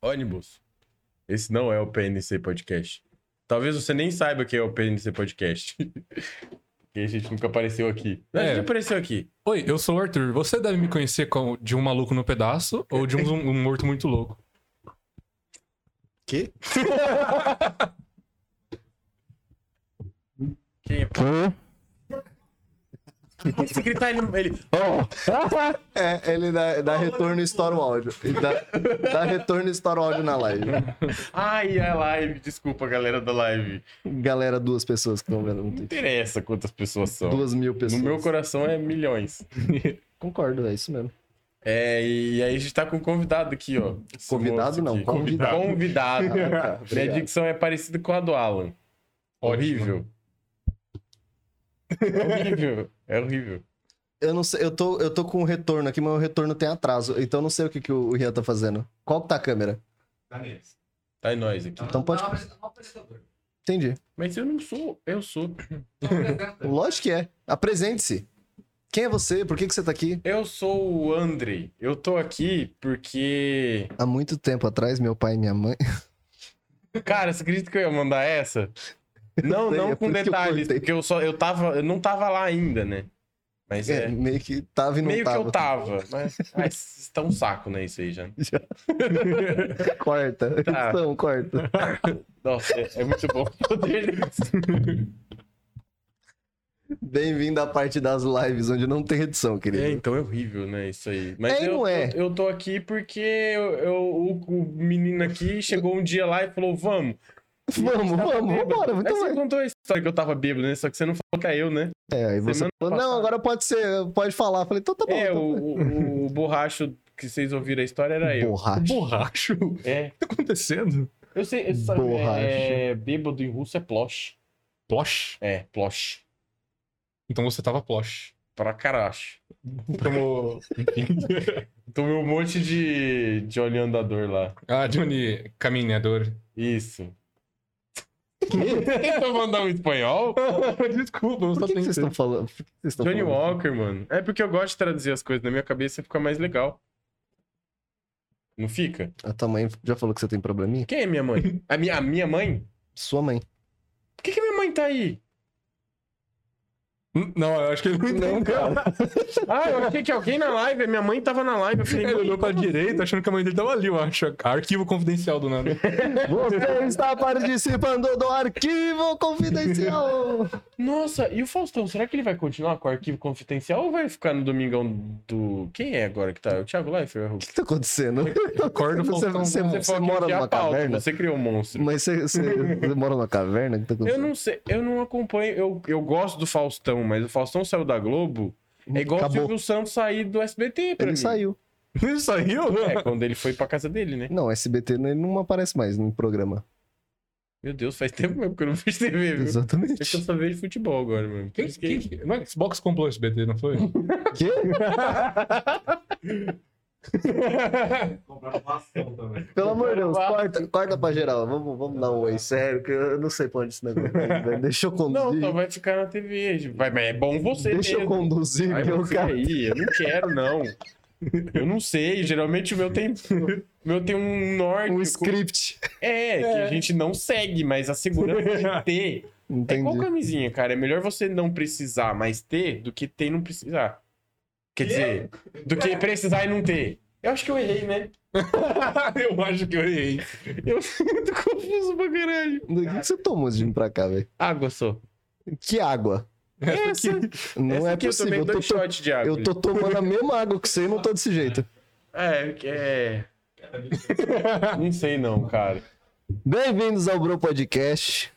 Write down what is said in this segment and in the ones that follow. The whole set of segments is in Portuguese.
Ônibus. Esse não é o PNC Podcast. Talvez você nem saiba que é o PNC Podcast. Porque a gente nunca apareceu aqui. Não, A É. gente apareceu aqui. Oi, eu sou o Arthur. Você deve me conhecer como de um maluco no pedaço ou de um, um morto muito louco. Que? Quem é? Se gritar, ele. ele... É, ele dá, dá retorno e estoura o áudio. Ele dá, dá retorno e estoura o áudio na live. Ai, a live. Desculpa, galera da live. Galera, duas pessoas que estão vendo no Não interessa quantas pessoas são. Duas mil No pessoas. meu coração é milhões. Concordo, é isso mesmo. É, e aí a gente tá com um convidado aqui, ó. Convidado não, aqui. convidado. Convidado. Ah, tá, Minha dicção é parecida com a do Alan. Horrível. É horrível. É horrível. Eu não sei, eu tô, eu tô com o retorno aqui, mas o retorno tem atraso. Então eu não sei o que, que o Rian tá fazendo. Qual que tá a câmera? Tá em nós aqui. Então pode. Entendi. Mas eu não sou. Eu sou. Lógico que é. Apresente-se. Quem é você? Por que, que você tá aqui? Eu sou o Andrei. Eu tô aqui porque. Há muito tempo atrás, meu pai e minha mãe. Cara, você acredita que eu ia mandar essa? Não, sei, não é com eu detalhes, cortei. porque eu só. Eu tava. Eu não tava lá ainda, né? Mas É, é. meio que tava e não Meio tava. que eu tava. Mas, mas está um saco, né? Isso aí já. Corta. Tá. Edição, corta. Nossa, é, é muito bom poder. Bem-vindo à parte das lives onde não tem edição, querido. É, então é horrível, né? Isso aí. Mas É eu, não é. eu, eu tô aqui porque eu, eu- o, o menino aqui chegou um dia lá e falou: vamos. Vamos, Tava vamos, vambora. Então você contou a história que eu tava bêbado, né? Só que você não falou que é eu, né? É, aí você Semana falou, não, passada. agora pode ser, pode falar. Eu Falei, então tá bom. é, então o, o, o borracho que vocês ouviram a história era eu. Borracha. Borracho? O que É. tá acontecendo? Eu sei, eu sabe, Borracha. é, bêbado em russo é plosh. Plosh? É, plosh. Então você tava plosh. Pra caralho. Enfim. Tomei um monte de, de olho andador lá. ah, Johnny Caminhador. Isso. Tentou mandar um espanhol? Desculpa, eu só Por que, que vocês estão falando? Por que que vocês estão Johnny falando? Walker, mano. É porque eu gosto de traduzir as coisas na minha cabeça e fica mais legal. Não fica? A tua mãe já falou que você tem probleminha? Quem é minha mãe? A minha, a minha mãe? Sua mãe. Por que, que minha mãe tá aí? Não, eu acho que ele não entendeu. Ah, eu achei que alguém na live, a minha mãe tava na live. Eu falei, Ele olhou pra direita achando que a mãe dele tava ali, eu acho. Arquivo confidencial do nada. Você está participando do arquivo confidencial. Nossa, e o Faustão, será que ele vai continuar com o arquivo confidencial ou vai ficar no domingão do. Quem é agora que tá? É o Thiago Leifert? O que tá acontecendo? Acorda Você, Faustão. você, Você você mora numa pauta, caverna? Você criou um monstro. Mas você, você, você mora numa caverna? O que tá Eu não sei, eu não acompanho. Eu, eu gosto do Faustão, mas o Faustão saiu da Globo. É igual o Acabou. Silvio Santos sair do SBT pra Ele mim. saiu. Ele saiu? É, quando ele foi pra casa dele, né? Não, SBT ele não aparece mais no programa. Meu Deus, faz tempo mesmo que eu não vejo TV, viu? É que eu Exatamente. só vejo futebol agora, mano. Quem, isso que- quem, não é Xbox comprou o SBT, não foi? Quê? Também. Pelo amor de Deus, corta, corta pra geral. Vamos, vamos dar um oi sério, que eu não sei pra onde esse negócio vai. Deixa eu Não, conduzir. só vai ficar na TV. Vai, mas é bom você Deixa eu mesmo. conduzir, Vai que eu quero. aí, eu não quero, não. Eu não sei, geralmente o meu tem, o meu tem um norte. Um script. É, que a gente não segue, mas a segurança de ter. É igual Entendi. camisinha, cara. É melhor você não precisar, mas ter, do que ter e não precisar. Quer dizer, do que precisar e não ter. Eu acho que eu errei, né? eu acho que eu errei. Eu sou muito confuso pra caralho. O que que você tomou de vir pra cá, velho? Água só. Que água? Essa, Não essa é aqui eu possível. tomei Eu tô, dois shots de água. eu tô tomando a mesma água que você e não tô desse jeito. É, é... Não sei não, cara. Bem-vindos ao Bro Podcast.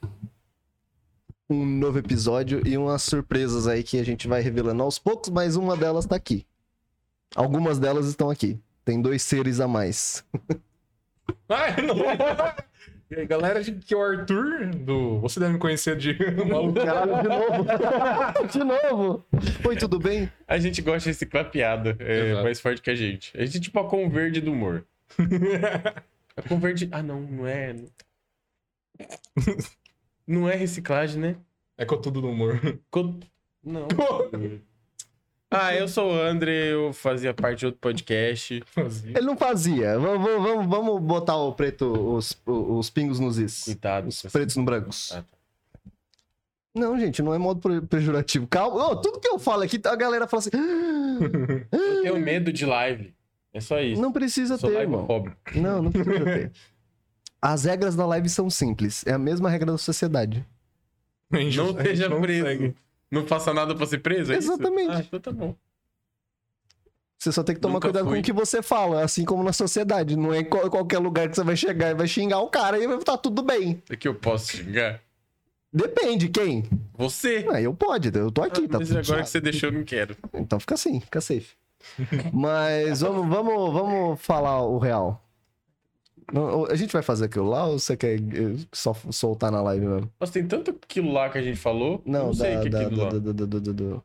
Um novo episódio e umas surpresas aí que a gente vai revelando aos poucos, mas uma delas tá aqui. Algumas delas estão aqui. Tem dois seres a mais. Ai, não. E aí, galera, que é o Arthur, do... você deve me conhecer de maluco. Caralho, de novo. de novo. Oi, tudo bem? A gente gosta de reciclar piada. É Exato. mais forte que a gente. A gente é tipo a converde do humor. A converde... Ah, não, não é... Não é reciclagem, né? É com tudo do humor. Co- Não. Ah, eu sou o André, eu fazia parte de outro podcast. Fazia. Ele não fazia. Vamos, vamos, vamos- botar o preto, os, os pingos nos is. Coitado. Os pretos no brancos. Ah, tá. Não, gente, não é modo pejorativo. Calma. Ô, tudo que eu falo aqui, a galera fala assim. "Ah, Eu tenho medo de live. É só isso. Não precisa sou ter, live irmão. pobre. Não, não precisa ter. As regras da live são simples. É a mesma regra da sociedade. Não a gente seja não preso. consegue. Não faça nada pra ser preso, é isso? Exatamente. Ah, então tá bom. Você só tem que tomar Nunca cuidado fui. com o que você fala, assim como na sociedade. Não é em qual- qualquer lugar que você vai chegar e vai xingar o cara e vai estar tudo bem. É que eu posso xingar? Depende, quem? Você. Ah, eu pode, eu tô aqui, Ah, tá mas agora suave. que você deixou, eu não quero. Então fica assim, fica safe. Mas vamos, vamos, vamos falar o real. Não, A gente vai fazer aquilo lá ou você quer eh, só soltar na live mesmo? Nossa, tem tanto aquilo lá que a gente falou. Não, não sei da, o que é da, aquilo lá. do, do, do, do, do- do-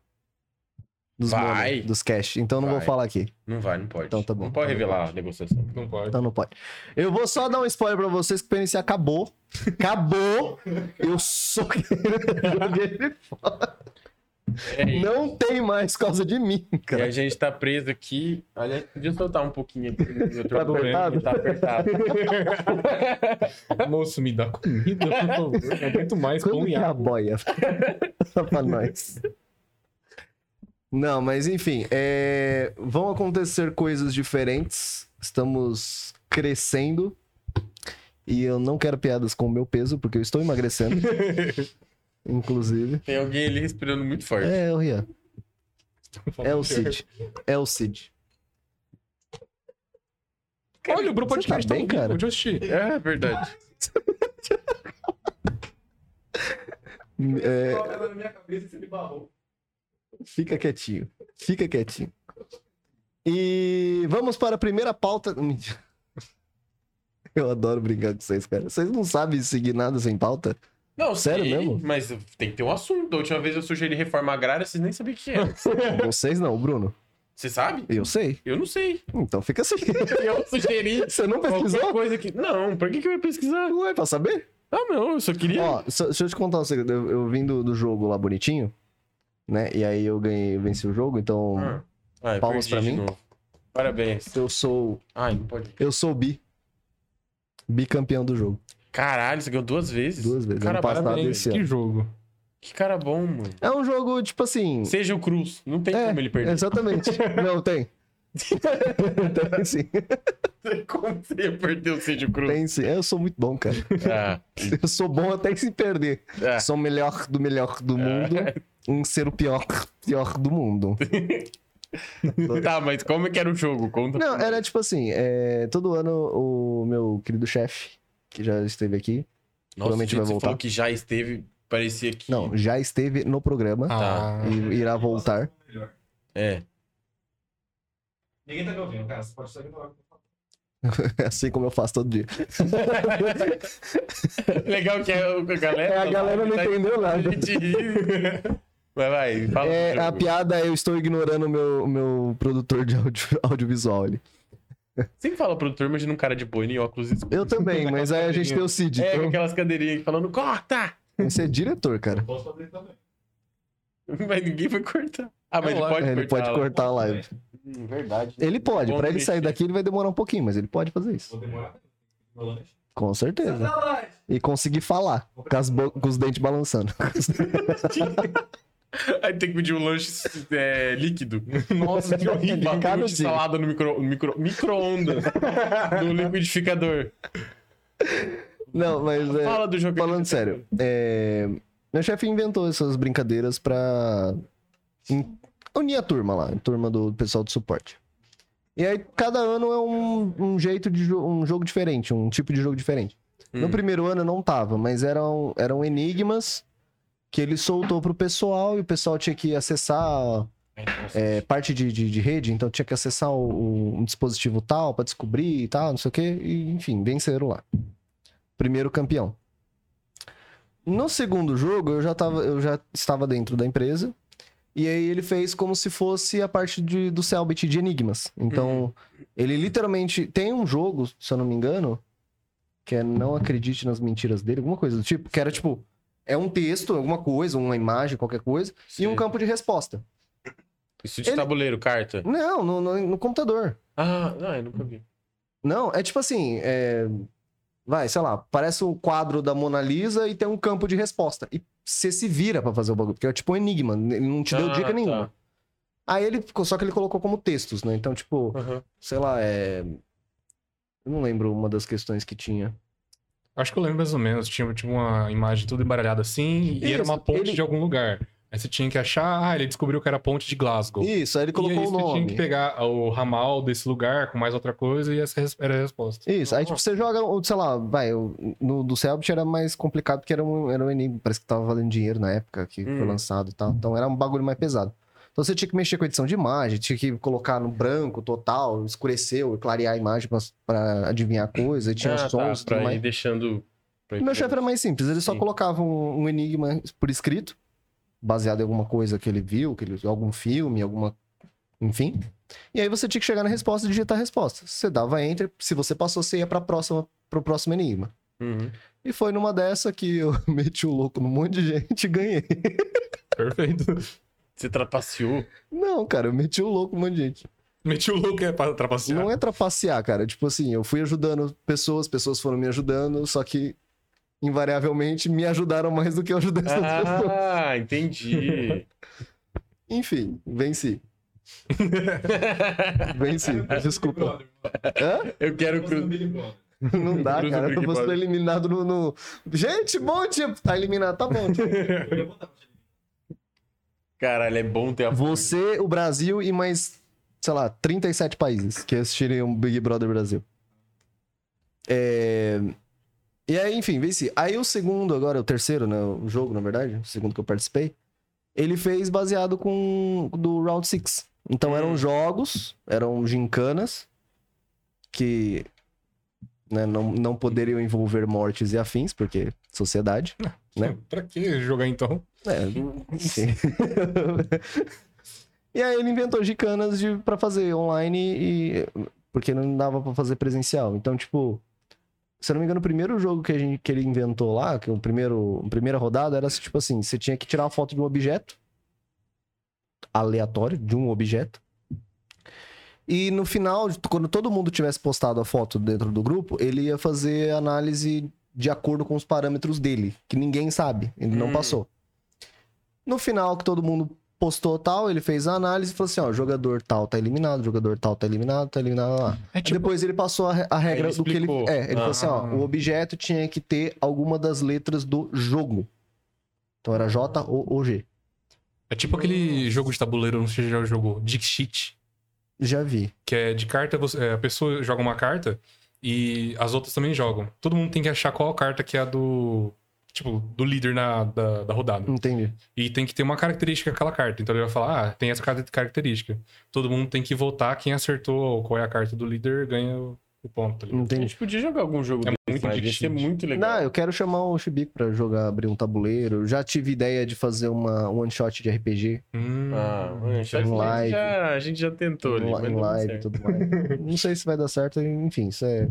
dos Vai. dos cash. Então não vou Vai. falar aqui. Não vai, não pode. Então tá bom. Não pode Então não revelar a negociação. Não pode. Então não pode. Eu vou só dar um spoiler pra vocês que o PNC acabou. Acabou! Eu sou. Joguei ele fora. É. Não tem mais causa de mim, E cara. a gente tá preso aqui. Aliás, podia soltar um pouquinho aqui. no meu Tá apertado? Tá apertado. Moço, me dá comida, por favor. Não aguento mais Quando pão e é a boia? Só pra nós. Não, mas enfim, é, vão acontecer coisas diferentes. Estamos crescendo. E eu não quero piadas com o meu peso, porque eu estou emagrecendo. Inclusive. Tem alguém ali respirando muito forte. É, o Rian. É o Cid. É o Cid. Olha, o Bro Você Podcast tá tá bem, vivo, cara? onde eu assisti. É verdade. É. Fica quietinho. Fica quietinho. E vamos para a primeira pauta. Eu adoro brincar com vocês, cara. Vocês não sabem seguir nada sem pauta? Não, Sério sei, mesmo? Mas tem que ter um assunto. Da última vez eu sugeri reforma agrária, vocês nem sabiam o que era. Vocês não, Bruno. Você sabe? Eu sei. Eu não sei. Então fica assim. Eu sugeri Você não pesquisou? coisa que. Não, por que, que eu ia pesquisar? Ué, pra saber? Ah, não, eu só queria. Ó, só- deixa eu te contar um segredo. Eu, eu vim do, do jogo lá bonitinho, né? E aí eu ganhei, eu venci o jogo, então Ah. Ah, Palmas pra mim. Parabéns. eu sou. Ai, não pode. Eu sou bi. Bicampeão do jogo. Caralho, você ganhou duas vezes? Duas vezes. Cara, ano passado parabéns. esse Que jogo. Que cara bom, mano. É um jogo, tipo assim. Seja o Cruz. Não tem É, como ele perder. Exatamente. Não, tem. tem sim. Como você ia perder o Seja o Cruz? Tem sim. Eu sou muito bom, cara. Ah, Eu sou bom até se perder. ah. Sou o melhor do melhor do mundo em ser o pior, pior do mundo. Tá, mas como é que era o jogo? Conta. Não, pra mim. era tipo assim, é, todo ano o meu querido chefe, que já esteve aqui, Nossa, provavelmente gente, vai você voltar. falou que já esteve, parecia que... não, já esteve no programa Ah, e irá voltar. É. Ninguém tá me ouvindo, cara. Você pode só ignorar. assim como eu faço todo dia. Legal que é a galera... É, a galera não tá- entendeu nada. Mas vai, fala É, a piada é eu estou ignorando o meu, meu produtor de audio- audiovisual ali. Sempre fala produtor, imagina um cara de boina e óculos escuros. Eu também, mas aí a gente tem o Cid. É, com Então, aquelas cadeirinhas falando, corta! que ser diretor, cara. Posso fazer também. Mas ninguém vai cortar. Ah, mas É, ele pode É, ele cortar. pode lá. cortar a live. Hum, verdade. Ele pode, Bom pra ele sair daqui ele vai demorar um pouquinho, mas ele pode fazer isso. Vou demorar. Com certeza. E conseguir falar, com, as bo- com os dentes balançando. Aí tem que pedir um lanche é, líquido. Nossa, que horrível. De Lanche dia. salada no micro, micro, micro-ondas. no liquidificador. Não, mas é, Fala do jogo. falando sério, é, meu chefe inventou essas brincadeiras pra unir a turma lá, a turma do pessoal de suporte. E aí, cada ano é um, um jeito de jo- um jogo diferente, um tipo de jogo diferente. No Hum. primeiro ano não tava, mas eram, eram enigmas que ele soltou pro pessoal e o pessoal tinha que acessar é, parte de, de, de rede, então tinha que acessar o, o- um dispositivo tal pra descobrir e tal, não sei o quê, e enfim, venceram lá. Primeiro campeão. No segundo jogo, eu já, tava, eu já estava dentro da empresa, e aí ele fez como se fosse a parte de, do Selbit de enigmas. Então, ele literalmente tem um jogo, se eu não me engano, que é Não Acredite nas Mentiras dele, alguma coisa do tipo, que era tipo, é um texto, alguma coisa, uma imagem, qualquer coisa, e um Sim. campo de resposta. Isso de Ele- tabuleiro, carta. Não, no, no, no computador. Ah, não, eu nunca vi. Não, é tipo assim, é... vai, sei lá, parece o quadro da Mona Lisa e tem um campo de resposta. E você se vira pra fazer o bagulho, porque é tipo um enigma, ele não te deu Ah, dica tá. nenhuma. Aí ele, só que ele colocou como textos, né? Então, tipo, Aham. sei lá, é... Eu não lembro uma das questões que tinha. Acho que eu lembro mais ou menos. Tinha tipo, uma imagem tudo embaralhada assim e era uma ponte ele- de algum lugar. Aí você tinha que achar, ah, ele descobriu que era a ponte de Glasgow. Isso, aí ele e colocou aí o você tinha nome. que pegar o ramal desse lugar com mais outra coisa e essa era a resposta. Isso, aí tipo, você joga, sei lá, vai, no do Selbit era mais complicado porque era um, era um enigma, parece que tava valendo dinheiro na época que foi Hum. lançado e tal, então era um bagulho mais pesado. Então você tinha que mexer com a edição de imagem, tinha que colocar no branco total, escureceu, e clarear a imagem pra, pra adivinhar a coisa, e tinha Ah, sons e tá, pra ir deixando... pra ir meu chefe era mais simples, ele só Sim. colocava um, um enigma por escrito, baseado em alguma coisa que ele viu, que ele, algum filme, alguma. Enfim. E aí você tinha que chegar na resposta e digitar a resposta. Você dava enter, se você passou, você ia pra próxima, pro próximo enigma. Uhum. E foi numa dessa que eu meti o louco num monte de gente e ganhei. Perfeito. Você trapaceou. Não, cara, eu meti o louco num monte de gente. Meti o louco é pra trapacear. Não é trapacear, cara. Tipo assim, eu fui ajudando pessoas, pessoas foram me ajudando, só que invariavelmente me ajudaram mais do que eu ajudei essas pessoas. Ah, entendi. Enfim, venci. Venci. Desculpa. Hã? Eu quero cruzar. Não dá, Cruza cara. Eu Brother. eliminado no, no- Gente, bom dia. Tá eliminado, tá bom. Caralho, é bom ter a Você, o Brasil e mais, sei lá, 37 países que assistiriam Big Brother Brasil. É... E aí, enfim, venci. Aí o segundo, agora, o terceiro, né? O jogo, na verdade, o segundo que eu participei, ele fez baseado com do Round 6. Então eram Hum. jogos, eram gincanas, que né, não, não poderiam envolver mortes e afins, porque sociedade. né? Pra que jogar então? É, enfim. e aí ele inventou gicanas de, pra fazer online e. Porque não dava pra fazer presencial. Então, tipo. Se eu não me engano, o primeiro jogo que, a gente, que ele inventou lá, que o primeiro, a primeira rodada, era tipo assim: você tinha que tirar uma foto de um objeto aleatório, de um objeto. E no final, quando todo mundo tivesse postado a foto dentro do grupo, ele ia fazer análise de acordo com os parâmetros dele, que ninguém sabe, ele não Hum. passou. No final, que todo mundo postou tal, ele fez a análise e falou assim: ó, jogador tal tá eliminado, jogador tal tá eliminado, tá eliminado lá. É tipo, Depois ele passou a, a regra do que ele. É, ele falou assim: ó, Ah. o objeto tinha que ter alguma das letras do jogo. Então era J ou G. é tipo aquele jogo de tabuleiro, não sei se já jogou, Dixit. Já vi. Que é de carta, você- é, a pessoa joga uma carta e as outras também jogam. Todo mundo tem que achar qual carta que é a do. Tipo, do líder na, da, da rodada. Entendi. E tem que ter uma característica aquela carta. Então ele vai falar, ah, tem essa car- característica. Todo mundo tem que votar, quem acertou qual é a carta do líder ganha o, ponto. tá ligado? A Entendi. gente podia jogar algum jogo É desse, muito ser muito legal. Não, eu quero chamar o Chibico pra jogar, abrir um tabuleiro. Já tive ideia de fazer uma one shot de RPG Hum, Ah, a gente, Em live. já, a gente já tentou ali, em, mas não live e certo. tudo mais. Não sei se vai dar certo, enfim, isso é.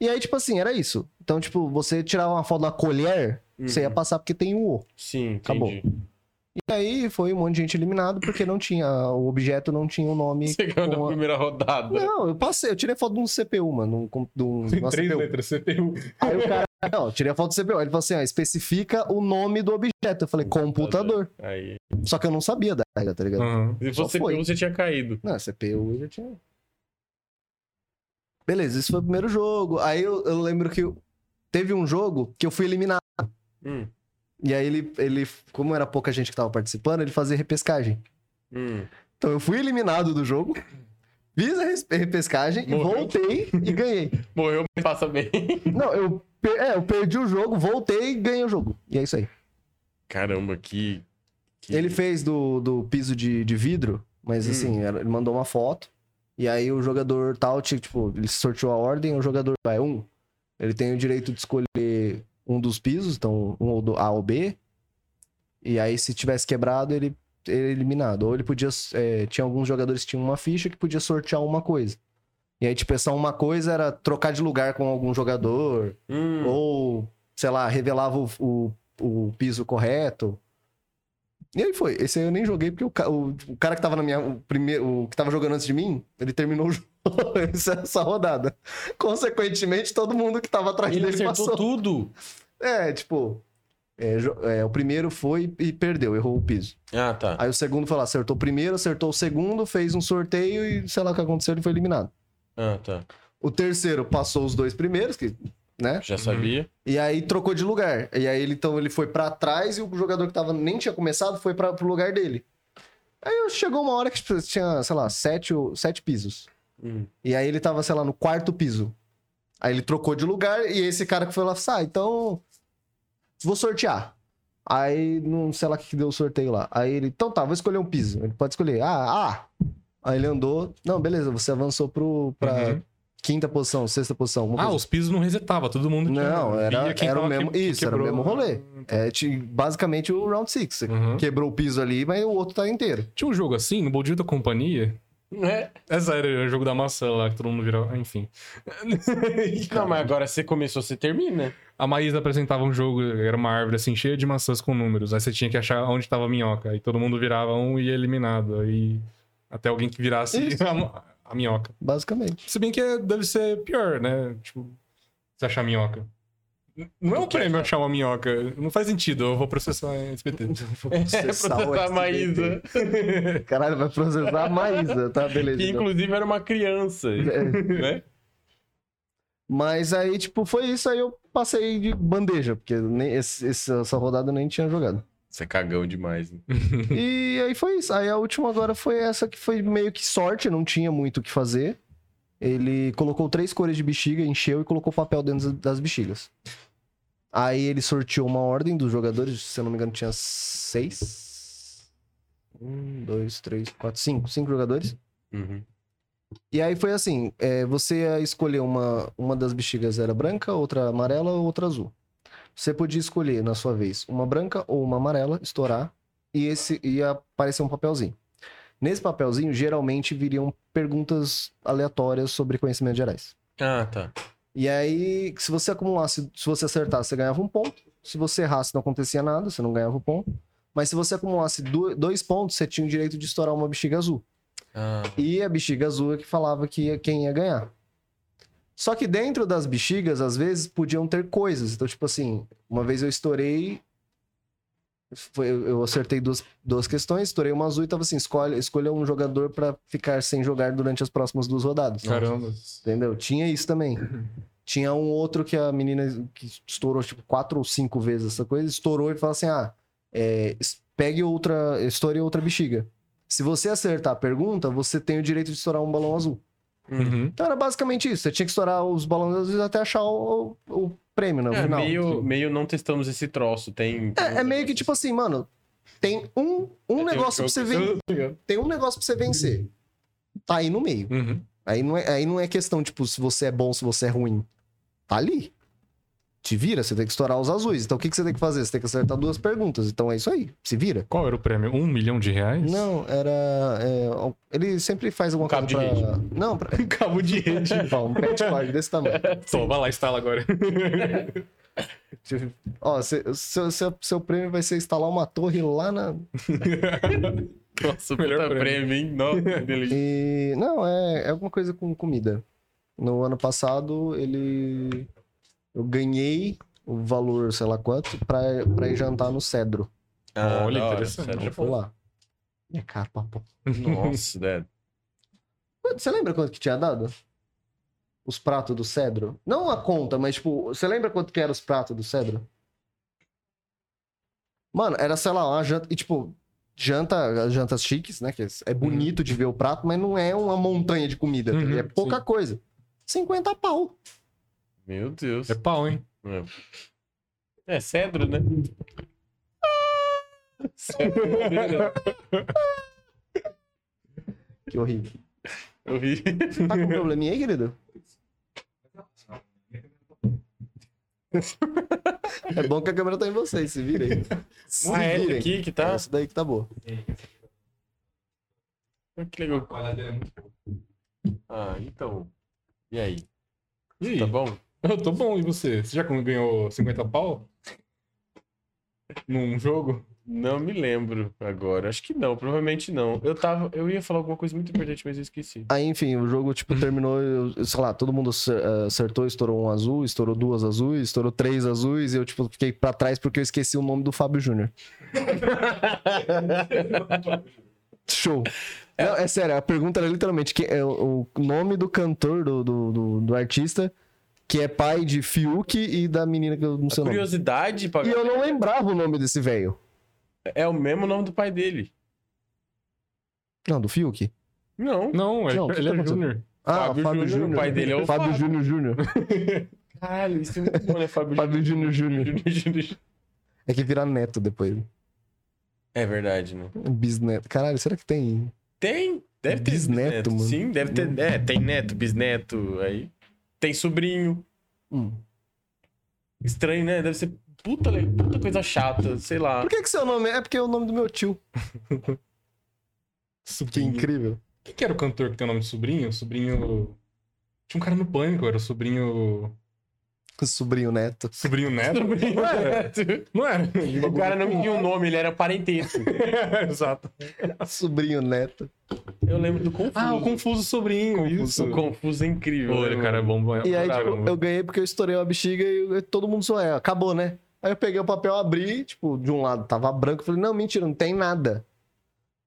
E aí, tipo assim, era isso. Então, tipo, você tirava uma foto da colher, você ia Uhum. passar porque tem o O. Sim, Acabou. E aí foi um monte de gente eliminado porque não tinha. O objeto não tinha o nome. Você ganhou na a- primeira rodada. Não, eu passei, eu tirei foto de um CPU, mano. Um, de um, Tem uma três CPU. letras, CPU. Aí o cara. Não, eu tirei a foto do CPU. Ele falou assim: ó, especifica o nome do objeto. Eu falei, computador. Aí. Só que eu não sabia da regra, tá ligado? Uhum. Se Só você, foi. você tinha caído. Não, CPU eu já tinha. Beleza, esse foi o primeiro jogo. Aí eu, eu lembro que teve um jogo que eu fui eliminado. Hum, E aí ele, ele, como era pouca gente que tava participando, ele fazia repescagem. hum. Então eu fui eliminado do jogo, fiz a repescagem, e Morreu. voltei e ganhei. Morreu, mas passa bem. Não, eu, é, eu perdi o jogo, voltei e ganhei o jogo. E é isso aí. Caramba, que. que- Ele fez do, do piso de, de vidro, mas Hum. assim, ele mandou uma foto. E aí o jogador tal, tipo, ele sorteou a ordem, o jogador vai um. Ele tem o direito de escolher um dos pisos, então um ou do A ou B. E aí, se tivesse quebrado, ele, ele é eliminado. Ou ele podia. é, tinha alguns jogadores que tinham uma ficha que podia sortear uma coisa. E aí, tipo, essa uma coisa era trocar de lugar com algum jogador. Hum, Ou, sei lá, revelava o, o, o piso correto. E aí foi. Esse aí eu nem joguei porque o, o- o cara que tava na minha. O primeiro, o que tava jogando antes de mim, ele terminou o jogo essa, essa rodada. Consequentemente, todo mundo que tava atrás Ele dele acertou passou. tudo. É, tipo. é, é, o primeiro foi e perdeu, errou o piso. Ah, tá. Aí o segundo foi lá, acertou o primeiro, acertou o segundo, fez um sorteio e sei lá o que aconteceu, ele foi eliminado. Ah, tá. O terceiro passou os dois primeiros, que, né? Já sabia. E aí trocou de lugar. E aí ele, então ele foi pra trás e o jogador que tava, nem tinha começado foi para pro lugar dele. Aí chegou uma hora que tipo, tinha, sei lá, sete, ou- sete pisos. Hum. E aí ele tava, sei lá, no quarto piso. Aí ele trocou de lugar e esse cara que foi lá, ah, então vou sortear. Aí não sei lá o que que deu o sorteio lá. Aí ele, então tá, vou escolher um piso. Ele pode escolher, ah, ah. Aí ele andou, não, beleza, você avançou pro, pra Uhum. quinta posição, sexta posição. Ah, coisa os pisos não resetava, todo mundo tinha- Não, era, era o mesmo. que- que isso, era o mesmo rolê. É ti- basicamente o round six. Você Uhum. quebrou o piso ali, mas o outro tá inteiro. Tinha um jogo assim, no Bom Dia da Companhia. É. Essa era o jogo da maçã lá, que todo mundo virava. Enfim. Não, mas agora você começou, você termina. A Maísa apresentava um jogo, era uma árvore assim, cheia de maçãs com números. Aí você tinha que achar onde tava a minhoca. Aí todo mundo virava um e ia eliminado. Aí até alguém que virasse a, a minhoca. Basicamente. Se bem que é- deve ser pior, né? Tipo, você achar a minhoca. Não é um prêmio achar uma minhoca. Não faz sentido, eu vou processar a SBT. É, Processar o processar a SBT. Maísa. Caralho, vai processar a Maísa, tá? Beleza. Que então. inclusive era uma criança. É. Né? Mas aí, tipo, foi isso. Aí eu passei de bandeja, porque nem, esse- essa rodada eu nem tinha jogado. Você é cagão demais. Né? E aí foi isso. Aí a última agora foi essa que foi meio que sorte, não tinha muito o que fazer. Ele colocou três cores de bexiga, encheu e colocou papel dentro das bexigas. Aí ele sorteou uma ordem dos jogadores, se eu não me engano, tinha seis. Um, dois, três, quatro, cinco. Cinco jogadores. Uhum. E aí foi assim: é, você ia escolher uma, uma das bexigas era branca, outra amarela, outra azul. Você podia escolher, na sua vez, uma branca ou uma amarela, estourar, e esse ia aparecer um papelzinho. Nesse papelzinho, geralmente viriam perguntas aleatórias sobre conhecimentos gerais. Ah, tá. E aí, se você acumulasse, se você acertasse, você ganhava um ponto. Se você errasse, não acontecia nada, você não ganhava um ponto. Mas se você acumulasse do- dois pontos, você tinha o direito de estourar uma bexiga azul. Ah, E a bexiga azul é que falava que ia, quem ia ganhar. Só que dentro das bexigas, às vezes, podiam ter coisas. Então, tipo assim, uma vez eu estourei. Foi- eu acertei duas, duas questões, estourei uma azul e tava assim: escolha, escolha um jogador pra ficar sem jogar durante as próximas duas rodadas. Caramba. Entendeu? Tinha isso também. Tinha um outro que a menina que estourou, tipo, quatro ou cinco vezes essa coisa, estourou e falou assim: ah, é, pegue outra, estoure outra bexiga. Se você acertar a pergunta, você tem o direito de estourar um balão azul. Uhum. Então era basicamente isso. Você tinha que estourar os balões até achar o, o- o prêmio no é, final. meio, meio não testamos esse troço. Tem. tem É, é meio que tipo assim, mano, tem um, um negócio pra você vencer. Tem um negócio pra você vencer. Tá aí no meio. Uhum. Aí não, é, aí não é questão, tipo, se você é bom, se você é ruim. Tá ali. Te vira, você tem que estourar os azuis. Então o que, que você tem que fazer? Você tem que acertar duas perguntas. Então é isso aí. Se vira. Qual era o prêmio? Um milhão de reais? Não, era. é, ele sempre faz alguma Um cabo coisa de pra. Não, pra. Cabo de rede. Um pet card desse tamanho. Só, vai lá, instala agora. Ó, seu, seu, seu prêmio vai ser instalar uma torre lá na. Nossa, Melhor puta prêmio. prêmio, hein? Nossa, que delícia. E. Não, é, é alguma coisa com comida. No ano passado, ele. Eu ganhei o valor, sei lá quanto, pra, pra ir jantar no Cedro. Ah, Olha, hora, interessante. Eu fui lá. É caro pra pô. Nossa, né? Você lembra quanto que tinha dado? Os pratos do Cedro? Não a conta, mas tipo, você lembra quanto que eram os pratos do Cedro? Mano, era, sei lá, uma janta. E tipo, janta, jantas chiques, né? Que é bonito de ver o prato, mas não é uma montanha de comida. tá Uhum, é pouca sim. coisa. 50 pau. Meu Deus. É pau, hein? É, é cedro, né? Cedro. Que horrível. Vi. Tá com probleminha aí, querido? É bom que a câmera tá em vocês, se virem. Se Ah, é virem. aqui que tá? Essa daí que tá boa. Ah, Que legal. É. Ah, então. E aí? E aí? Tá bom? Eu tô bom, e você? Você já ganhou 50 pau? Num jogo? Não me lembro agora. Acho que não, provavelmente não. Eu tava. Eu ia falar alguma coisa muito importante, mas eu esqueci. Aí, enfim, o jogo, tipo, terminou, eu- sei lá, todo mundo eh, acertou, estourou um azul, estourou duas azuis, estourou três azuis, e eu, tipo, fiquei pra trás porque eu esqueci o nome do Fábio Júnior. Show. Não, é sério, a pergunta era literalmente que é o o nome do cantor, do, do, do, do artista, que é pai de Fiuk e da menina que eu não sei o nome. Curiosidade, pra... E eu não lembrava o nome desse velho. é o mesmo nome do pai dele. Não, do Fiuk? Não. Não, ele, Não, o que ele tá é acontecendo? Júnior. Ah, Fábio Fábio, Júnior, Júnior. o pai dele é o Fábio Fábio. Júnior Júnior. Caralho, isso é muito bom, né, Fábio Fábio Júnior Júnior. Júnior? É que vira neto depois. É verdade, né? Bisneto. Caralho, será que tem? Tem. Deve ter Bisneto, mano. Sim, deve ter. É, tem neto, bisneto, aí. Tem sobrinho. Hum. Estranho, né? Deve ser puta, puta coisa chata, sei lá. Por que que seu nome é? É porque é o nome do meu tio. Que Sobrinho. incrível. Quem que era o cantor que tem o nome de sobrinho? Sobrinho. Tinha um cara no pânico, era o sobrinho. Sobrinho neto. Sobrinho neto? Não era? Não era? O cara não tinha um nome, ele era parentesco. Exato. Sobrinho neto. Eu lembro do Confuso. Ah, o Confuso Sobrinho, isso. O Confuso é incrível. Né, mano? cara, é bom. E aí, tipo, eu ganhei porque eu estourei a bexiga e todo mundo só é, acabou, né? Aí eu peguei o papel, abri, tipo, de um lado tava branco, eu falei, não, mentira, não tem nada.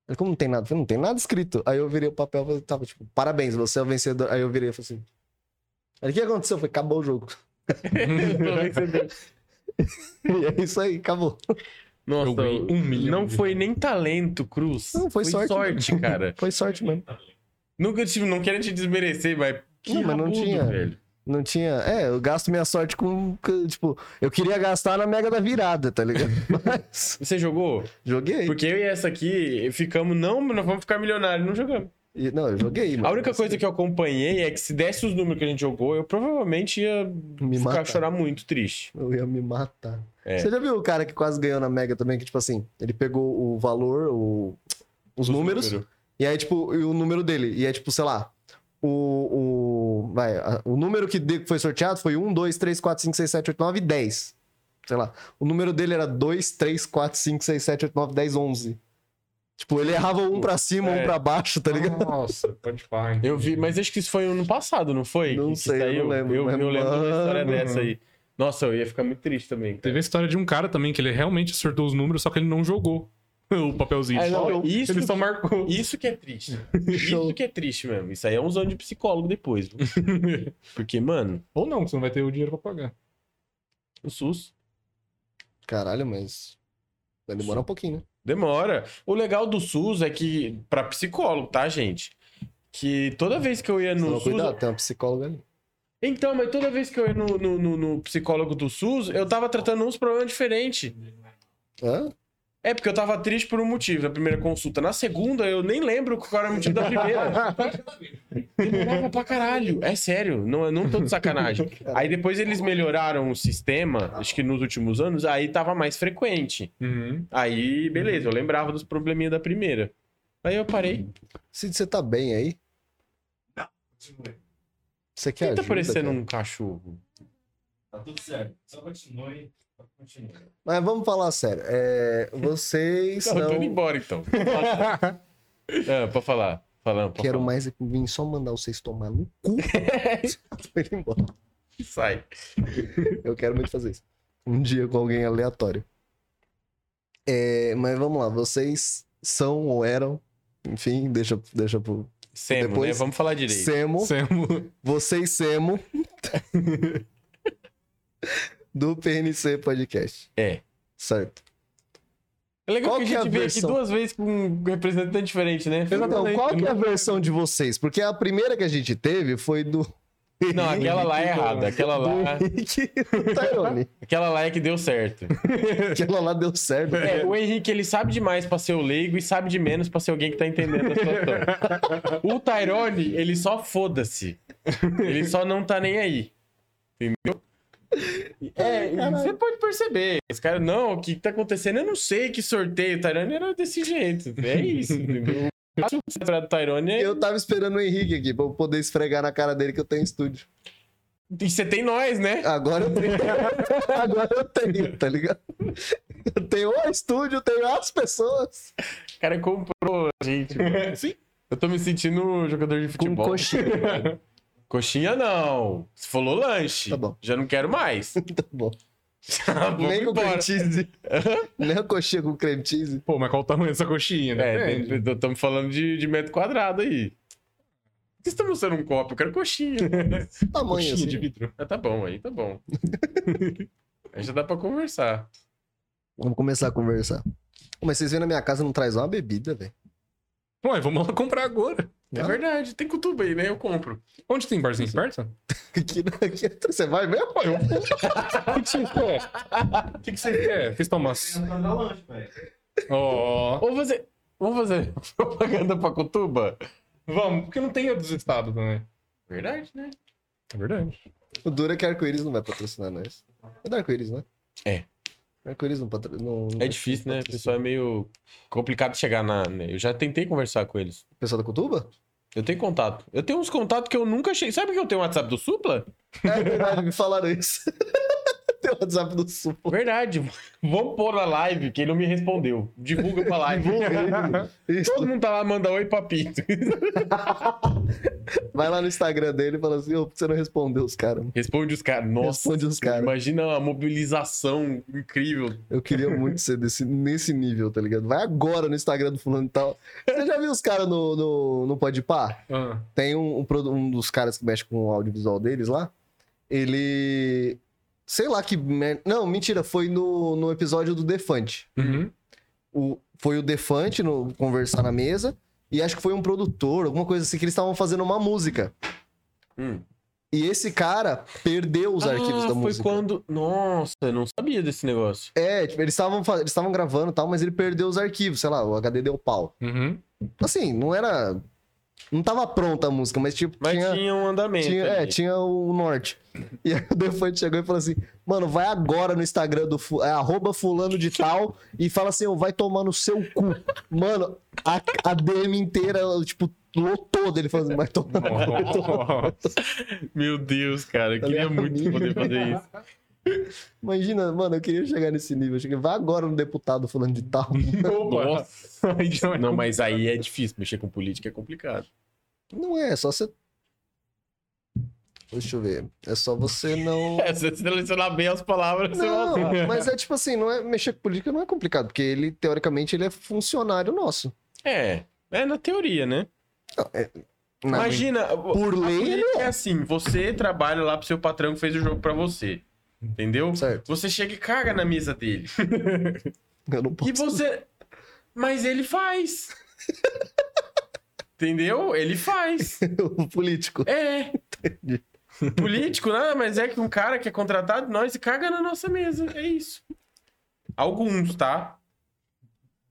Ele, como não tem nada? Eu falei, não tem nada escrito. Aí eu virei o papel, falei, tava tipo, parabéns, você é o vencedor. Aí eu virei e falei assim. Aí o que aconteceu? Eu falei, acabou o jogo. E é isso aí, acabou. Nossa, um milhão não foi nem talento, Cruz. Não, foi sorte. cara. Foi sorte mesmo. Nunca tive, não quero te desmerecer, mas que Não, mas não rabudo, tinha. velho. Não tinha. É, eu gasto minha sorte com. com- Tipo, eu queria gastar na Mega da Virada, tá ligado? Mas. Você jogou? Joguei. Porque eu e essa aqui ficamos, não, nós vamos ficar milionários, não jogamos. E- não, eu joguei, mano. A única coisa que eu acompanhei é que se desse os números que a gente jogou, eu provavelmente ia Me ficar matar. chorar muito triste. Eu ia me matar. É. Você já viu o cara que quase ganhou na Mega também? Que, tipo assim, ele pegou o valor, o- os números, números. e aí, tipo, e o número dele. E é, tipo, sei lá, o. o vai, o número que foi sorteado foi 1, 2, 3, 4, 5, 6, 7, 8, 9, 10. Sei lá. O número dele era 2, 3, 4, 5, 6, 7, 8, 9, 10, 11. Tipo, ele errava um pra cima, É. um pra baixo, tá ligado? Nossa, pode falar. Eu vi, mas acho que isso foi ano passado, não foi? Não Que- que sei, eu não lembro, Eu, mas, eu lembro de uma história dessa aí. Nossa, eu ia ficar muito triste também. cara. Teve a história de um cara também, que ele realmente acertou os números, só que ele não jogou o papelzinho. É, não, Só- isso ele só que- marcou. Isso que é triste. Show. Isso que é triste mesmo. Isso aí é uns anos de psicólogo depois. Porque, mano, Ou não, você não vai ter o dinheiro pra pagar. o SUS Caralho, mas. Vai demorar um pouquinho, né? Demora. O legal do SUS é que, pra psicólogo, tá, gente? Que toda vez que eu ia no Toma SUS. cuidado, tem uma psicóloga ali. Então, mas toda vez que eu ia no, no, no- no psicólogo do SUS, eu tava tratando uns problemas diferentes. Hã? É, porque eu tava triste por um motivo, na primeira consulta. Na segunda, eu nem lembro qual era o motivo da primeira. Demorava pra caralho. É sério, não, não tô de sacanagem. Aí depois eles melhoraram o sistema, acho que nos últimos anos, aí tava mais frequente. Uhum. Aí, beleza, eu lembrava dos probleminhas da primeira. Aí eu parei. Cid, você tá bem aí? Continue. Você quer Quem tá ajuda, parecendo cara? um cachorro? Tá tudo certo. Só continue. Mas vamos falar sério. É, vocês Não, eu tô embora então. ah, pra falar. Falando, pra Quero falar. mais é vir só mandar vocês tomar no cu. Tô indo embora. Sai. Eu quero muito fazer isso. Um dia com alguém aleatório. É, mas vamos lá, vocês são ou eram, enfim, deixa, deixa pro Semo, Depois- né? Vamos falar direito. Semo, Semo. vocês Semo do PNC Podcast, É. certo? É legal Qual que a que é gente a veio versão? aqui duas vezes com um representante diferente, né? Então, qual que é a versão de vocês? Porque a primeira que a gente teve foi do Não, aquela lá é errada. Aquela lá, aquela lá é que deu certo. Aquela lá deu certo. É, o Henrique, ele sabe demais pra ser o leigo e sabe de menos pra ser alguém que tá entendendo a situação. O Tyrone, ele só foda-se. Ele só não tá nem aí. Entendeu? É, e você pode perceber. Esse cara, não, o que tá acontecendo? Eu não sei que sorteio. O Tyrone era desse jeito. É isso? O Tyrone é... Eu tava esperando o Henrique aqui pra eu poder esfregar na cara dele que eu tenho estúdio. E você tem nós, né? Agora eu tenho. Agora eu tenho, tá ligado? Tem o estúdio, tem as pessoas. O cara comprou a gente. mano. Sim. Eu tô me sentindo jogador de Com futebol. coxinha. Coxinha não. Você falou lanche. Tá bom. Já não quero mais. tá bom. Nem com cream cheese. Nem a coxinha com cream cheese. Pô, mas qual o tamanho dessa coxinha, né? É, estamos falando de, de metro quadrado aí. Por que você tá mostrando um copo? Eu quero coxinha. Tamanho Coxinha assim. de vidro. Ah, tá bom, aí tá bom. aí já dá pra conversar. Vamos começar a conversar. Pô, Mas vocês vêm na minha casa e não traz uma bebida, velho. Ué, vamos lá comprar agora. É verdade, tem cutuba aí, né? Eu compro. Onde tem barzinho aqui perto? Aqui, aqui, você vai mesmo? O que que você quer? O que que você quer? Fiz lanche, velho. Ó. Vamos fazer. Vamos fazer propaganda pra cutuba? Vamos, porque não tem outros estados também. Verdade, né? É verdade. O duro é que arco-íris não vai patrocinar nós. É da arco-íris, né? É. Arco-íris não patrocina. É difícil, né? O pessoal é meio complicado de chegar na. né? Eu já tentei conversar com eles. Pessoal da Cutuba? Eu tenho contato. Eu tenho uns contatos que eu nunca achei. Sabe que eu tenho o WhatsApp do Supla? É verdade, me falaram isso. Tem o WhatsApp do Sul. Verdade. Vamos pôr na live, que ele não me respondeu. Divulga pra live. Todo mundo tá lá, manda oi, papito. Vai lá no Instagram dele e fala assim: ô, que você não respondeu os caras? Responde os caras. Nossa. Responde os caras. Imagina a mobilização incrível. Eu queria muito ser desse, nesse nível, tá ligado? Vai agora no Instagram do fulano e tal. Você já viu os caras no, no, no Podpah? Ah, Tem um, um, um dos caras que mexe com o audiovisual deles lá. Ele. Sei lá que. mer- Não, mentira, foi no, no episódio do Defante. uhum. O, foi o Defante no conversar na mesa. E acho que foi um produtor, alguma coisa assim, que eles estavam fazendo uma música. Hum. E esse cara perdeu os arquivos Ah, da foi música. quando. Nossa, eu não sabia desse negócio. É, tipo, eles estavam fa- eles estavam gravando e tal, mas ele perdeu os arquivos, sei lá, o HD deu pau. Uhum. Assim, não era. Não tava pronta a música, mas tipo, Mas tinha, tinha. um andamento. tinha, é, tinha o norte. E aí o Defante chegou e falou assim: Mano, vai agora no Instagram do fu- é, arroba fulano de tal e fala assim: ó, vai tomar no seu cu. Mano, a, a DM inteira, tipo, lotou dele falando assim, vai tomar no cu. Nossa. Meu Deus, cara. Eu queria ligado? muito poder fazer isso. Imagina, mano, eu queria chegar nesse nível. Cheguei, vai agora no deputado fulano de tal. Opa. Nossa. Já é Não, mas aí é difícil. Mexer com política é complicado. Não é, é só você. Deixa eu ver. É só você não. É, se você selecionar bem as palavras, você Não, vai. mas é tipo assim, não é mexer com política não é complicado, porque ele, teoricamente, ele é funcionário nosso. É. É na teoria, né? Na- Imagina. Por lei, política é assim: você trabalha lá pro seu patrão que fez o jogo pra você. Entendeu? Certo. Você chega e caga na mesa dele. Eu não posso. E você. Mas ele faz. Entendeu? Ele faz. o político. É. Político, nada, mas é que um cara que é contratado de nós e caga na nossa mesa. É isso. Alguns, tá?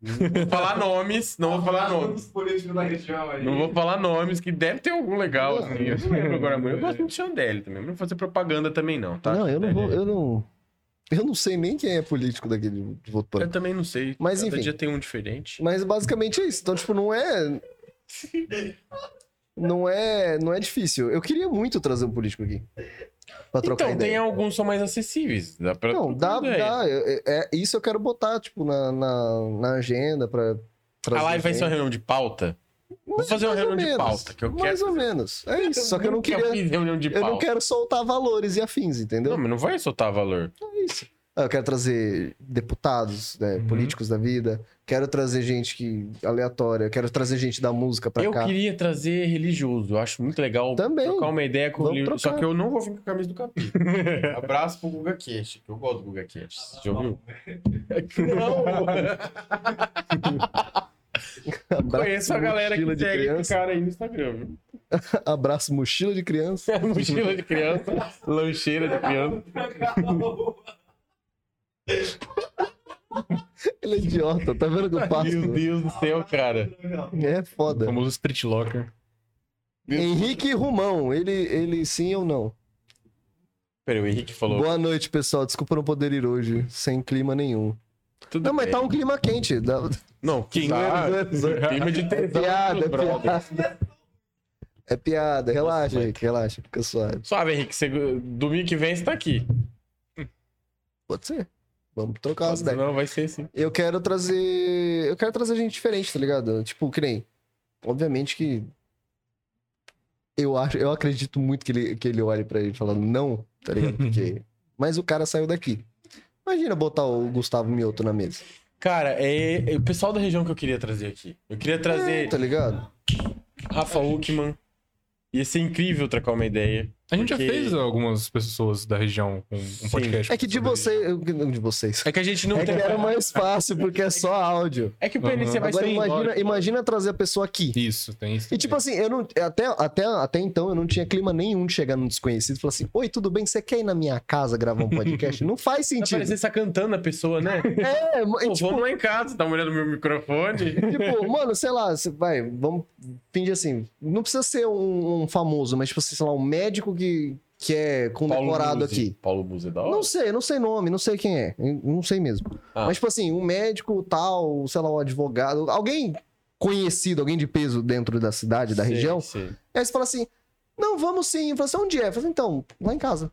Não vou falar nomes, não vou falar nomes. políticos da região aí. Não vou falar nomes, que deve ter algum legal, assim. Eu não lembro agora, mas eu gosto muito do Xandelli também. Não vou fazer propaganda também, não, tá? não, eu não vou. Eu não. Eu não sei nem quem é político daquele de voto Eu também não sei. Mas, Cada enfim. dia tem um diferente. Mas basicamente é isso. Então, tipo, não é. Não é, não é difícil. Eu queria muito trazer um político aqui. Pra trocar Então, tem ideia. alguns que são mais acessíveis. Dá pra Não, dá, dá. É, é- isso eu quero botar, tipo, na, na, na agenda pra. A live vai ser uma reunião de pauta? Vou fazer uma Mais reunião de menos, pauta, que eu quero. Mais ou menos. É isso. Só que eu não queria. de Eu não quero soltar valores e afins, entendeu? Não, mas não vai soltar valor. É isso. Ah, Eu quero trazer deputados, né, Uhum. políticos da vida. Quero trazer gente que aleatória. Quero trazer gente da música pra eu cá. queria trazer religioso. Eu acho muito legal Também. trocar uma ideia com o livro. Só que eu não vou vir com a camisa do capim. Abraço pro Guga Cash, que eu gosto do Guga Cash. Já ouviu? Não! Abraço, Conheço a galera que segue esse cara aí no Instagram, viu? Abraço, mochila de criança. Mochila de criança, lancheira de criança. Ele é idiota, tá vendo que eu passo? Meu Deus do céu, cara. É O foda. famoso Street Locker. Henrique Rumão, ele, ele sim ou não? Peraí, o Henrique falou. Boa noite, pessoal. Desculpa não poder ir hoje, sem clima nenhum. Tudo Não, mas bem. tá um clima quente. Dá... Não, zoeira. clima de É tesão. piada, é piada. É piada, relaxa, Nossa, Henrique, relaxa, fica suave. Suave, Henrique. Você... Domingo que vem você tá aqui. Pode ser. Vamos trocar umas ideias. Não, vai ser assim. Eu quero trazer. Eu quero trazer gente diferente, tá ligado? Tipo, que nem. Obviamente que. Eu, acho, eu acredito muito que ele, que ele olhe pra ele falando não, tá ligado? Porque. Mas o cara saiu daqui. Imagina botar o Gustavo Mioto na mesa. Cara, é, é o pessoal da região que eu queria trazer aqui. Eu queria trazer Tá ligado? Rafa Uckman. Ia ser incrível trocar uma ideia. A gente Porque- já fez algumas pessoas da região com um Sim. podcast. É que de sobre- você. Não de vocês. É que a gente não É que tem. era mais fácil, porque é só áudio. É que o PNC Uhum. vai Agora ser imagina, imagina trazer a pessoa aqui. Isso, tem isso. E tipo assim, eu não. Até, até, até então eu não tinha clima nenhum de chegar num desconhecido e falar assim: Oi, tudo bem? Você quer ir na minha casa gravar um podcast? não faz sentido. parecer você tá cantando a pessoa, né? É, Pô, tipo, vamos lá em casa, tá olhando meu microfone. tipo, mano, sei lá, você vai, vamos fingir assim. Não precisa ser um, um famoso, mas tipo assim, sei lá, um médico que, que é condecorado aqui. Paulo Musi é da hora? Não sei, não sei nome, não sei quem é. Não sei mesmo. Ah. Mas, tipo assim, um médico tal, sei lá, um advogado, alguém conhecido, alguém de peso dentro da cidade, da Sei, região. sei. Aí você fala assim: não, vamos sim. Fala assim, onde é? Fala assim, então, lá em casa.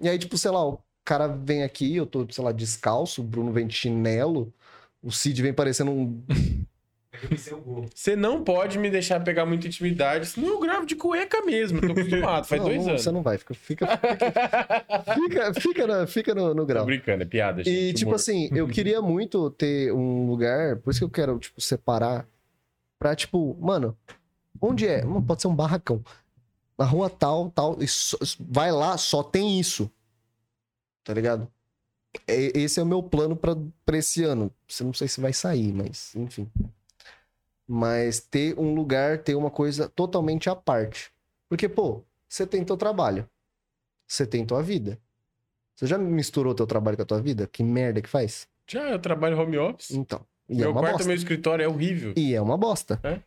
E aí, tipo, sei lá, o cara vem aqui, eu tô, sei lá, descalço, o Bruno vem de chinelo, o Cid vem parecendo um. Você não pode me deixar pegar muita intimidade, senão eu gravo de cueca mesmo. Tô acostumado, faz não, dois não, anos. Você não vai, fica, fica, fica, fica, no, fica no, no Tô grau. brincando, é piada, gente. E, tipo humor. assim, eu queria muito ter um lugar, por isso que eu quero, tipo, separar, pra, tipo, mano, onde é? Pode ser um barracão. Na rua tal, tal, e só- vai lá, só tem isso. Tá ligado? Esse é o meu plano pra esse ano. Você não sei se vai sair, mas, enfim. Mas ter um lugar, ter uma coisa totalmente à parte. Porque, pô, você tem teu trabalho. Você tem tua vida. Você já misturou teu trabalho com a tua vida? Que merda que faz? Já, eu trabalho home office. Então. É meu uma quarto, bosta. meu escritório é horrível. E é uma bosta. É?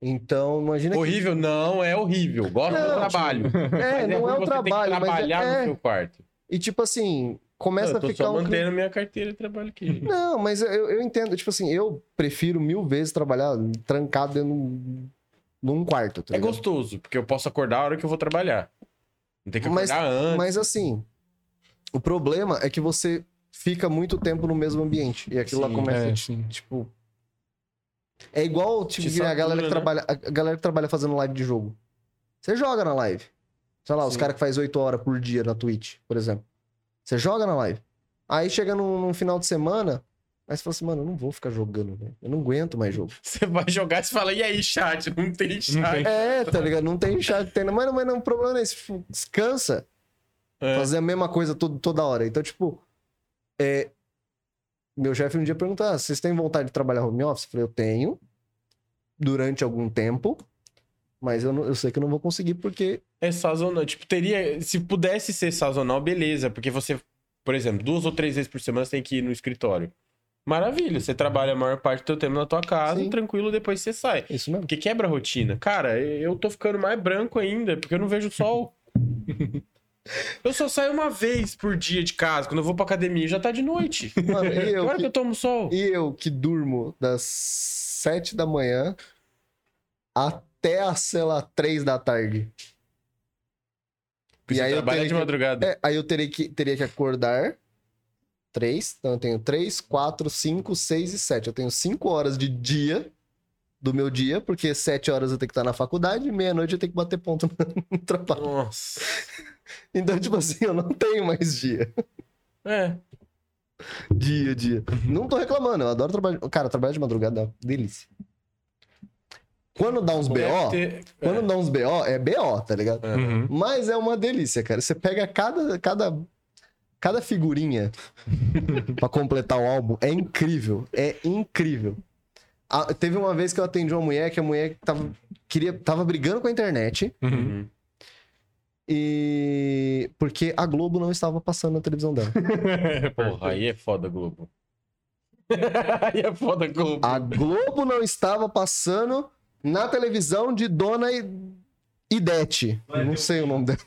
Então, imagina que... Horrível não é horrível. Gosto do Não, trabalho. É, Mas não é ruim o você ter que trabalho, mas trabalhar é... no seu quarto. E tipo assim, começa eu a tô ficar só um mantendo minha carteira de trabalho aqui. Não, mas eu, eu entendo. Tipo assim, eu prefiro mil vezes trabalhar trancado dentro de um- num quarto, tá É ligado? gostoso, porque eu posso acordar a hora que eu vou trabalhar. Não tem que Mas- acordar antes. Mas assim, o problema é que você fica muito tempo no mesmo ambiente. E aquilo lá Sim, começa, É, a, sim. tipo... É igual tipo, que a galera satura, que né? trabalha, a galera que trabalha fazendo live de jogo. Você joga na live. Sei lá, os Sim. caras que faz 8 horas por dia na Twitch, por exemplo. Você joga na live. Aí chega num, num final de semana, aí você fala assim, mano, eu não vou ficar jogando, velho. Eu não aguento mais jogo. Você vai jogar e você fala, e aí, chat? Não tem chat. tem. É, tá ligado? Não tem chat, tem... Mas, mas não, o problema é esse. Tipo, descansa. É. Fazer a mesma coisa todo, toda hora. Então, tipo, é... meu chefe um dia perguntou: ah, vocês têm vontade de trabalhar home office? Eu falei, eu tenho, durante algum tempo, mas eu, não- eu sei que eu não vou conseguir porque. É sazonal. Tipo, teria. Se pudesse ser sazonal, beleza. Porque você, por exemplo, duas ou três vezes por semana você tem que ir no escritório. Maravilha. Você trabalha a maior parte do teu tempo na tua casa, Sim. tranquilo, depois você sai. Isso mesmo. Porque quebra a rotina. Cara, eu tô ficando mais branco ainda, porque eu não vejo sol. eu só saio uma vez por dia de casa. Quando eu vou pra academia, já tá de noite. Mano, e eu, Agora que que, eu tomo sol. e eu que durmo das sete da manhã até as, sei lá, três da tarde. Porque e aí eu trabalha teria de que- madrugada. É, aí eu teria que, teria que acordar. Três. Então eu tenho três, quatro, cinco, seis e sete. Eu tenho cinco horas de dia do meu dia, porque sete horas eu tenho que estar na faculdade e meia-noite eu tenho que bater ponto no trabalho. Nossa. Então, tipo assim, eu não tenho mais dia. É. Dia, dia. Não tô reclamando, eu adoro trabalhar. Cara, trabalhar de madrugada é uma delícia. Quando dá uns BO, ter- quando é. dá uns BO, é BO, tá ligado? É. Uhum. Mas é uma delícia, cara. Você pega cada, cada, cada figurinha pra completar o álbum. É incrível. É incrível. Ah, teve uma vez que eu atendi uma mulher que a mulher tava, queria, tava brigando com a internet Uhum. Uhum. e porque a Globo não estava passando na televisão dela. Porra, aí é foda, Globo. aí é foda, Globo. A Globo não estava passando na televisão de Dona I- Idete. Não sei o nome dela.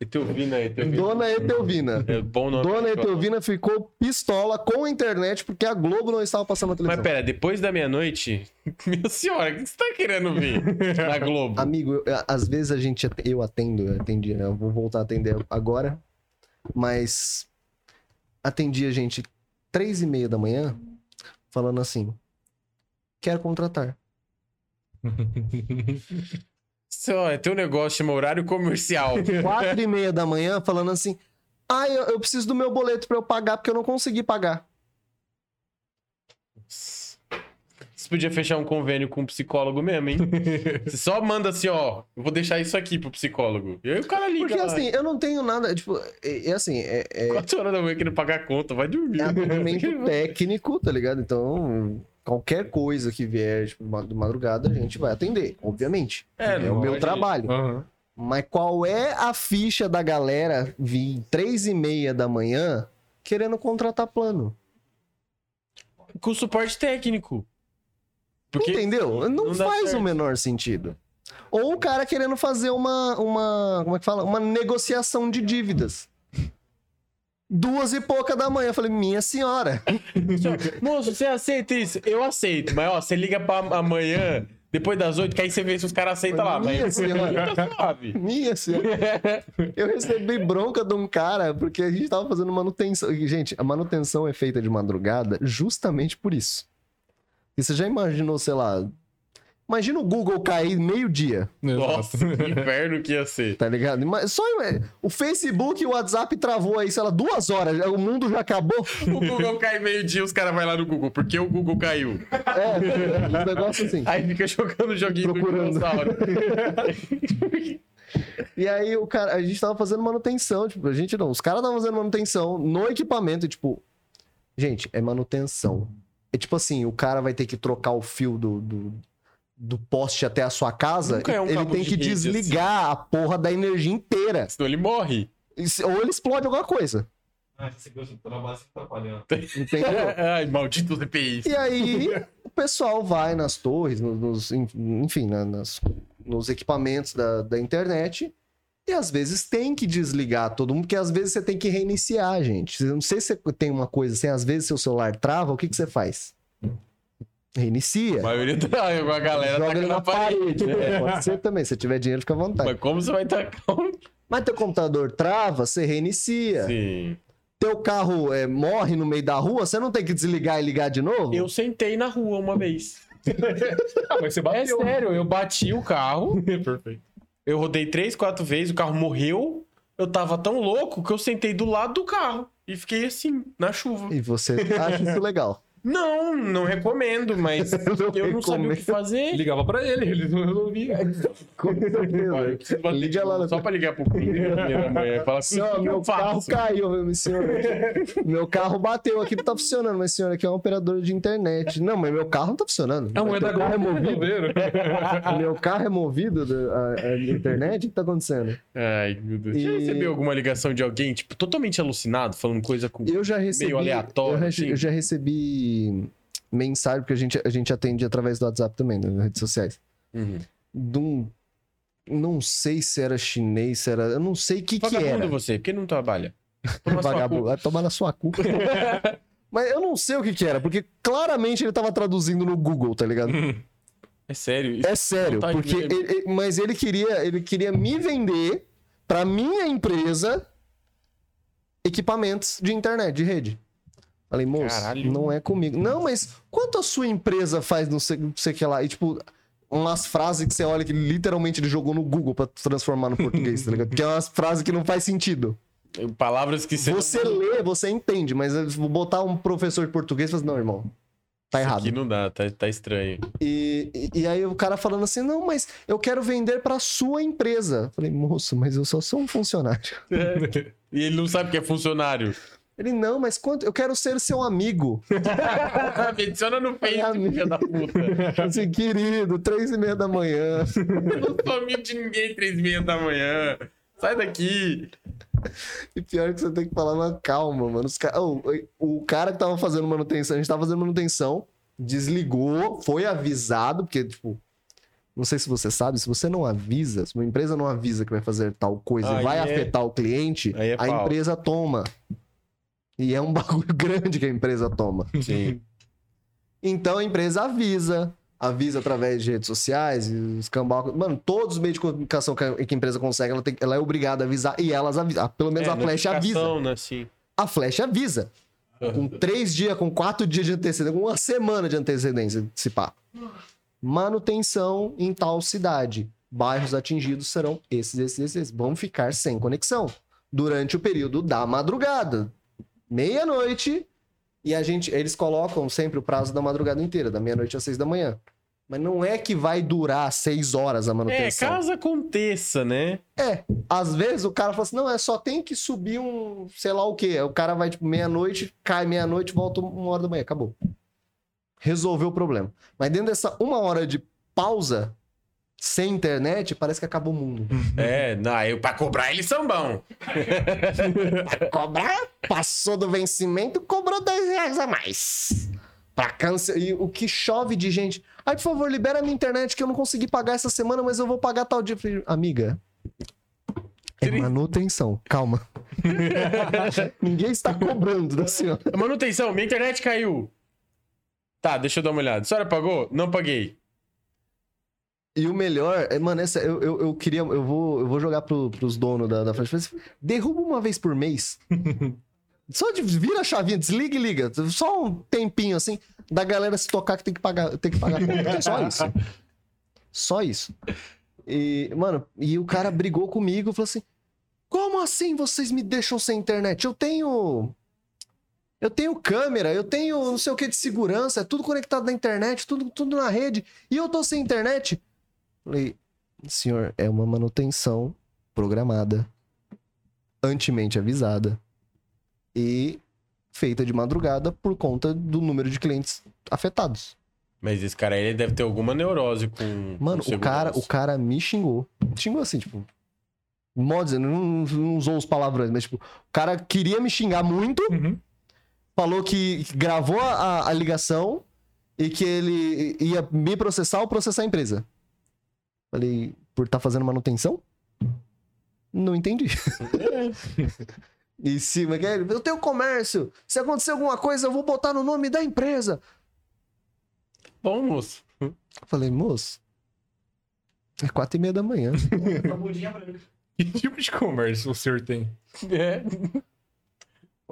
Etelvina, Etelvina. Dona Etelvina. É bom nome. Dona. Etelvina ficou pistola com a internet porque a Globo não estava passando na Mas televisão. pera, depois da meia-noite. Minha senhora, o que você tá querendo ver na Globo? Amigo, eu- às vezes a gente, eu atendo, eu atendi, né? Eu vou voltar a atender agora. Mas atendi a gente três e meia da manhã falando assim: quero contratar. Só, é teu negócio, chama horário comercial. Quatro e meia da manhã falando assim: ah, eu, eu preciso do meu boleto pra eu pagar porque eu não consegui pagar. Você podia fechar um convênio com um psicólogo mesmo, hein? Você só manda assim, ó, eu vou deixar isso aqui pro psicólogo. E aí o cara liga Porque lá. assim, eu não tenho nada, tipo, é, é assim, é, é Quatro horas da manhã querendo pagar a conta, vai dormir. é atendimento técnico, tá ligado? Então, qualquer coisa que vier tipo, de madrugada, a gente vai atender, obviamente. É, É, o meu pode- trabalho. Aham. Mas qual é a ficha da galera vir três e meia da manhã querendo contratar plano? Com suporte técnico. Porque Entendeu? Não, não faz o menor sentido. Ou o cara querendo fazer uma, uma. Como é que fala? Uma negociação de dívidas. Duas e pouca da manhã. Eu falei, minha senhora. Moço, você aceita isso? Eu aceito. Mas, ó, você liga pra amanhã, depois das oito, que aí você vê se os caras aceitam lá. Minha Mas senhora. tá suave. Minha senhora. Eu recebi bronca de um cara porque a gente tava fazendo manutenção. E, Gente, a manutenção é feita de madrugada justamente por isso. E você já imaginou, sei lá. Imagina o Google cair meio-dia, Nossa, que inferno que ia ser. tá ligado? Mas Só o Facebook e o WhatsApp travou aí, sei lá, duas horas. O mundo já acabou. O Google cai meio-dia, os caras vão lá no Google. Por que o Google caiu? É, um negócio assim. Aí fica jogando joguinho Procurando. do dinossauro. E aí o cara, a gente tava fazendo manutenção, tipo, a gente não, os caras estavam fazendo manutenção no equipamento, e, tipo, gente, é manutenção. É tipo assim, o cara vai ter que trocar o fio do, do, do poste até a sua casa, é um ele tem de que rede, assim. desligar a porra da energia inteira. Senão ele morre. Se- Ou ele explode alguma coisa, Ah, esse gosto do trabalho se atrapalhando. entendeu? Ai, maldito DPI. E aí, o pessoal vai nas torres, no- nos, enfim, na- nas- nos equipamentos da, da internet. E às vezes tem que desligar todo mundo, porque às vezes você tem que reiniciar, gente. Eu não sei se você tem uma coisa assim, às vezes seu celular trava, o que, que você faz? A Reinicia. maioria da a galera Joga tá ele na na parede. parede. É. É, pode ser também. Se tiver dinheiro, fica à vontade. Mas como você vai tacar um... Mas teu computador trava, você reinicia. Sim. Teu carro é, morre no meio da rua, você não tem que desligar e ligar de novo? Eu sentei na rua uma vez. Ah, mas você É bateu. sério, eu bati o carro, Perfeito. eu rodei três, quatro vezes, o carro morreu. Eu tava tão louco que eu sentei do lado do carro e fiquei assim, na chuva. E você acha isso legal? Não, não recomendo, mas Não eu não sabia o que fazer. Ligava pra ele, ele não resolvia. Com eu certeza. bater Liga lá na- Só pra ligar pro cliente da minha manhã. Fala assim, Senhor, meu eu carro caiu, meu senhor. meu carro bateu aqui, não tá funcionando. Mas, senhor, aqui é um operador de internet. Não, mas meu carro não tá funcionando. É um é da meu carro é movido. Meu carro é movido da a, a internet? O que tá acontecendo? Ai, meu Deus. Já E- recebeu alguma ligação de alguém, tipo, totalmente alucinado, falando coisa com... Eu já recebi. aleatório, eu, re- assim. eu já recebi mensagem, porque a gente, a gente atende através do WhatsApp também, nas redes sociais. Uhum. De um. Não sei se era chinês, se era. Eu não sei o que, que era. você, porque não trabalha? Toma Vagabundo. Vai tomar na sua culpa. Mas eu não sei o que, que era, porque claramente ele tava traduzindo no Google, tá ligado? É sério? É sério, Vontade porque ele- ele- mas ele queria, ele queria me vender pra minha empresa equipamentos de internet, de rede. Falei, moço, Caralho. não é comigo. Não, mas quanto a sua empresa faz não sei, não sei o que lá? E tipo, umas frases que você olha que literalmente ele jogou no Google pra transformar no português, tá ligado? Porque é umas frases que não faz sentido. Palavras que você... Você lê, você entende, mas eu vou botar um professor de português e falar assim, não, irmão, tá Isso errado. aqui não dá, tá, tá estranho. E, e, e aí o cara falando assim, não, mas eu quero vender pra sua empresa. Falei, moço, mas eu só sou um funcionário. E ele não sabe que é funcionário. Ele, não, mas quanto? Eu quero ser seu amigo. Me adiciona no Face, amigo. filha da puta. Assim, querido, três e meia da manhã. Eu não sou amigo de ninguém três e meia da manhã. Sai daqui. E pior que você tem que falar na calma, mano. Os ca... O cara que tava fazendo manutenção, a gente tava fazendo manutenção, desligou, foi avisado, porque, tipo, não sei se você sabe, se você não avisa, se uma empresa não avisa que vai fazer tal coisa e vai é- afetar o cliente, é a empresa toma. E é um bagulho grande que a empresa toma. Sim. Então a empresa avisa, avisa através de redes sociais, e os cambal. Mano, todos os meios de comunicação que a, que a empresa consegue, ela, tem- ela é obrigada a avisar e elas avisam. Ah, Pelo menos É, a Flash avisa. Né, sim. A Flash avisa. Com três dias, com quatro dias de antecedência, com uma semana de antecedência, se pá. Manutenção em tal cidade. Bairros atingidos serão esses, esses, esses. Vão ficar sem conexão durante o período da madrugada. Meia-noite. E a gente, eles colocam sempre o prazo da madrugada inteira, da meia-noite às seis da manhã. Mas não é que vai durar seis horas a É, manutenção. caso aconteça, né? É, às vezes o cara fala assim, não, é só tem que subir um, sei lá o quê. O cara vai, tipo, meia-noite, cai meia-noite, volta uma hora da manhã, acabou. Resolveu o problema. Mas dentro dessa uma hora de pausa, sem internet, parece que acabou o mundo. É, não, eu, pra cobrar eles são bons. Cobrar, passou do vencimento, cobrou 10 reais a mais. Pra câncer. E o que chove de gente. Ai, por favor, libera a minha internet que eu não consegui pagar essa semana, mas eu vou pagar tal dia. Eu falei, amiga. É manutenção, calma. Ninguém está cobrando da senhora. Manutenção, minha internet caiu. Tá, deixa eu dar uma olhada. A senhora pagou? Não paguei. E o melhor, é, mano, essa, eu, eu, eu queria. Eu vou, eu vou jogar pro, pros donos da, da Flash. Derruba uma vez por mês. Só de, vira a chavinha, desliga e liga. Só um tempinho assim, da galera se tocar que tem que pagar, tem que pagar conta. Só isso. Só isso. E, mano, e o cara brigou comigo falou assim: Como assim vocês me deixam sem internet? Eu tenho. Eu tenho câmera, eu tenho não sei o que de segurança, é tudo conectado na internet, tudo, tudo na rede, e eu tô sem internet. Falei, senhor, é uma manutenção programada, antemente avisada e feita de madrugada por conta do número de clientes afetados. Mas esse cara aí ele deve ter alguma neurose com. Mano, com o cara, o cara me xingou. Xingou assim, tipo. Modo dizendo, não, não usou os palavrões, mas tipo, o cara queria me xingar muito, Uhum. falou que gravou a, a ligação e que ele ia me processar ou processar a empresa. Falei, por estar fazendo manutenção? Não entendi. e se, mas que é? eu tenho comércio. Se acontecer alguma coisa, eu vou botar no nome da empresa. Bom, moço. Falei, moço, é quatro e meia da manhã. Que tipo de comércio o senhor tem? É.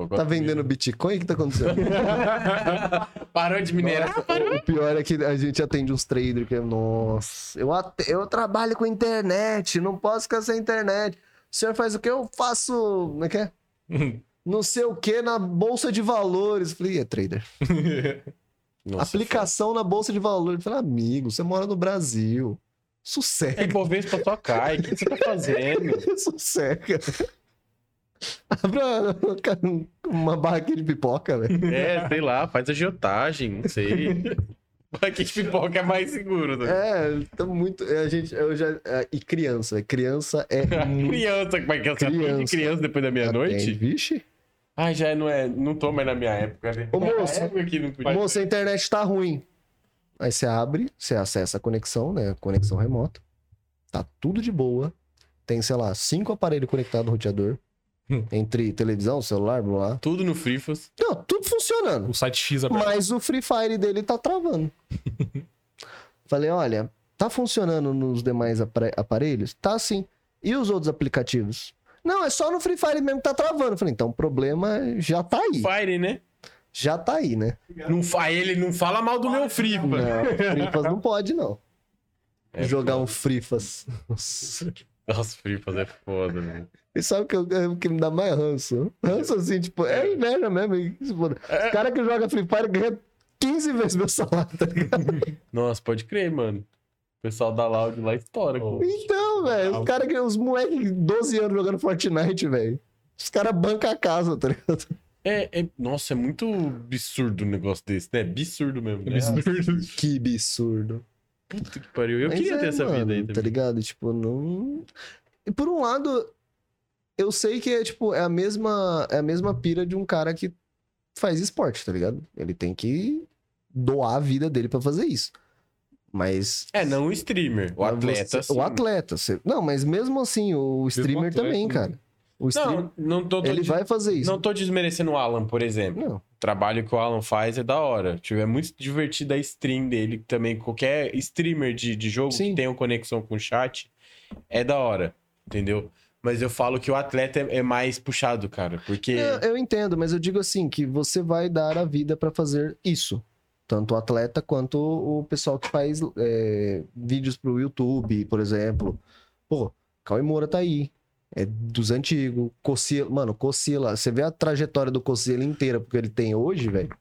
Tá vendendo Bitcoin? O que tá acontecendo? Parou de minerar? O pior é que a gente atende uns traders que, é, nossa, eu, eu trabalho com internet, não posso ficar sem internet. O senhor faz o quê? Eu faço, como é que é? Não sei o que na bolsa de valores. Falei, é trader. Nossa, Aplicação na bolsa de valores. Falei, amigo, você mora no Brasil. É Sossega, Ibovespa só cai. O que você tá fazendo? sossega. Abra uma barraquinha de pipoca, velho. É, sei lá, faz agiotagem, não sei. Aqui de pipoca é mais seguro, né? É, tá muito. A gente, eu já. é, E criança, velho. criança é muito. Criança, como é que é? Atende Criança. criança depois da meia-noite? Atende, Vixe. Ai, já não é. Não tô mais na minha época, né? Ô, moço. Época que não podia. Moça, a internet tá ruim. Aí você abre, você acessa a conexão, né? Conexão remota. Tá tudo de boa. Tem, sei lá, cinco aparelhos conectados no roteador. Entre televisão, celular, blá blá. Tudo no Frifas. Não, tudo funcionando. O site X aberto. Mas o Free Fire dele tá travando. Falei, olha, tá funcionando nos demais apare- aparelhos? Tá sim. E os outros aplicativos? Não, é só no Free Fire mesmo que tá travando. Falei, então o problema já tá aí. Fire, né? Já tá aí, né? Não fa... Ele não fala mal do meu Frifa. Não, Frifas não pode, não. É Jogar um Frifas. Nossa. Nossa, Frifas é foda, né? E sabe o que, eu- o que me dá mais ranço? Ranço assim, tipo, é inveja mesmo. Os caras que jogam Free Fire ganham 15 vezes meu salário, tá ligado? Nossa, pode crer, mano. O pessoal da Loud lá estoura. Oh. Então, velho, os caras que. Os moleques 12 anos jogando Fortnite, velho. Os caras bancam a casa, tá ligado? É, é- Nossa, é muito absurdo um negócio desse, né? Absurdo mesmo. Né? Absurdo. Que absurdo. Puta que pariu. Eu Mas queria é, ter essa mano, vida aí Tá também. ligado? Tipo, não. E por um lado, eu sei que é, tipo, é a mesma, é a mesma pira de um cara que faz esporte, tá ligado? Ele tem que doar a vida dele pra fazer isso. Mas. É, não o streamer. O atleta, você- sim. O atleta. você- Não, mas mesmo assim, o streamer atleta, também, né? cara. O stream, Não, não tô, tô ele vai fazer isso. não tô desmerecendo o Alan, por exemplo. Não. O trabalho que o Alan faz é da hora. Tipo, é muito divertido a stream dele também. Qualquer streamer de, de jogo Sim. que tenha uma conexão com o chat é da hora, entendeu? Mas eu falo que o atleta é, é mais puxado, cara. Porque. Eu, eu entendo, mas eu digo assim, que você vai dar a vida pra fazer isso. Tanto o atleta quanto o pessoal que faz é, vídeos pro YouTube, por exemplo. Pô, Cauê Moura tá aí. É dos antigos. Cossila. Mano, Cossila. Você vê a trajetória do Cossila inteira, porque ele tem hoje, velho.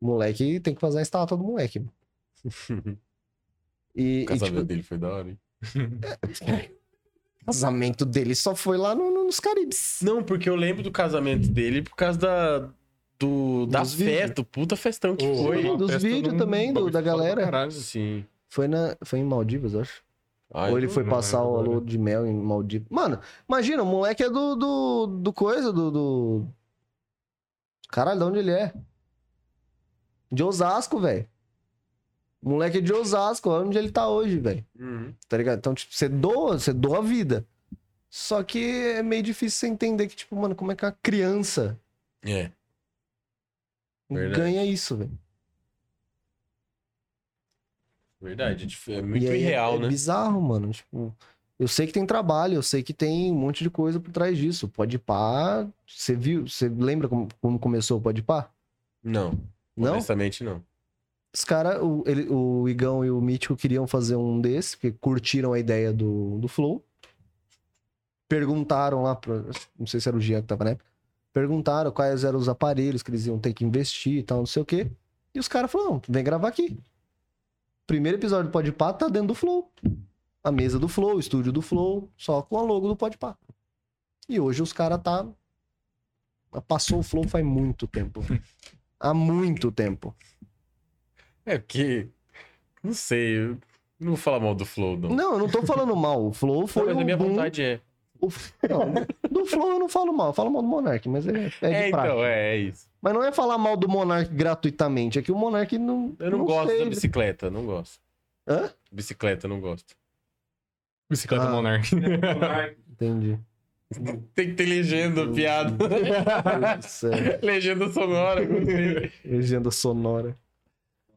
Moleque tem que fazer a estátua do moleque. mano. E, o e, casamento tipo, dele foi da hora, hein? o casamento dele só foi lá no- no- nos Caribes. Não, porque eu lembro do casamento dele por causa da. Do, da Dos festa, o puta festão que Ô, foi. dos vídeos também, do- da galera. caralho. Sim. Foi, na, foi em Maldivas, eu acho. Ai, Ou ele foi não passar lembro o lua de mel em Maldivas. Mano, imagina, o moleque é do, do, do coisa, do, do... Caralho, de onde ele é? De Osasco, velho. O moleque é de Osasco, olha onde ele tá hoje, velho. Uhum. Tá ligado? Então, tipo, você doa, você doa a vida. Só que é meio difícil você entender que, tipo, mano, como é que uma criança É. Verdade. ganha isso, velho. Verdade. tipo, É muito aí irreal, é, né? É bizarro, mano. Tipo, eu sei que tem trabalho, eu sei que tem um monte de coisa por trás disso. Pode pá. Você viu? Você lembra como, como começou o Pode pá? Não. Não? Honestamente, não. Os caras, o, ele- o Igão e o Mítico queriam fazer um desse, porque curtiram a ideia do, do Flow. Perguntaram lá, pra, não sei se era o Jean que tava na época, perguntaram quais eram os aparelhos que eles iam ter que investir e tal, não sei o quê. E os caras falaram, vem gravar aqui. Primeiro episódio do Podpah tá dentro do Flow. A mesa do Flow, o estúdio do Flow, só com a logo do Podpah. E hoje os caras tá... Passou o Flow faz muito tempo. Há muito tempo. É porque. Não sei. Eu não vou falar mal do Flow, não. Não, eu não tô falando mal. O Flow foi mas um a minha boom. vontade é. O- Não, do Flow eu não falo mal. Eu falo mal do Monark, mas é, é de É, então, prática. é, é isso. Mas não é falar mal do Monark gratuitamente. É que o Monark não. Eu não, gosto sei. da bicicleta, não gosto. Hã? Bicicleta, não gosto. Bicicleta Ah. Monark. Entendi. Tem que ter legenda, piada. Deus do céu. legenda sonora. Legenda sonora.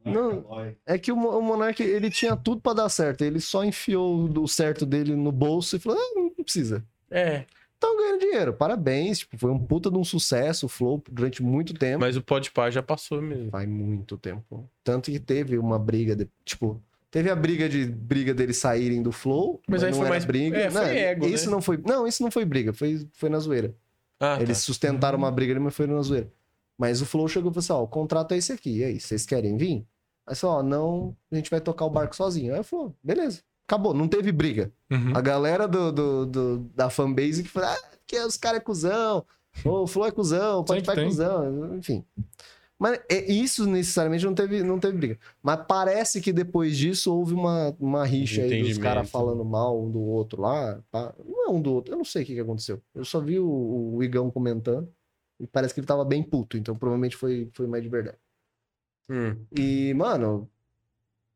Não, é que o, o Monark, ele tinha tudo pra dar certo. Ele só enfiou o certo dele no bolso e falou: ah, não precisa. É, Então ganhando dinheiro. Parabéns. Tipo, foi um puta de um sucesso o Flow durante muito tempo. mas o Podpah já passou mesmo. Faz muito tempo. Tanto que teve uma briga, de- tipo, teve a briga de briga deles saírem do Flow, Mas mas, aí não foi mais- briga. é, foi não, ego, isso né? não foi, não, isso não foi briga, foi, foi na zoeira. Ah, Eles tá. sustentaram uma briga, ali, mas foi na zoeira. Mas o Flow chegou e falou assim, ó, o contrato é esse aqui, e aí, vocês querem vir? Aí falou, ó, não, a gente vai tocar o barco sozinho. Aí eu falou, beleza, acabou, não teve briga. Uhum. A galera do, do, do- da fanbase que falou, ah, que os caras é cuzão, ô, o Flow é cuzão, pode Sempre é cuzão, enfim. Mas é, isso necessariamente não teve, não teve briga. Mas parece que depois disso houve uma, uma rixa aí dos caras falando mal um do outro lá. pá. Não é um do outro, eu não sei o que, que aconteceu. Eu só vi o, o Igão comentando e parece que ele tava bem puto, então provavelmente foi, foi mais de verdade. Hum. E, mano,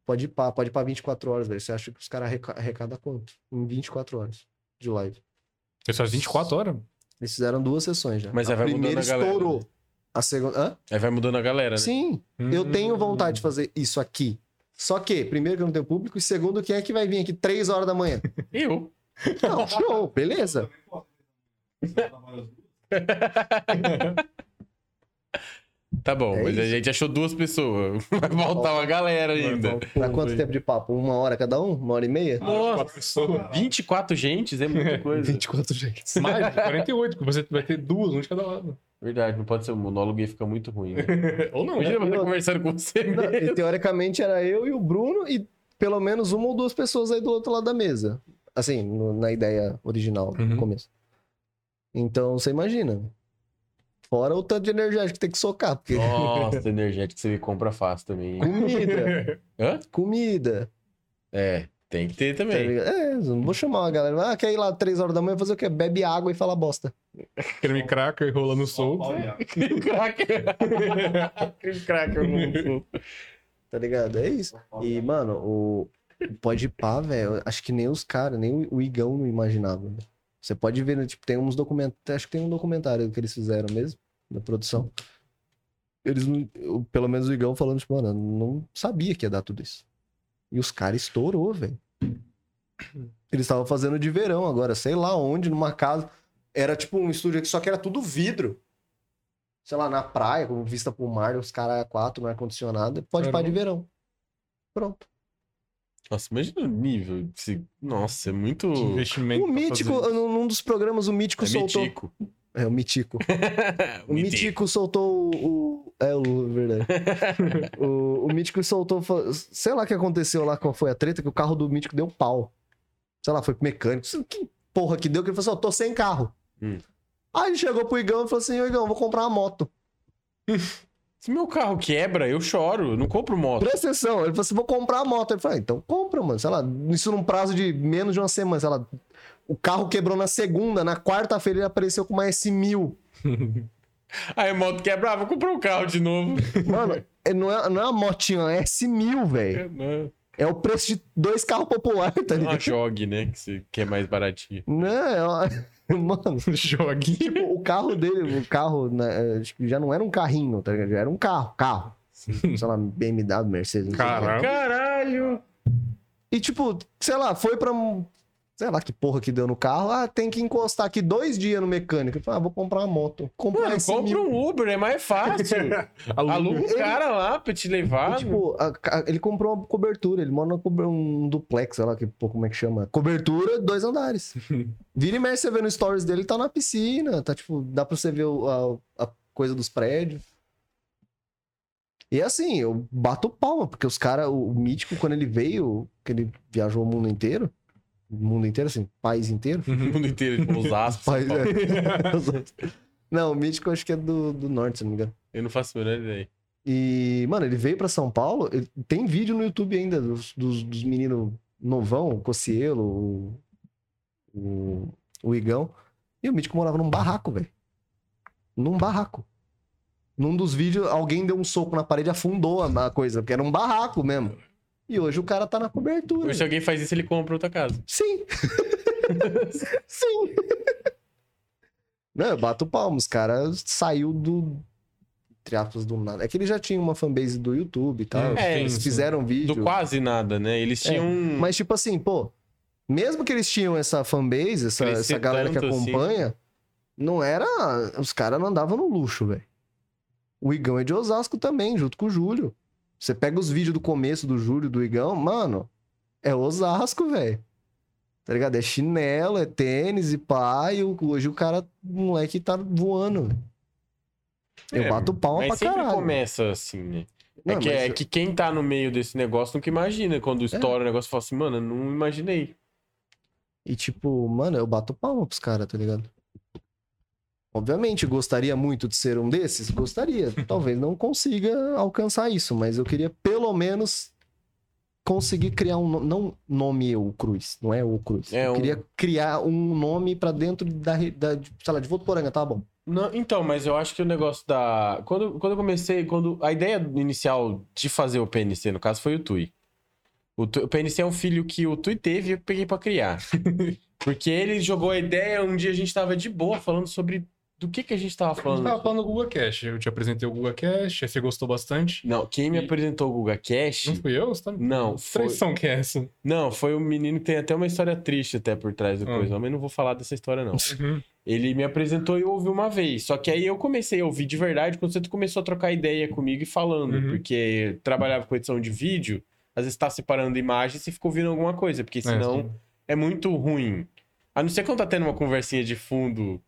pode ir pá, pode ir pra 24 horas, velho. Você acha que os caras arreca- arrecadam quanto? Em 24 horas de live. Isso faz 24 horas. Eles fizeram duas sessões já. Mas a aí vai primeira mudando a galera, estourou. né? A segunda. Hã? Aí vai mudando a galera, né? Sim, eu Hum. tenho vontade de fazer isso aqui. Só que, primeiro, que eu não tenho público, e segundo, quem é que vai vir aqui 3 horas da manhã? Eu. Não, show, beleza. Tá bom, É mas a isso. gente achou duas pessoas. Vai voltar uma galera ainda. Pra quanto tempo de papo? Uma hora cada um? Uma hora e meia? Nossa, Quatro pessoas. 24 gentes é muita coisa. 24 jeitos. Mais, 48, porque você vai ter duas, um de cada lado. Verdade, não pode ser um monólogo ia ficar muito ruim. Né? Ou não, né? Imagina você Eu- conversando com você Não, e mesmo. teoricamente era eu e o Bruno e pelo menos uma ou duas pessoas aí do outro lado da mesa. Assim, no- na ideia original, no Uhum. começo. Então, você imagina. Fora o tanto de energético que tem que socar, porque Nossa, energético você me compra fácil também. comida, Hã? comida. É, tem que ter também. é, não vou chamar uma galera. Ah, quer ir lá três horas da manhã fazer o quê? Bebe água e fala bosta. Creme cracker rolando solto. Cracker. Cracker. não- Tá ligado? É isso. E, mano, o. Pode pá, velho. Acho que nem os caras, nem o- Igão não imaginava. velho. Você pode ver, né? Tipo, tem uns documentários. Acho que tem um documentário que eles fizeram mesmo, da produção. Eles, pelo menos o Igão falando, tipo, mano, não sabia que ia dar tudo isso. E os caras estourou, velho. Eles estavam fazendo de verão agora, sei lá onde, numa casa. Era tipo um estúdio que só que era tudo vidro. Sei lá, na praia, com vista pro mar, os caras quatro, no ar-condicionado. Pode Caramba. para de verão. Pronto. Nossa, imagina o nível. desse- Nossa, é muito. Que investimento. O Mítico, num num dos programas, o Mítico É soltou. mitico. É, o Mítico. O Mitico. Mítico soltou o. É, o Lula, verdade. o, o Mítico soltou. Sei lá o que aconteceu lá, qual foi a treta, que o carro do Mítico deu pau. Sei lá, foi pro mecânico. Que porra que deu, que ele falou assim: ó, tô sem carro. Hum. Aí ele chegou pro Igão e falou assim: Ô Igão, vou comprar uma moto. Se meu carro quebra, eu choro. Eu não compro moto. Presta atenção. Ele falou assim: vou comprar a moto. Ele falou: ah, então compra, mano. Sei lá, isso num prazo de menos de uma semana. Sei lá. O carro quebrou na segunda, na quarta-feira ele apareceu com uma S1000. Aí a moto quebra, ah, vou comprar um carro de novo. Mano, é- não é, não é uma motinha, é uma S1000, velho. Não, É o preço de dois carros populares, tá é uma ligado? jogue, né? Que, se- que é mais baratinho. Não, é uma... Mano, Jogue. tipo, o carro dele, o carro, né, é, já não era um carrinho, tá ligado? Já era um carro, carro. Sei lá, BMW, Mercedes. não sei o quê. Caramba. Caralho! E tipo, sei lá, foi pra. Sei lá que porra que deu no carro. Ah, tem que encostar aqui dois dias no mecânico. Eu falei, ah, vou comprar uma moto. Comprei Mano, compra mil. um Uber, é mais fácil. Aluga um cara lá pra te levar. E, tipo, a- a- ele comprou uma cobertura, ele mora cober- um duplex, sei lá que, pô, como é que chama. Cobertura, dois andares. Vira e mexe, você vê no stories dele, ele tá na piscina, tá tipo, dá pra você ver o- a, a coisa dos prédios. E assim, eu bato palma, porque os caras, o, o Mítico, quando ele veio, que ele viajou o mundo inteiro, o mundo inteiro, assim, país inteiro. O mundo inteiro, tipo, Osasco. São País, é. Não, o Mítico acho que é do, do norte, se não me engano. Eu não faço a menor ideia. E, mano, ele veio pra São Paulo. ele- tem vídeo no YouTube ainda dos, dos, dos meninos novão, o Cocielo, o, o, o Igão. E o Mítico morava num barraco, velho. Num barraco. Num dos vídeos, alguém deu um soco na parede e afundou a, a coisa, porque era um barraco mesmo. E hoje o cara tá na cobertura. Hoje, se alguém faz isso, ele compra outra casa. Sim. Sim. Não, eu bato palmas. Os caras saiu do. Entre aspas, do nada. É que eles já tinham uma fanbase do YouTube e tal. É, eles fizeram vídeo. Do quase nada, né? Eles É, tinham. Mas, tipo assim, pô, mesmo que eles tinham essa fanbase, essa, essa galera que assim. acompanha, não era. Os caras não andavam no luxo, velho. O Igão é de Osasco também, junto com o Júlio. Você pega os vídeos do começo do Júlio do Igão, mano, é Osasco, velho. Tá ligado? É chinelo, é tênis e o- hoje o cara, o moleque tá voando. Eu É, bato palma Mas pra sempre caralho. começa assim, né? Não, é, que, mas é que quem tá no meio desse negócio nunca imagina. Quando estoura o negócio, fala assim, mano, eu não imaginei. E tipo, mano, eu bato palma pros caras, tá ligado? Obviamente, gostaria muito de ser um desses? Gostaria. Talvez não consiga alcançar isso, mas eu queria pelo menos conseguir criar um nome. Não nome o Cruz, não é o Cruz. É eu um- queria criar um nome pra dentro da, da de- sei lá, de Votuporanga, tá bom. Não, então, mas eu acho que o negócio da. Quando, quando eu comecei, quando a ideia inicial de fazer o PNC, no caso, foi o Tui. O, Tui- o PNC é um filho que o Tui teve e eu peguei pra criar. Porque ele jogou a ideia, um dia a gente tava de boa falando sobre. Do que que a gente tava A gente falando? tava falando do Google Cash. Eu te apresentei o Google Cash, aí você gostou bastante. Não, quem me E- apresentou o Guga Cash. Não fui eu? Você tá... Não, Que foi, traição que é essa? não, foi um menino que tem até uma história triste até por trás do Ah. coisa, mas não vou falar dessa história não. Uhum. Ele me apresentou e eu ouvi uma vez. Só que aí eu comecei a ouvir de verdade quando você começou a trocar ideia comigo e falando. Uhum. Porque eu trabalhava com edição de vídeo, às vezes tá separando imagens e fica ouvindo alguma coisa, porque senão sim. é, muito ruim. A não ser quando tá tendo uma conversinha de fundo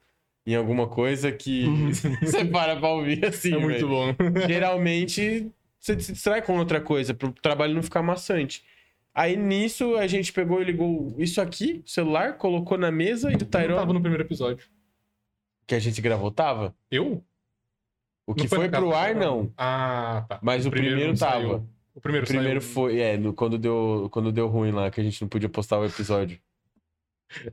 em alguma coisa que você para pra ouvir assim. Uhum. É muito velho. bom. Geralmente você se distrai com outra coisa, pro trabalho não ficar maçante. Aí nisso a gente pegou e ligou isso aqui, o celular, colocou na mesa e o Eu Tyrone tava no primeiro episódio. que a gente gravou tava? Eu? O que Não foi, casa pro ar, não. Ah, tá. Mas o primeiro não tava. saiu. O primeiro, O primeiro saiu. foi, é, no- quando, deu, quando deu ruim lá, que a gente não podia postar o episódio.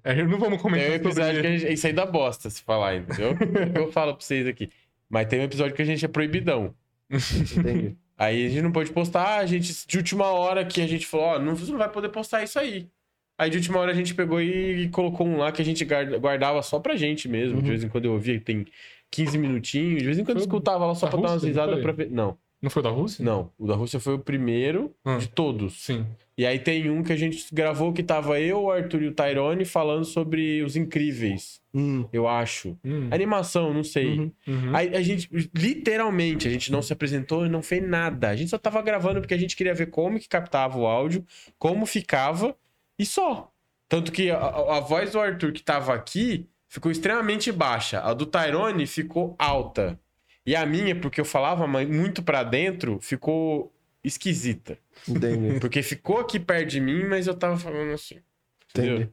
É, não vamos Tem comentar um sobre episódio que a gente, isso aí dá bosta se falar, entendeu? eu falo pra vocês aqui. Mas tem um episódio que a gente é proibidão. Entendi. Aí a gente não pôde postar, a gente, de última hora que a gente falou, ó, não, você não vai poder postar isso aí. Aí de última hora a gente pegou e colocou um lá que a gente guarda- guardava só pra gente mesmo. De Uhum. vez em quando eu ouvia, tem 15 minutinhos. De vez em quando eu Foi escutava lá só pra dar umas Rússia, risadas pra ver. Não, Não foi da Rússia? não. O da Rússia foi o primeiro Ah. de todos. Sim. E aí tem um que a gente gravou que tava eu, o Arthur e o Tyrone falando sobre os incríveis, Hum. eu acho. Hum. Animação, não sei. Uhum. Uhum. Aí a gente, literalmente, a gente não se apresentou e não fez nada. A gente só tava gravando porque a gente queria ver como que captava o áudio, como ficava e só. Tanto que a, a- voz do Arthur que tava aqui ficou extremamente baixa. A do Tyrone ficou alta. E a minha, porque eu falava muito pra dentro, ficou esquisita. Entendi. Porque ficou aqui perto de mim, mas eu tava falando assim. Entendeu? Entendi.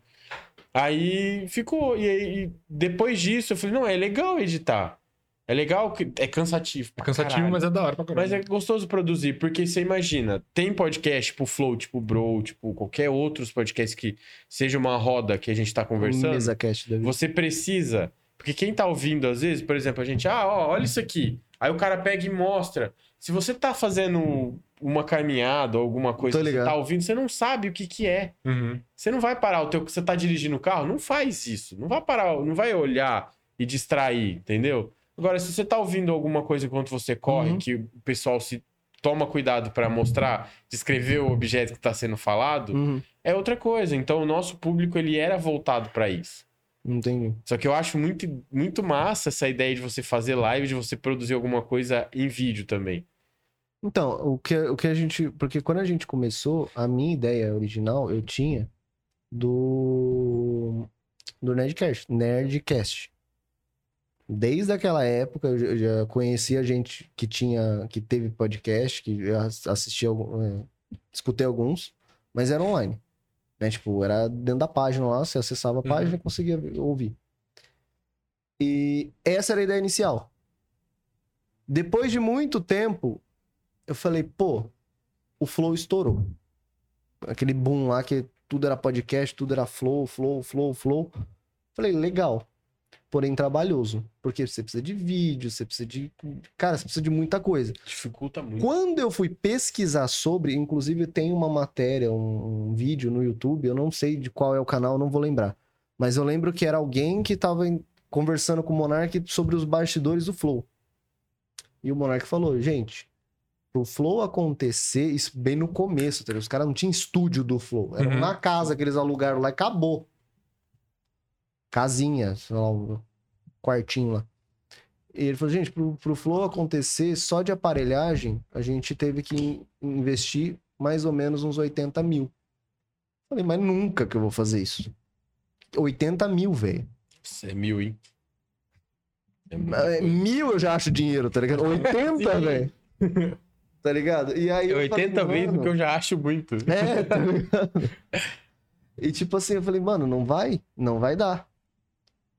Aí ficou. E aí, depois disso, eu falei, não, é legal editar. É legal, que é cansativo. É cansativo, caralho. mas é da hora pra caramba. Mas é gostoso produzir, porque você imagina, tem podcast tipo Flow, tipo Bro, tipo qualquer outros podcasts que seja uma roda que a gente tá conversando. Mesa cast da vida. Você precisa. Porque quem tá ouvindo, às vezes, por exemplo, a gente, ah, ó, olha isso aqui. Aí o cara pega e mostra. Se você tá fazendo uma caminhada ou alguma coisa que você tá ouvindo, você não sabe o que que é. Uhum. Você não vai parar o teu. Você tá dirigindo o carro? Não faz isso. Não vai parar, não vai olhar e distrair, entendeu? Agora, se você tá ouvindo alguma coisa enquanto você corre, Uhum. que o pessoal se toma cuidado pra mostrar, descrever o objeto que tá sendo falado, Uhum. é outra coisa. Então, o nosso público ele era voltado pra isso. Entendi. Só que eu acho muito, muito massa essa ideia de você fazer live, de você produzir alguma coisa em vídeo também. Então, o que, o que a gente. Porque quando a gente começou, a minha ideia original eu tinha do. Do Nerdcast. Nerdcast. Desde aquela época eu já- conhecia gente que tinha. que teve podcast, que eu ass- assisti algum, é, escutei alguns, mas era online. Né? Tipo, era dentro da página lá, você acessava a página e conseguia ouvir. E essa era a ideia inicial. Depois de muito tempo, eu falei, pô, o Flow estourou. Aquele boom lá que tudo era podcast, tudo era Flow, Flow, Flow, Flow. Falei, legal. Porém, trabalhoso. Porque você precisa de vídeo, você precisa de. Cara, você precisa de muita coisa. Dificulta muito. Quando eu fui pesquisar sobre, inclusive tem uma matéria, um, um vídeo no YouTube, eu não sei de qual é o canal, não vou lembrar. Mas eu lembro que era alguém que tava conversando com o Monark sobre os bastidores do Flow. E o Monark falou, gente, pro Flow acontecer, isso bem no começo, tá os caras não tinham estúdio do Flow. Era Uhum. na casa que eles alugaram lá e acabou. Casinha, sei lá, um quartinho lá. E ele falou, gente, pro, pro Flow acontecer, só de aparelhagem, a gente teve que in- investir mais ou menos uns 80 mil. Falei, mas nunca que eu vou fazer isso. 80 mil, velho. Isso é mil, hein? É É. Mil eu já acho dinheiro, tá ligado? 80, Sim. velho. Tá ligado? E aí É eu 80 falei, vezes que eu já acho muito. É, tá ligado? E tipo assim, eu falei, mano, não vai? Não vai dar.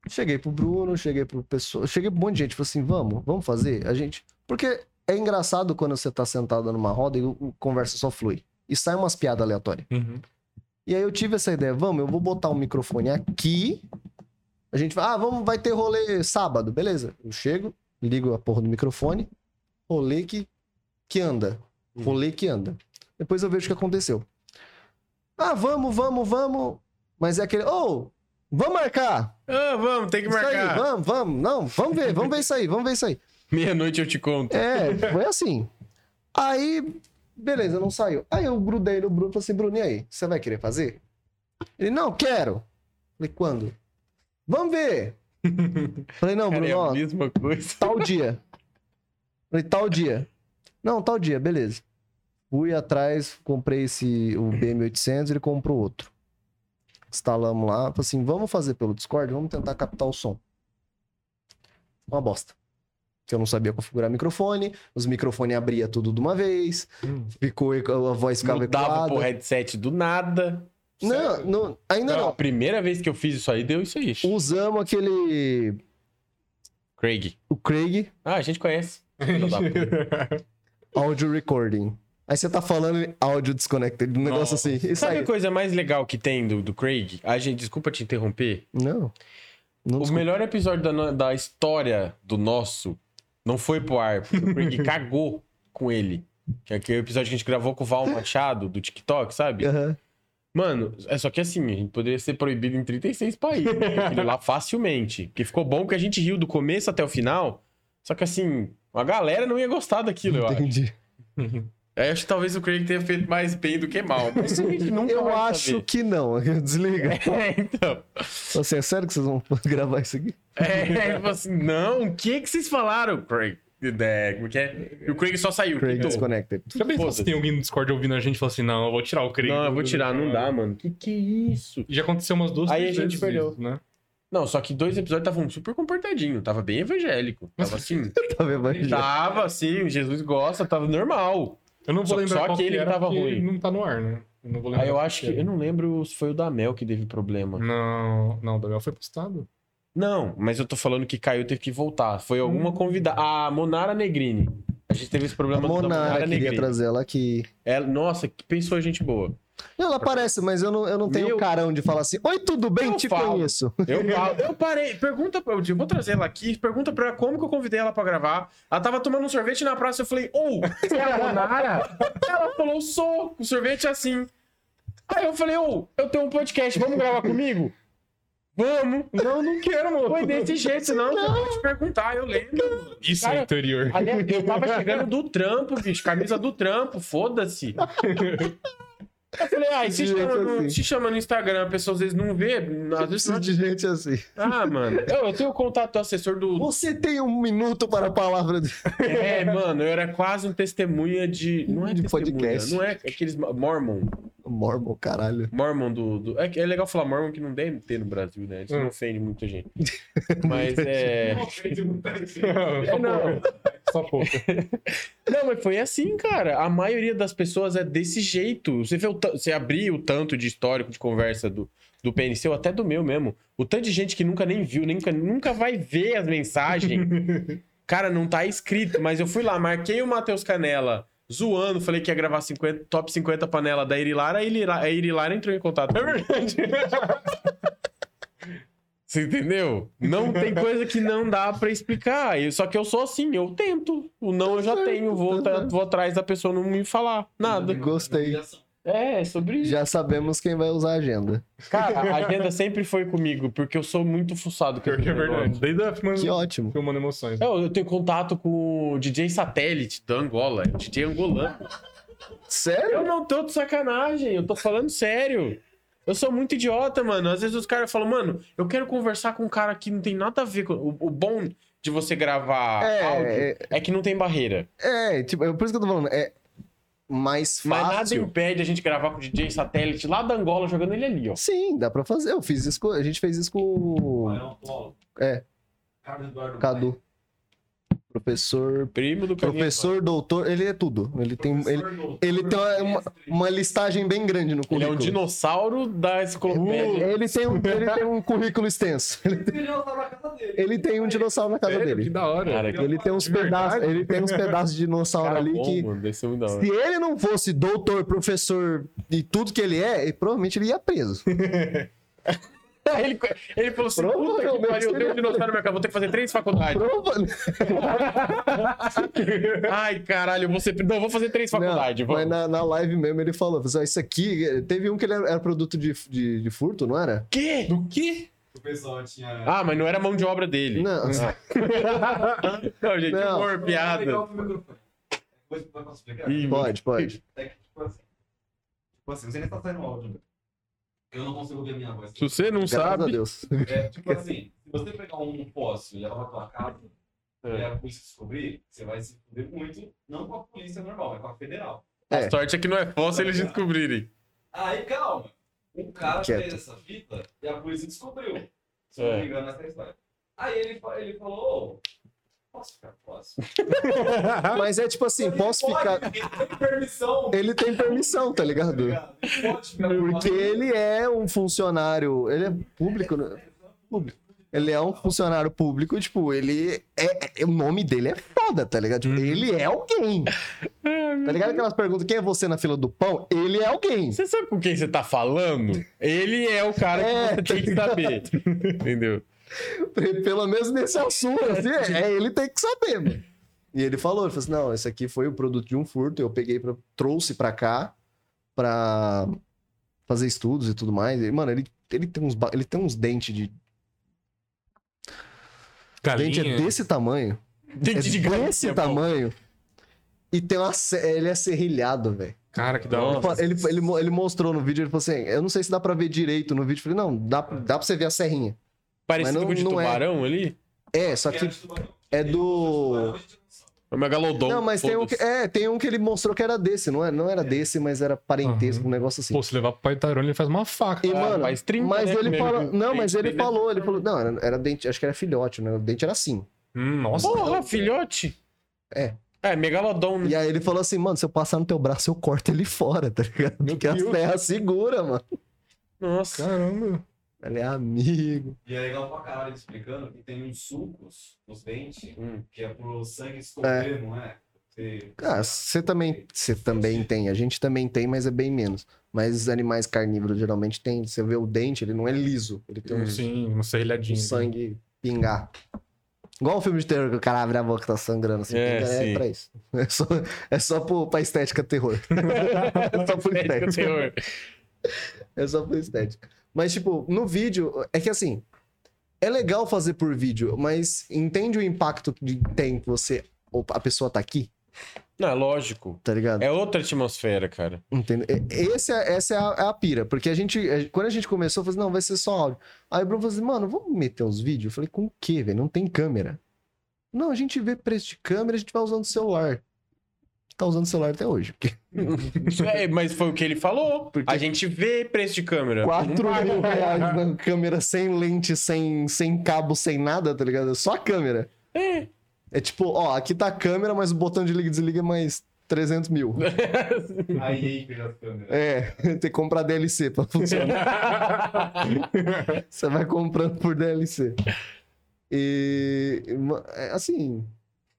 Cheguei pro Bruno, cheguei pro pessoal, cheguei pro um monte de gente, tipo assim, vamos, vamos fazer? A gente. Porque é engraçado quando você tá sentado numa roda e o, o conversa só flui. E sai umas piadas aleatórias. Uhum. E aí eu tive essa ideia, vamos, eu vou botar o microfone aqui. A gente vai, ah, vamos, vai ter rolê sábado, beleza. Eu chego, ligo a porra do microfone, rolê que, que anda. Rolê que anda. Depois eu vejo o que aconteceu. Ah, vamos, vamos, vamos. Mas é aquele, ô, vamos marcar. Ah, vamos, tem que Isso aí, marcar. vamos, vamos. Não, vamos ver, vamos ver isso aí, vamos ver isso aí. Meia-noite eu te conto. É, foi assim. Aí, beleza, não saiu. Aí eu grudei no Bruno e falei assim, Bruno, e aí? Você vai querer fazer? Ele, não, quero. Falei, quando? Vamos ver. Falei, não, Cara, é Bruno, a ó, mesma coisa. tal dia. Falei, tal dia. Não, tal dia, beleza. Fui atrás, comprei esse, o BM800, ele comprou outro. Instalamos lá, falei assim, vamos fazer pelo Discord, vamos tentar captar o som. Uma bosta. Eu não sabia configurar microfone, os microfones abria tudo de uma vez, Hum. ficou, a voz ficava Mudava ecoada. pro headset do nada. Não, não, ainda Não, a não. primeira vez que eu fiz isso aí, deu isso aí. Usamos aquele, Craig. o Craig Ah, a gente conhece. Audio Recording. Aí você tá falando áudio desconnected, um negócio Nossa. assim. Sabe a coisa mais legal que tem do, do Craig? A gente, desculpa te interromper. Não. Não O desculpa. melhor episódio da, da história do nosso não foi pro ar, porque o Craig cagou com ele. Que é aquele episódio que a gente gravou com o Val Machado, do TikTok, sabe? Aham. Mano, é só que assim, a gente poderia ser proibido em 36 países. aquilo lá facilmente. Porque ficou bom que a gente riu do começo até o final. Só que assim, a galera não ia gostar daquilo, eu acho. Entendi. Eu acho que talvez o Craig tenha feito mais bem do que mal. Mas a gente nunca Eu acho saber. que não. Desliga. É, então. Assim, é sério que vocês vão gravar isso aqui? É, tipo assim, não, o que que vocês falaram, Craig? É, como que é? E o Craig só saiu. Craig quitou. Foda-se. se tem alguém no Discord ouvindo a gente e falou assim, não, eu vou tirar o Craig. Não, eu vou tirar, não dá, mano. Que que é isso? Já aconteceu umas duas, Aí a gente vezes perdeu. isso, né? Não, só que dois episódios estavam super comportadinho, tava bem evangélico. Tava assim, Tá vendo? tava assim, Jesus gosta, tava normal. Eu não vou Só- lembrar só qual aquele que era que tava ruim. não tá no ar, né? Eu não vou lembrar Aí eu acho que, era. eu não lembro se foi o da Mel que teve problema. Não, não, o Daniel foi postado. Não, mas eu tô falando que caiu teve que voltar. Foi alguma convidada. A Monara Negrini. A gente teve esse A problema da Monara queria Negrini. trazer ela aqui. Ela, nossa, que pessoa gente boa. Não, ela aparece, mas eu não, eu não tenho Meu- carão de falar assim: Oi, tudo bem? Eu Te falo. conheço. Eu, eu parei, pergunta pra eu digo, vou trazer ela aqui, pergunta pra ela como que eu convidei ela pra gravar. Ela tava tomando um sorvete na praça, eu falei, ô, você é a Monara? Ela falou, sou, o sorvete é assim. Aí eu falei, ô, eu tenho um podcast, vamos gravar comigo? Vamos. Não, não quero, moço. Foi desse jeito, não, eu vou te perguntar, eu lembro. Isso Cara, é interior. Aliás, eu tava chegando do trampo, bicho, camisa do trampo, foda-se. Eu falei, ah, se chama, no, assim. se chama no Instagram, a pessoa às vezes não vê, às vezes não... de gente assim. Ah, mano, eu, eu tenho o contato do assessor do, Você tem um minuto para a palavra. É, mano, eu era quase um testemunha de. Não é De podcast. Não é aqueles Mormon. Mormon, caralho. Mormon do. do- É, que é legal falar Mormon que não deve ter no Brasil, né? Isso Hum. não ofende muita gente. Mas é. Não. pouco. Só pouco. Não, mas foi assim, cara. A maioria das pessoas é desse jeito. Você vê o ta- você abrir o tanto de histórico de conversa do, do PNC, ou até do meu mesmo. O tanto de gente que nunca nem viu, nunca, nunca vai ver as mensagens. Cara, não tá escrito, mas eu fui lá, marquei o Matheus Canela zoando, falei que ia gravar 50, top 50 panela da Irilara, a Irilara, a Irilara entrou em contato. É verdade. Você entendeu? Não tem coisa que não dá pra explicar. Só que eu sou assim, eu tento. O não eu já tenho, vou, tá- vou atrás da pessoa não me falar nada. Gostei. É, é sobre isso. Já sabemos quem vai usar a agenda. Cara, a agenda sempre foi comigo, porque eu sou muito fuçado. com é verdade. Desde a filmando, Que ótimo. filmando emoções. Eu, eu tenho contato com o DJ Satélite da Angola, o DJ angolano. Sério? Eu não tô de sacanagem, eu tô falando sério. Eu sou muito idiota, mano. Às vezes os caras falam, mano, eu quero conversar com um cara que não tem nada a ver com. O, o bom de você gravar É, áudio é- é... que não tem barreira. É, tipo, é por isso que eu tô falando. É mais Mas nada fácil. impede a gente gravar com o DJ Satélite lá da Angola jogando ele ali, ó. Sim, dá pra fazer. Eu fiz isso com... A gente fez isso com o É. Carlos Eduardo Cadu. Professor. Primo do Professor, doutor, ele é tudo. Ele tem, ele, ele tem uma, uma, uma listagem bem grande no Ele é currículo. um dinossauro da enciclopédia. Ele tem um, ele tem um currículo extenso. Ele tem, ele tem um dinossauro na casa Sério? Que dele. da hora. Cara, que Ele tem uns pedaços, ele tem uns pedaços de dinossauro cara ali bom, que mano. Se ele não fosse doutor, professor e tudo que ele é, ele, provavelmente ele ia preso. Ele, ele falou assim: puta que pariu, eu tenho um dinossauro minha casa, vou ter que fazer três faculdades. Prova- Ai, caralho, ser. Não, eu vou fazer três faculdades. Não, mas na, na live mesmo ele falou, falou, isso aqui, teve um que ele era, era produto de, de, de furto, não era? Quê? Do quê? O pessoal tinha. Ah, mas não era mão de obra dele. Não. Não, gente, Não. humor, piada. Pode, pode. É que, tipo assim. Tipo assim, você nem tá saindo áudio. Eu não consigo ouvir a minha voz. Se você não Graças a sabe. Deus. É, tipo assim, se você pegar um poste e levar pra tua casa, e a polícia descobrir, você vai se fuder muito, não com a polícia normal, mas com a federal. A É. sorte é que não é fácil eles descobrirem. Aí, calma. O cara Quieto. fez essa fita e a polícia descobriu. Se eu É. não me engano, essa é a história. Aí ele, ele falou, posso ficar próximo? Mas é tipo assim, posso Pode, ficar. Ele tem permissão. Ele tem permissão, tá ligado? Ele pode ficar Porque ele é um funcionário. Ele é público, né? Público. Ele é um funcionário público, tipo, ele é, é- O nome dele é foda, tá ligado? Tipo, ele é alguém. Tá ligado aquelas perguntas: quem é você na fila do pão? Ele é alguém. Você sabe com quem você tá falando? Ele é o cara que É, você tem que tá saber. Entendeu? Pelo menos nesse assunto, assim, é, é ele tem que saber, mano. E ele falou, ele falou assim, não, esse aqui foi o produto de um furto, eu peguei, pra, trouxe pra cá pra fazer estudos e tudo mais. E, mano, ele, ele, tem uns, ele tem uns dentes de. Os dentes é Galinha. desse tamanho. Dente de é galinha, desse tamanho. E tem uma. Ele é serrilhado, velho. Cara, que da hora. Ele, ele, ele mostrou no vídeo, ele falou assim: Eu não sei se dá pra ver direito no vídeo. Eu falei, não, dá, dá pra você ver a serrinha. Parecido não- com o de é. tubarão ali? É, só que é do. É o megalodon. Não, mas tem um que. É, tem um que ele mostrou que era desse, não, é, não era desse, mas era parentesco, um negócio assim. Pô, se levar pro pai Tyrone, ele faz uma faca. E, Ah, mano, faz 30, mas né, ele falou. Não, mas ele dente falou, ele falou. Não, era, era dente, acho que era filhote, né? O dente era assim. Hum, nossa. Porra, filhote. É. É, megalodon. né? E aí ele falou assim, mano, se eu passar no teu braço, eu corto ele fora, tá ligado? Meu Porque a Deus. serra segura, mano. Nossa. Caramba. Ele é amigo. E é legal pra caralho ele explicando que tem uns sucos nos dentes, Hum. que é pro sangue escorrer, não é? Você- Ah, você também, você também tem. A gente também tem, mas é bem menos. Mas os animais carnívoros geralmente tem. Você vê o dente, ele não é liso. Ele tem um, Sim, um um serrilhadinho. sangue pingar. Igual um filme de terror que o cara abre a boca e tá sangrando assim. É, é, sim. pra isso. É só, é só pro, pra estética terror. é só por Estética estética. terror. É só por estética. Mas, tipo, no vídeo, é que assim, é legal fazer por vídeo, mas entende o impacto que tem que você. ou A pessoa tá aqui, Não, é lógico. tá ligado? É outra atmosfera, cara. Entendeu? E- Esse é, essa é a, é a pira. Porque a gente. a- Quando a gente começou, eu falei assim, não, vai ser só áudio. Aí o Bruno falou assim, mano, vamos meter uns vídeos? Eu falei, com o quê, velho? Não tem câmera. Não, a gente vê preço de câmera, a gente vai usando o celular. Tá usando o celular até hoje. Porque É, mas foi o que ele falou. Porque- A gente vê preço de câmera. 4 mil reais na câmera sem lente, sem, sem cabo, sem nada, tá ligado? Só a câmera. É. É tipo, ó, aqui tá a câmera, mas o botão de liga e desliga é mais 300 mil. Aí as câmeras. É, tem que comprar DLC pra funcionar. Você vai comprando por DLC. E, é, assim,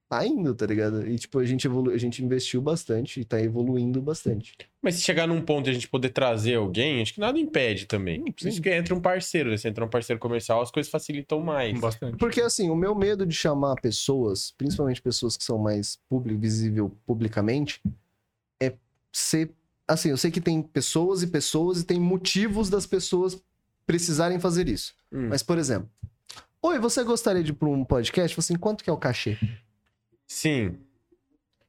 tá indo, tá ligado? E, tipo, a gente, evolu... a gente investiu bastante e tá evoluindo bastante. Mas se chegar num ponto de a gente poder trazer alguém, acho que nada impede também. Por isso que entra um parceiro, né? Se entra um parceiro comercial, as coisas facilitam mais. Bastante. Porque, assim, o meu medo de chamar pessoas, principalmente pessoas que são mais público, visível publicamente, é ser. Assim, eu sei que tem pessoas e pessoas e tem motivos das pessoas precisarem fazer isso. Hum. Mas, por exemplo, oi, você gostaria de ir pra um podcast? Assim, quanto que é o cachê? Sim.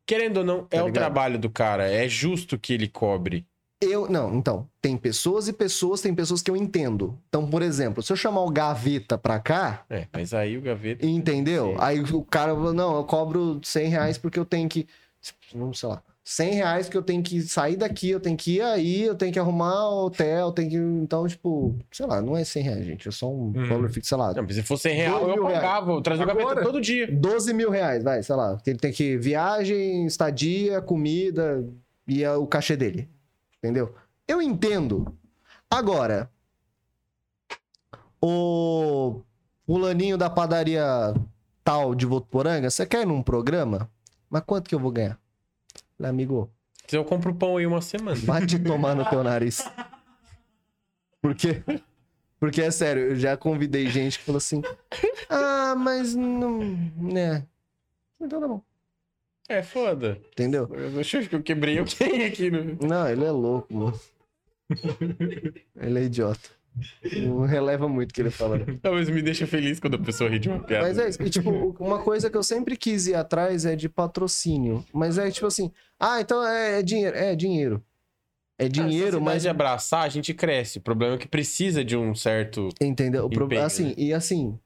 Querendo ou não, é Tá o ligado? trabalho do cara. É justo que ele cobre. Eu, não, então, tem pessoas e pessoas, tem pessoas que eu entendo. Então, por exemplo, se eu chamar o Gaveta pra cá, É, mas aí o gaveta. entendeu? Aí o cara não, eu cobro 100 reais porque eu tenho que, não sei lá, 100 reais porque eu tenho que sair daqui, eu tenho que ir aí, eu tenho que arrumar hotel, eu tenho que, então, tipo, sei lá, não é 100 reais, gente, é só um Hum. valor fixo, sei lá, Não, mas se fosse real, Dois eu reais. pagava. Eu trazia o gaveta todo dia. 12 mil reais, vai, sei lá. Ele tem que viagem, estadia, comida e é o cachê dele. Entendeu? Eu entendo. Agora, o fulaninho da padaria tal de Votuporanga, você quer ir num programa? Mas quanto que eu vou ganhar? Falei, amigo, Se eu compro pão aí uma semana. vai te tomar no teu nariz. Por quê? Porque é sério, eu já convidei gente que falou assim: Ah, mas não. Né. Então tá bom. É foda. Entendeu? Eu acho que eu quebrei alguém aqui. No... Não, ele é louco, mano. ele é idiota. Não releva muito o que ele fala. Não, mas me deixa feliz quando a pessoa ri de uma piada. Mas é isso. E, tipo, uma coisa que eu sempre quis ir atrás é de patrocínio. Mas é tipo assim: ah, então é, é dinheiro. É dinheiro. É dinheiro, mas mas. de abraçar, a gente cresce. O problema é que precisa de um certo. Entendeu? O Assim, né? e assim.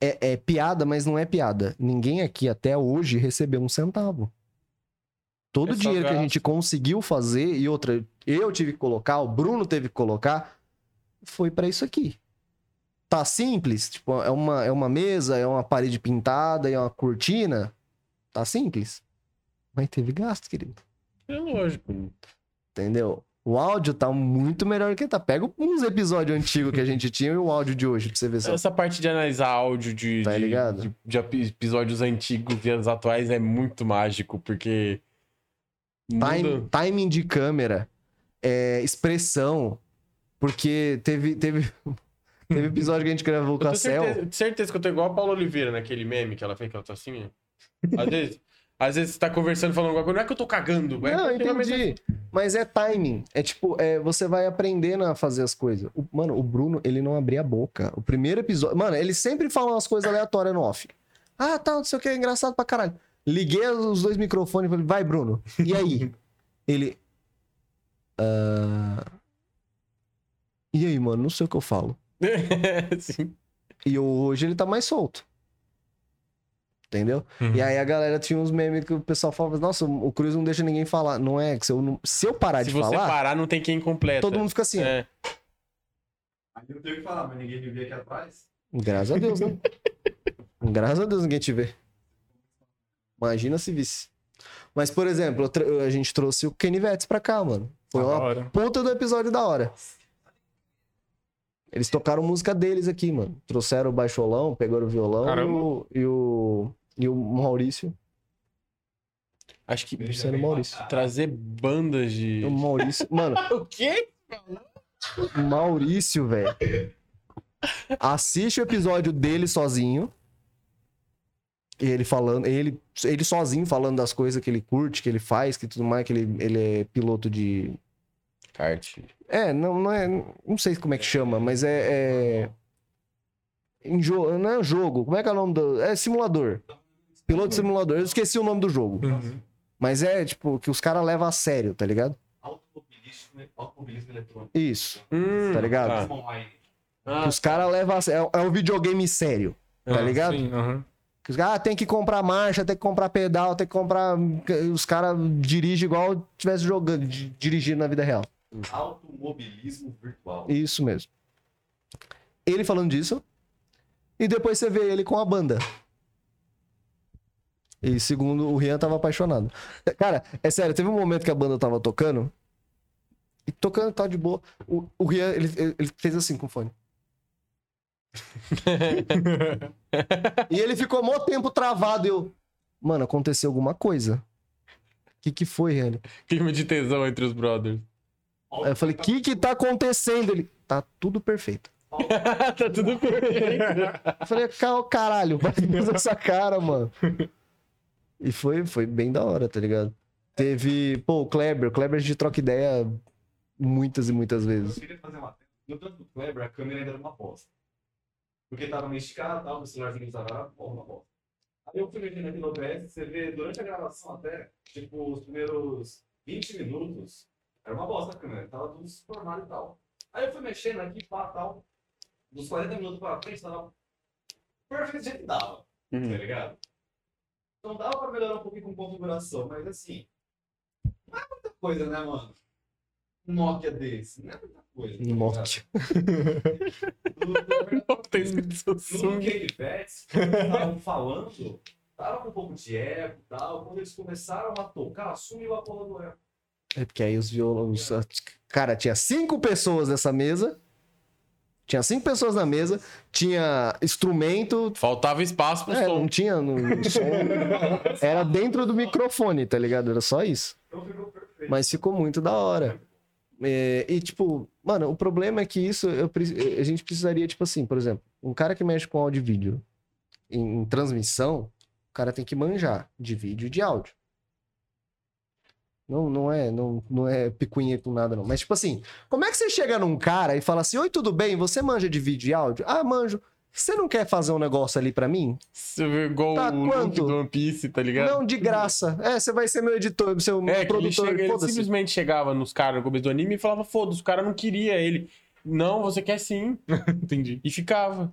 É, é piada, mas não é piada. Ninguém aqui até hoje recebeu um centavo. Todo É o só dinheiro que a gente conseguiu fazer, e outra, eu tive que colocar, o Bruno teve que colocar, foi pra isso aqui. Tá simples? Tipo, é uma, é uma mesa, é uma parede pintada, é uma cortina. Tá simples. Mas teve gasto, querido. É lógico. Entendeu? O áudio tá muito melhor que tá. Pega uns episódios antigos que a gente tinha e o áudio de hoje pra você ver só. Essa parte de analisar áudio de, Tá de- de, de epi- episódios antigos e os atuais é muito mágico, porque. Time- timing de câmera, é, expressão. Porque teve, teve, teve episódio que a gente gravou com a Cel. certeza, certeza que eu tô igual a Paula Oliveira naquele meme que ela fez, que ela tá assim. Às vezes. Às vezes você tá conversando, falando alguma coisa, não é que eu tô cagando. é Não, realmente- entendi. Mas é timing. É tipo, é, você vai aprendendo a fazer as coisas. O- mano, o Bruno, ele não abria a boca. O primeiro episódio. Mano, ele sempre fala umas coisas aleatórias no off. Ah, tá, não sei o que, é engraçado pra caralho. Liguei os dois microfones e falei, vai, Bruno. E aí? ele. "Ah, E aí, mano, não sei o que eu falo. Sim. E hoje ele tá mais solto. Entendeu? Uhum. E aí a galera tinha uns memes que o pessoal falava, nossa, o Cruz não deixa ninguém falar. Não é, que se eu, não- se eu parar Se de você falar, parar, não tem quem completa. todo mundo fica assim. É. Aí eu tenho que falar, mas ninguém me vê aqui atrás. Graças a Deus, né? Graças a Deus ninguém te vê. Imagina se visse. Mas, por exemplo, a gente trouxe o Kenny Vetts pra cá, mano. Foi Da uma hora. puta do episódio da hora. Eles tocaram música deles aqui, mano. Trouxeram o baixolão, pegaram o violão e o, e o, e o Maurício. Acho que Luciano Maurício. trazer bandas de. O Maurício. Mano, O quê? o Maurício, velho. Assiste o episódio dele sozinho. Ele falando, ele, ele sozinho falando das coisas que ele curte, que ele faz, que tudo mais, que ele, ele é piloto de. Kart. É, não, não é. Não sei como é que chama, mas é. é... Em jogo. Não é jogo. Como é que é o nome do. É simulador. Piloto de simulador. Eu esqueci o nome do jogo. Uhum. Mas é, tipo, que os caras levam a sério, tá ligado? Automobilismo, automobilismo eletrônico. Isso. Hum, Tá ligado? tá. Ah, os caras levam a sério. É, é um videogame sério. Tá Ah, ligado? Sim, aham. Que os caras ah, tem que comprar marcha, tem que comprar pedal, tem que comprar. Os caras dirigem igual tivesse jogando, di- dirigindo na vida real. Automobilismo virtual. Isso mesmo. Ele falando disso. E depois você vê ele com a banda. E segundo o Rian tava apaixonado. Cara, é sério, teve um momento que a banda tava tocando. E tocando tal de boa. O, o Rian, ele, ele fez assim com o fone. E ele ficou mó tempo travado. e Eu, mano, aconteceu alguma coisa. O que, que foi, Rian? clima de tesão entre os brothers. Aí eu falei, o que que tá acontecendo? Ele, tá tudo perfeito. tá tudo perfeito. Eu falei, "Ca- caralho, vai fazer essa cara, mano. E foi, foi bem da hora, tá ligado? Teve, pô, o Kleber. O Kleber a gente troca ideia muitas e muitas Eu vezes. queria fazer uma. No tanto do Kleber, a câmera ainda era uma bosta. Porque tava meio esticado, tal, o celularzinho tava porra, uma bosta. Aí eu fui mexendo aqui no OBS, você vê durante a gravação até, tipo, os primeiros 20 minutos, era uma bosta a câmera, tava tudo formado e tal. Aí eu fui mexendo aqui, pá, tal. Dos 40 minutos pra frente, tava perfeito do jeito que dava, tá Uhum. ligado? Então dava pra melhorar um pouquinho com configuração, mas assim, não é muita coisa, né, mano? Um Nokia desse, não é muita coisa. tá ligado? Nokia. Não tem escrito No Samsung. Quando eles estavam falando, tava com um pouco de eco e tal. Quando eles começaram a tocar, sumiu a porra do eco. É porque aí os violões. Cara, tinha cinco pessoas nessa mesa. Tinha cinco pessoas na mesa. Tinha instrumento. Faltava espaço pro É, som. não tinha no, no som. Era dentro do microfone, tá ligado? Era só isso. Mas ficou muito da hora. É, e, tipo, mano, o problema é que isso eu a gente precisaria, tipo assim, por exemplo, um cara que mexe com áudio e vídeo em, em transmissão, o cara tem que manjar de vídeo e de áudio. Não, não é, não, não é picuinha com nada, não. Mas, tipo assim, como é que você chega num cara e fala assim: Oi, tudo bem? Você manja de vídeo e áudio? Ah, manjo. Você não quer fazer um negócio ali pra mim? Igual Tá, o quanto? do One Piece, tá ligado? Não, de graça. É, você vai ser meu editor, seu É, que ele, produtor. chega, ele simplesmente chegava nos caras no começo do anime e falava, foda-se, o cara não queria ele. Não, você quer sim. Entendi. E ficava.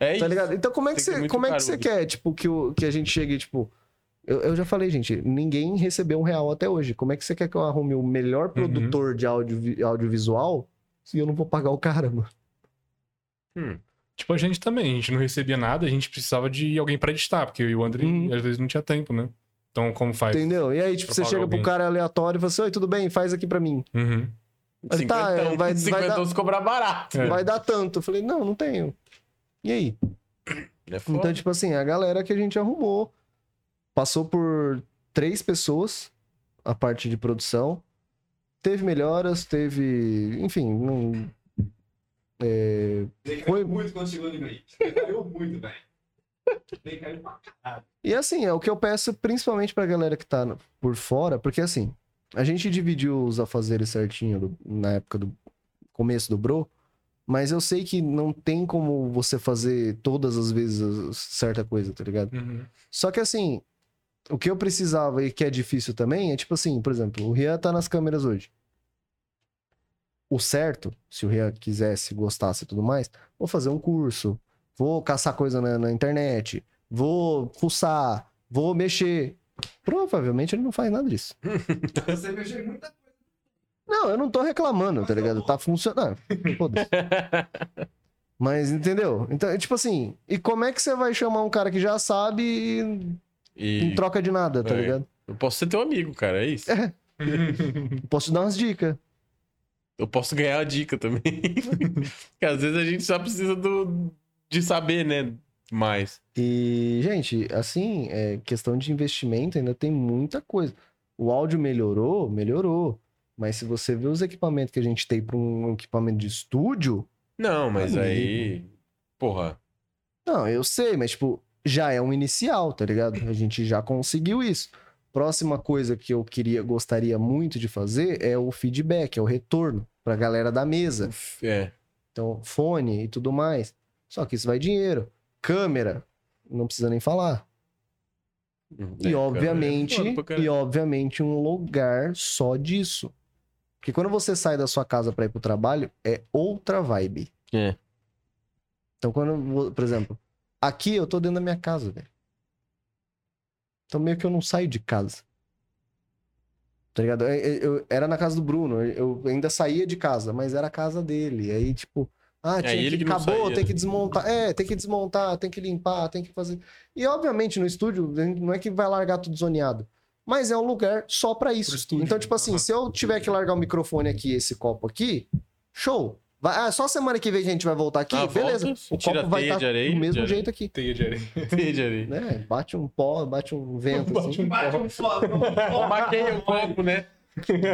É isso. Tá ligado? Então como é que você, como é que você quer, tipo, que, o, que a gente chegue, tipo... Eu, eu já falei, gente, ninguém recebeu um real até hoje. Como é que você quer que eu arrume o melhor produtor de audio, audiovisual se eu não vou pagar o cara, mano? Hum. Tipo, a gente também, a gente não recebia nada, a gente precisava de alguém pra editar, porque o André Uhum. às vezes não tinha tempo, né? Então, como faz? Entendeu? E aí, tipo, você chega alguém. pro cara aleatório e fala assim, oi, tudo bem, faz aqui pra mim. Uhum. Mas tá, Cinquentão. vai- vai Cinquentão dar- cobrar barato. É. Vai dar tanto. Eu falei, não, não tenho. E aí? É. Então, tipo assim, a galera que a gente arrumou passou por três pessoas a parte de produção. Teve melhoras, teve. Enfim, não. É, Foi- muito quando chegou no caiu muito, velho. E assim, é o que eu peço principalmente pra galera que tá por fora, porque assim, a gente dividiu os afazeres certinho do- na época do começo do Bro, mas eu sei que não tem como você fazer todas as vezes certa coisa, tá ligado? Uhum. Só que assim, o que eu precisava e que é difícil também é tipo assim, por exemplo, o Rian tá nas câmeras hoje. O certo, se o Rian quisesse, gostasse e tudo mais, vou fazer um curso, vou caçar coisa na, na internet, vou fuçar, vou mexer. Provavelmente ele não faz nada disso. Você mexeu em muita coisa. Não, eu não tô reclamando, tá ligado? Tá funcionando. Foda-se. Mas entendeu? Então, é tipo assim, e como é que você vai chamar um cara que já sabe e em troca de nada, tá É. ligado? eu posso ser teu amigo, cara, é isso. Posso te dar umas dicas. Eu posso ganhar a dica também. Porque às vezes a gente só precisa do, de saber, né? Mais. E, gente, assim, é, questão de investimento ainda tem muita coisa. O áudio melhorou, melhorou. Mas se você vê os equipamentos que a gente tem para um equipamento de estúdio, Não, mas Amigo. aí. Porra. não, eu sei, mas tipo, já é um inicial, tá ligado? A gente já conseguiu isso. Próxima coisa que eu queria, gostaria muito de fazer é o feedback, é o retorno pra galera da mesa. É. Então, fone e tudo mais. Só que isso vai dinheiro. Câmera, não precisa nem falar. E É, obviamente, cara, e obviamente um lugar só disso. Porque quando você sai da sua casa pra ir pro trabalho, é outra vibe. É. Então quando, por exemplo, aqui eu tô dentro da minha casa, velho. Então meio que eu não saio de casa. Tá ligado? Eu, eu- eu- era na casa do Bruno, eu ainda saía de casa, mas era a casa dele. Aí tipo, ah, tinha ele que, que acabou, tem que desmontar. É, tem que desmontar, tem que limpar, tem que fazer. E obviamente no estúdio não é que vai largar tudo zoneado. Mas é um lugar só pra isso. estúdio, então, tipo assim, se eu tiver que largar o microfone aqui, esse copo aqui, show. Vai, ah, só semana que vem a gente vai voltar aqui, Ah, beleza. volta, o tira copo vai teia estar de areia, do mesmo de areia. jeito aqui. Teia de areia. Entendi ali. Né? Bate um pó, bate um vento, Bate assim. um Bate um foda. Maqueia o copo, né?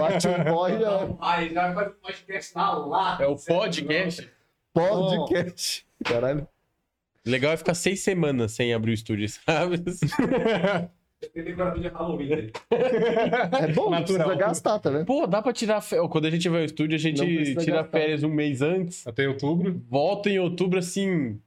Bate um pó e já... Aí já vai pro podcast na lata. É o podcast. Podcast. Caralho. Legal é ficar seis semanas sem abrir o estúdio, sabe? Tem decorador de Halloween. né? É bom, não Natural. precisa gastar, tá vendo? Pô, dá pra tirar férias. Quando a gente vai ao estúdio, a Não gente tira gastar. férias um mês antes. Até outubro. Volta em outubro, assim.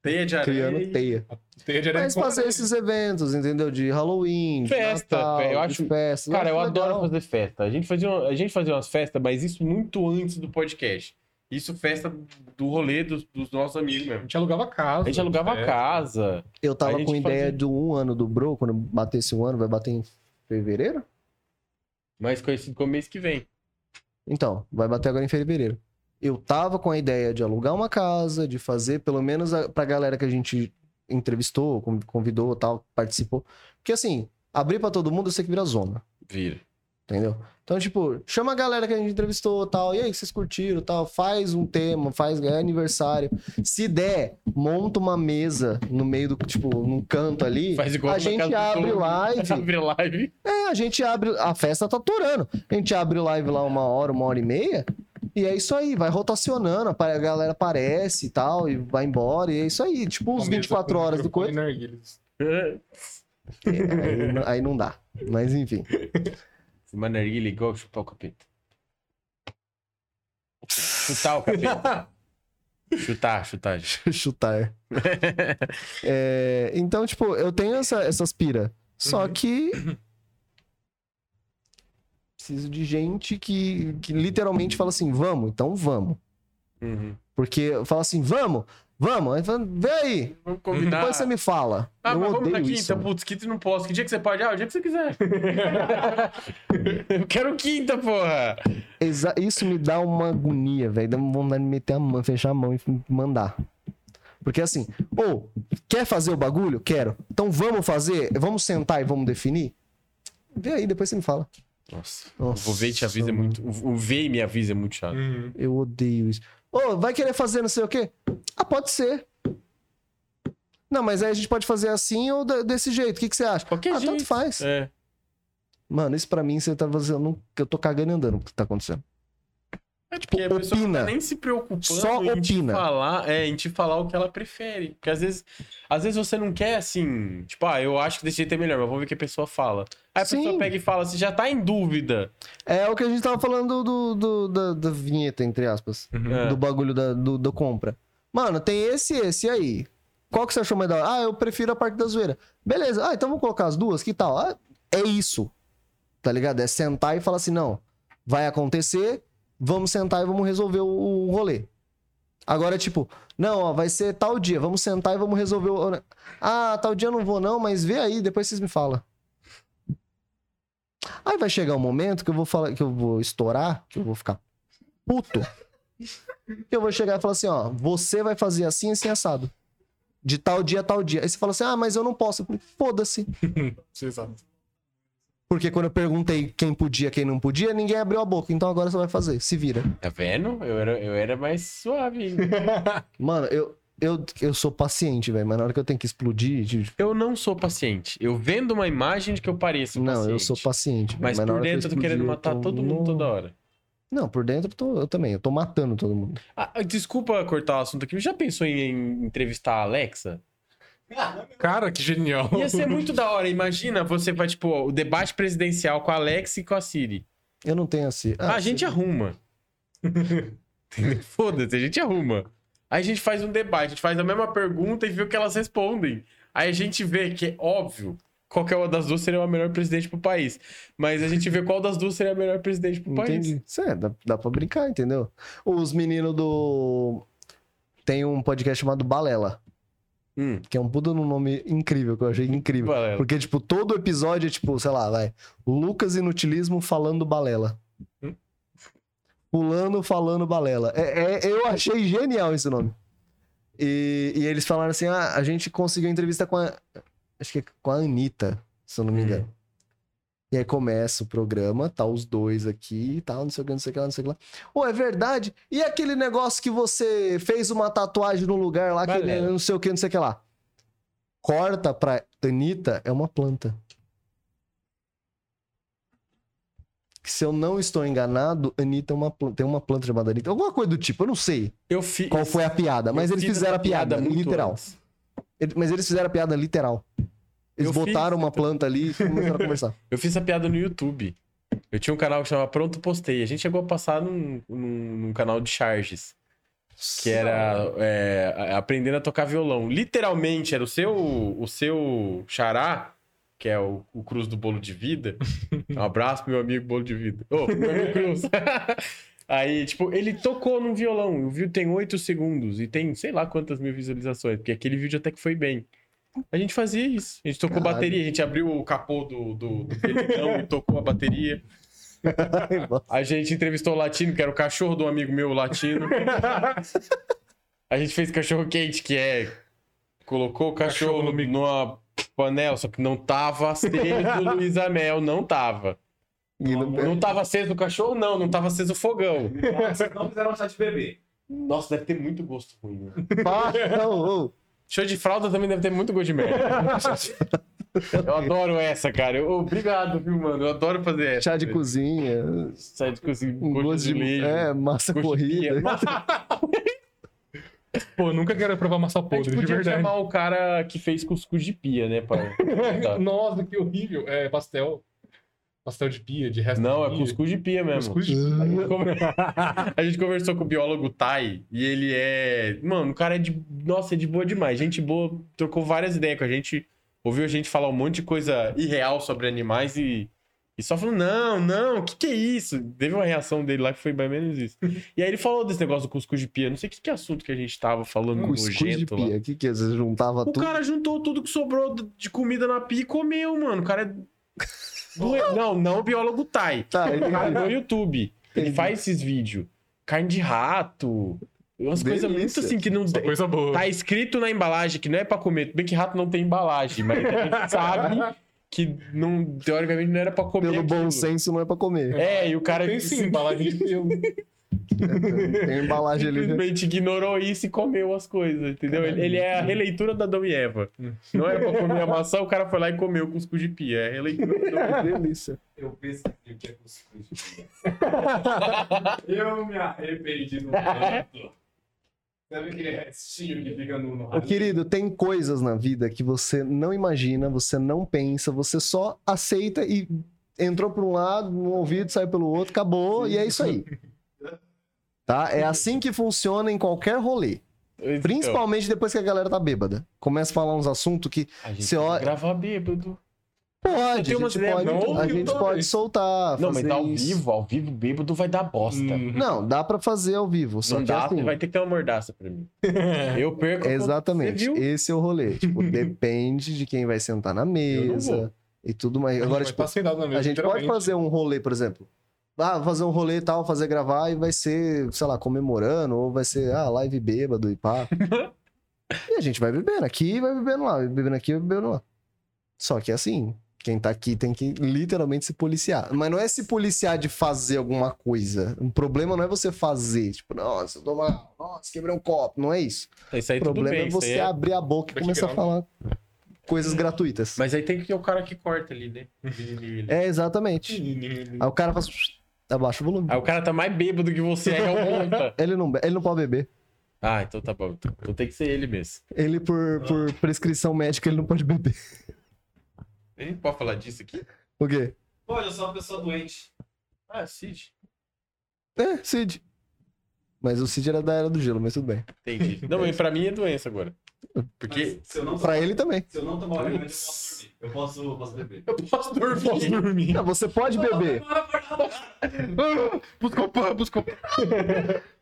Teia de areia. Criando teia. Teia de areia. Mas fazer esses eventos, entendeu? De Halloween, de Festa, Natal, eu de acho- festa. Cara, eu acho adoro fazer festa. A gente, fazia, uma- a gente fazia umas festas, mas isso muito antes do podcast. Isso festa do rolê dos, dos nossos amigos A mesmo. gente alugava casa. A gente alugava É. a casa. Eu tava A com ideia fazia- do um ano do Bro, quando batesse um ano, vai bater em fevereiro? Mais conhecido como mês que vem. Então, vai bater agora em fevereiro. Eu tava com a ideia de alugar uma casa, de fazer, pelo menos a, pra galera que a gente entrevistou, con- convidou tal, participou. Porque assim, abrir pra todo mundo eu sei que vira zona, Vira. Entendeu? Então, tipo, chama a galera que a gente entrevistou tal, e aí, vocês curtiram tal, faz um tema, faz é aniversário. Se der, monta uma mesa no meio do, tipo, num canto ali. Faz igual a gente abre live. Abre live. É, a gente abre. A festa tá aturando. A gente abre live lá uma hora, uma hora e meia. E é isso aí, vai rotacionando, a galera aparece e tal, e vai embora, e é isso aí. Tipo, uns Uma mesa 24 com horas do coisa. É, aí, não- aí não dá. Mas enfim. Fumar narguilha igual chupar o capeta. Chutar o capeta. chutar, chutar. Chutar. É, então, tipo, eu tenho essa, essas pira. Só Uhum. que. Preciso de gente que, que literalmente fala assim: vamos, então vamos. Uhum. Porque fala assim: vamos, vamos. Aí Vê aí, Vamos combinar. depois você me fala. Ah, eu mas vamos na odeio quinta. isso. Putz, quinta não posso. Que dia que você pode? Ah, o dia que você quiser. eu quero quinta, porra. Exa- Isso me dá uma agonia, velho. Dá uma vontade de meter a mão, fechar a mão e mandar. Porque assim, ou quer fazer o bagulho? Quero. Então vamos fazer? Vamos sentar e vamos definir? Vê aí, depois você me fala. Nossa. Nossa, o ver e te avisa é muito. O o ver e me avisa é muito chato. Uhum. Eu odeio isso. Ô, vai querer fazer não sei o quê? Ah, pode ser. Não, mas aí a gente pode fazer assim ou desse jeito. O que, que você acha? Qualquer ah, jeito. tanto faz. É. Mano, isso pra mim, você tá fazendo. Eu tô cagando e andando o que tá acontecendo. É porque a pessoa não tá nem se preocupando Só em te opina. falar, é, em te falar o que ela prefere. Porque às vezes, às vezes você não quer assim, tipo, ah, eu acho que desse jeito é melhor, mas vamos ver o que a pessoa fala. Aí a Sim. pessoa pega e fala, você já tá em dúvida. É o que a gente tava falando do, do- da, da vinheta, entre aspas. Uhum. É. Do bagulho da do, do compra. Mano, tem esse e esse aí. Qual que você achou mais da hora? Ah, eu prefiro a parte da zoeira. Beleza. Ah, então vamos colocar as duas, que tal? Ah, é isso. Tá ligado? É sentar e falar assim, não, vai acontecer, vamos sentar e vamos resolver o, o rolê. Agora, tipo, não, ó, vai ser tal dia, vamos sentar e vamos resolver o... Ah, tal dia eu não vou não, mas vê aí, depois vocês me falam. Aí vai chegar um momento que eu vou falar, que eu vou estourar, que eu vou ficar puto. Eu vou chegar e falar assim, ó, você vai fazer assim, assim, assado. De tal dia a tal dia. Aí você fala assim, ah, mas eu não posso. Foda-se. Exato. Porque quando eu perguntei quem podia, quem não podia, ninguém abriu a boca. Então agora você vai fazer. Se vira. Tá vendo? Eu era, eu era mais suave. Mano, eu, eu, eu sou paciente, velho. Mas na hora que eu tenho que explodir. eu não sou paciente. Eu vendo uma imagem de que eu pareço Não, paciente. eu sou paciente. Mas, na por hora que dentro eu tô explodir, querendo eu matar tô todo mundo toda hora. Não, por dentro eu, tô- eu também. Eu tô matando todo mundo. Ah, desculpa cortar o assunto aqui, mas já pensou em entrevistar a Alexa? Cara, que genial. Ia ser muito da hora. Imagina, você vai, tipo, o debate presidencial com a Alexa e com a Siri. Eu não tenho assim. Ah, a gente arruma. Foda-se, a gente arruma. Aí a gente faz um debate, a gente faz a mesma pergunta e vê o que elas respondem. Aí a gente vê que é óbvio qualquer uma das duas seria a melhor presidente pro país. Mas a gente vê qual das duas seria a melhor presidente pro país. Entendi. Isso é, dá, dá pra brincar, entendeu? Os meninos do. Tem um podcast chamado Balela, Hum, que é um puta num nome incrível, que eu achei incrível. Balela. Porque, tipo, todo episódio é tipo, sei lá, vai. Lucas Inutilismo falando balela. Hum? Pulando falando balela. É, é- eu achei genial esse nome. E, e eles falaram assim: ah, a gente conseguiu entrevista com a. Acho que é com a Anitta, se eu não me Hum. E aí começa o programa, tá os dois aqui tal, não sei o que, não sei o que lá, não sei o que lá. Ô, é verdade? E aquele negócio que você fez uma tatuagem no lugar lá, que Balela. não sei o que, não sei o que lá. Corta pra Anitta, é uma planta. Que Se eu não estou enganado, Anitta é uma planta, tem uma planta chamada Anitta. Alguma coisa do tipo, eu não sei Eu fiz. qual foi a piada, mas eles fiz fizeram a piada, muito literal. Mas eles fizeram a piada literal. Eles Eu fiz, botaram uma então. planta ali e começaram a conversar. Eu fiz essa piada no YouTube. Eu tinha um canal que chamava Pronto Postei. A gente chegou a passar num, num, num canal de charges. Que era é, a- aprendendo a tocar violão. Literalmente, era o seu, o seu xará, que é o, o Cruz do Bolo de Vida. Um abraço, pro meu amigo Bolo de Vida. Ô, meu amigo Cruz. Aí, tipo, ele tocou num violão. O vídeo tem 8 segundos e tem sei lá quantas mil visualizações, porque aquele vídeo até que foi bem. A gente fazia isso. A gente tocou Caralho. bateria, a gente abriu o capô do, do, do e tocou a bateria. A gente entrevistou o latino, que era o cachorro de um amigo meu latino. A gente fez cachorro quente, que é. Colocou o cachorro, Cachorro no numa panela, só que não tava aceso o Luiz Amel, não tava. E não- Não tava aceso o cachorro, não, não tava aceso o fogão. Vocês não fizeram chá de bebê. Nossa, deve ter muito gosto ruim. Né? Não. Show de fralda também deve ter muito gosto de merda. Eu adoro essa, cara. Eu- obrigado, viu, mano? Eu adoro fazer essa. Chá de cozinha, Chá de cozinha, um gosto de de. leite. É, massa corrida. Pô, nunca quero provar massa podre, de podia verdade. chamar o cara que fez cuscuz de pia, né, pai? Nossa, que horrível. É pastel. Pastel de pia, de resto Não, de é pia. cuscuz de pia mesmo. Cuscuz de pia. A gente conversou com o biólogo Tai e ele é. Mano, o cara é de. Nossa, é de boa demais. Gente boa, trocou várias ideias com a gente. Ouviu a gente falar um monte de coisa irreal sobre animais e. E só falou, não, não, o que, que é isso? Teve uma reação dele lá que foi bem menos isso. E aí ele falou desse negócio do cuscuz de pia. Não sei que, que assunto que a gente tava falando Cuscuz de nojento lá. pia. O que que é? Você juntava O tudo? cara juntou tudo que sobrou de comida na pia e comeu, mano. O cara é. Doe- Não, não o biólogo Tai. Tá, ele... no YouTube. Ele faz esses vídeos. Carne de rato. Umas coisas muito assim que não. Coisa boa. Tá escrito na embalagem que não é pra comer. Bem que rato não tem embalagem, mas a gente sabe que não, teoricamente não era pra comer. Pelo bom aquilo. senso não é pra comer. É, e o cara. Tem sim, embalagem de pelo. Tem embalagem ali. né? Simplesmente ignorou isso e comeu as coisas, entendeu? Ele, ele é a releitura da Adão e Eva. Não era pra comer a maçã, o cara foi lá e comeu o cuscuz de pia. É a releitura da Adão e Eva. Delícia. Eu pesquisei o que é cuscuz. eu me arrependi no canto. Sabe aquele restinho que fica no... querido, tem coisas na vida que você não imagina, você não pensa, você só aceita e entrou por um lado, no ouvido, saiu pelo outro, acabou, e é isso aí. Tá? É assim que funciona em qualquer rolê. Então, Principalmente depois que a galera tá bêbada. Começa a falar uns assuntos que a gente você olha- gravar bêbado. pode, a gente pode, não, a gente pode soltar, Não, mas fazer tá ao isso. vivo, ao vivo bêbado vai dar bosta. Hum. Não, dá pra fazer ao vivo, só Não que dá, assim... vai ter que ter uma mordaça pra mim. Eu perco. Exatamente, Você viu? esse é o rolê. Tipo, depende de quem vai sentar na mesa e tudo mais. Agora, tipo, A gente pode fazer um rolê, por exemplo. Ah, fazer um rolê e tal, fazer gravar e vai ser, sei lá, comemorando, ou vai ser, ah, live bêbado e pá. e a gente vai bebendo aqui e vai bebendo lá, vai bebendo aqui e vai bebendo lá. Só que assim, quem tá aqui tem que literalmente se policiar. Mas não é se policiar de fazer alguma coisa. O problema não é você fazer, tipo, nossa, eu tô mal, nossa, quebrei um copo. Não é isso. Isso aí O problema bem. é você é- abrir a boca e começar a falar coisas gratuitas. Mas aí tem que ter o cara que corta ali, né? É, exatamente. Aí o cara faz. Abaixa o volume. Aí o cara tá mais bêbado que você é, o monta. Ele não, ele não pode beber. Ah, então tá bom. Então tem que ser ele mesmo. Ele, por, por prescrição médica, ele não pode beber. Gente pode falar disso aqui? O quê? Pô, eu sou uma pessoa doente. Ah, Cid. É, Cid. Mas o Cid era da era do gelo, mas tudo bem. Entendi. Não, mas pra mim é doença agora. Porque Pra ele também. se eu não tomar o remédio, eu posso dormir. Eu posso, posso beber. eu posso dormir. Não, você pode beber. busca o pão, busca o pão.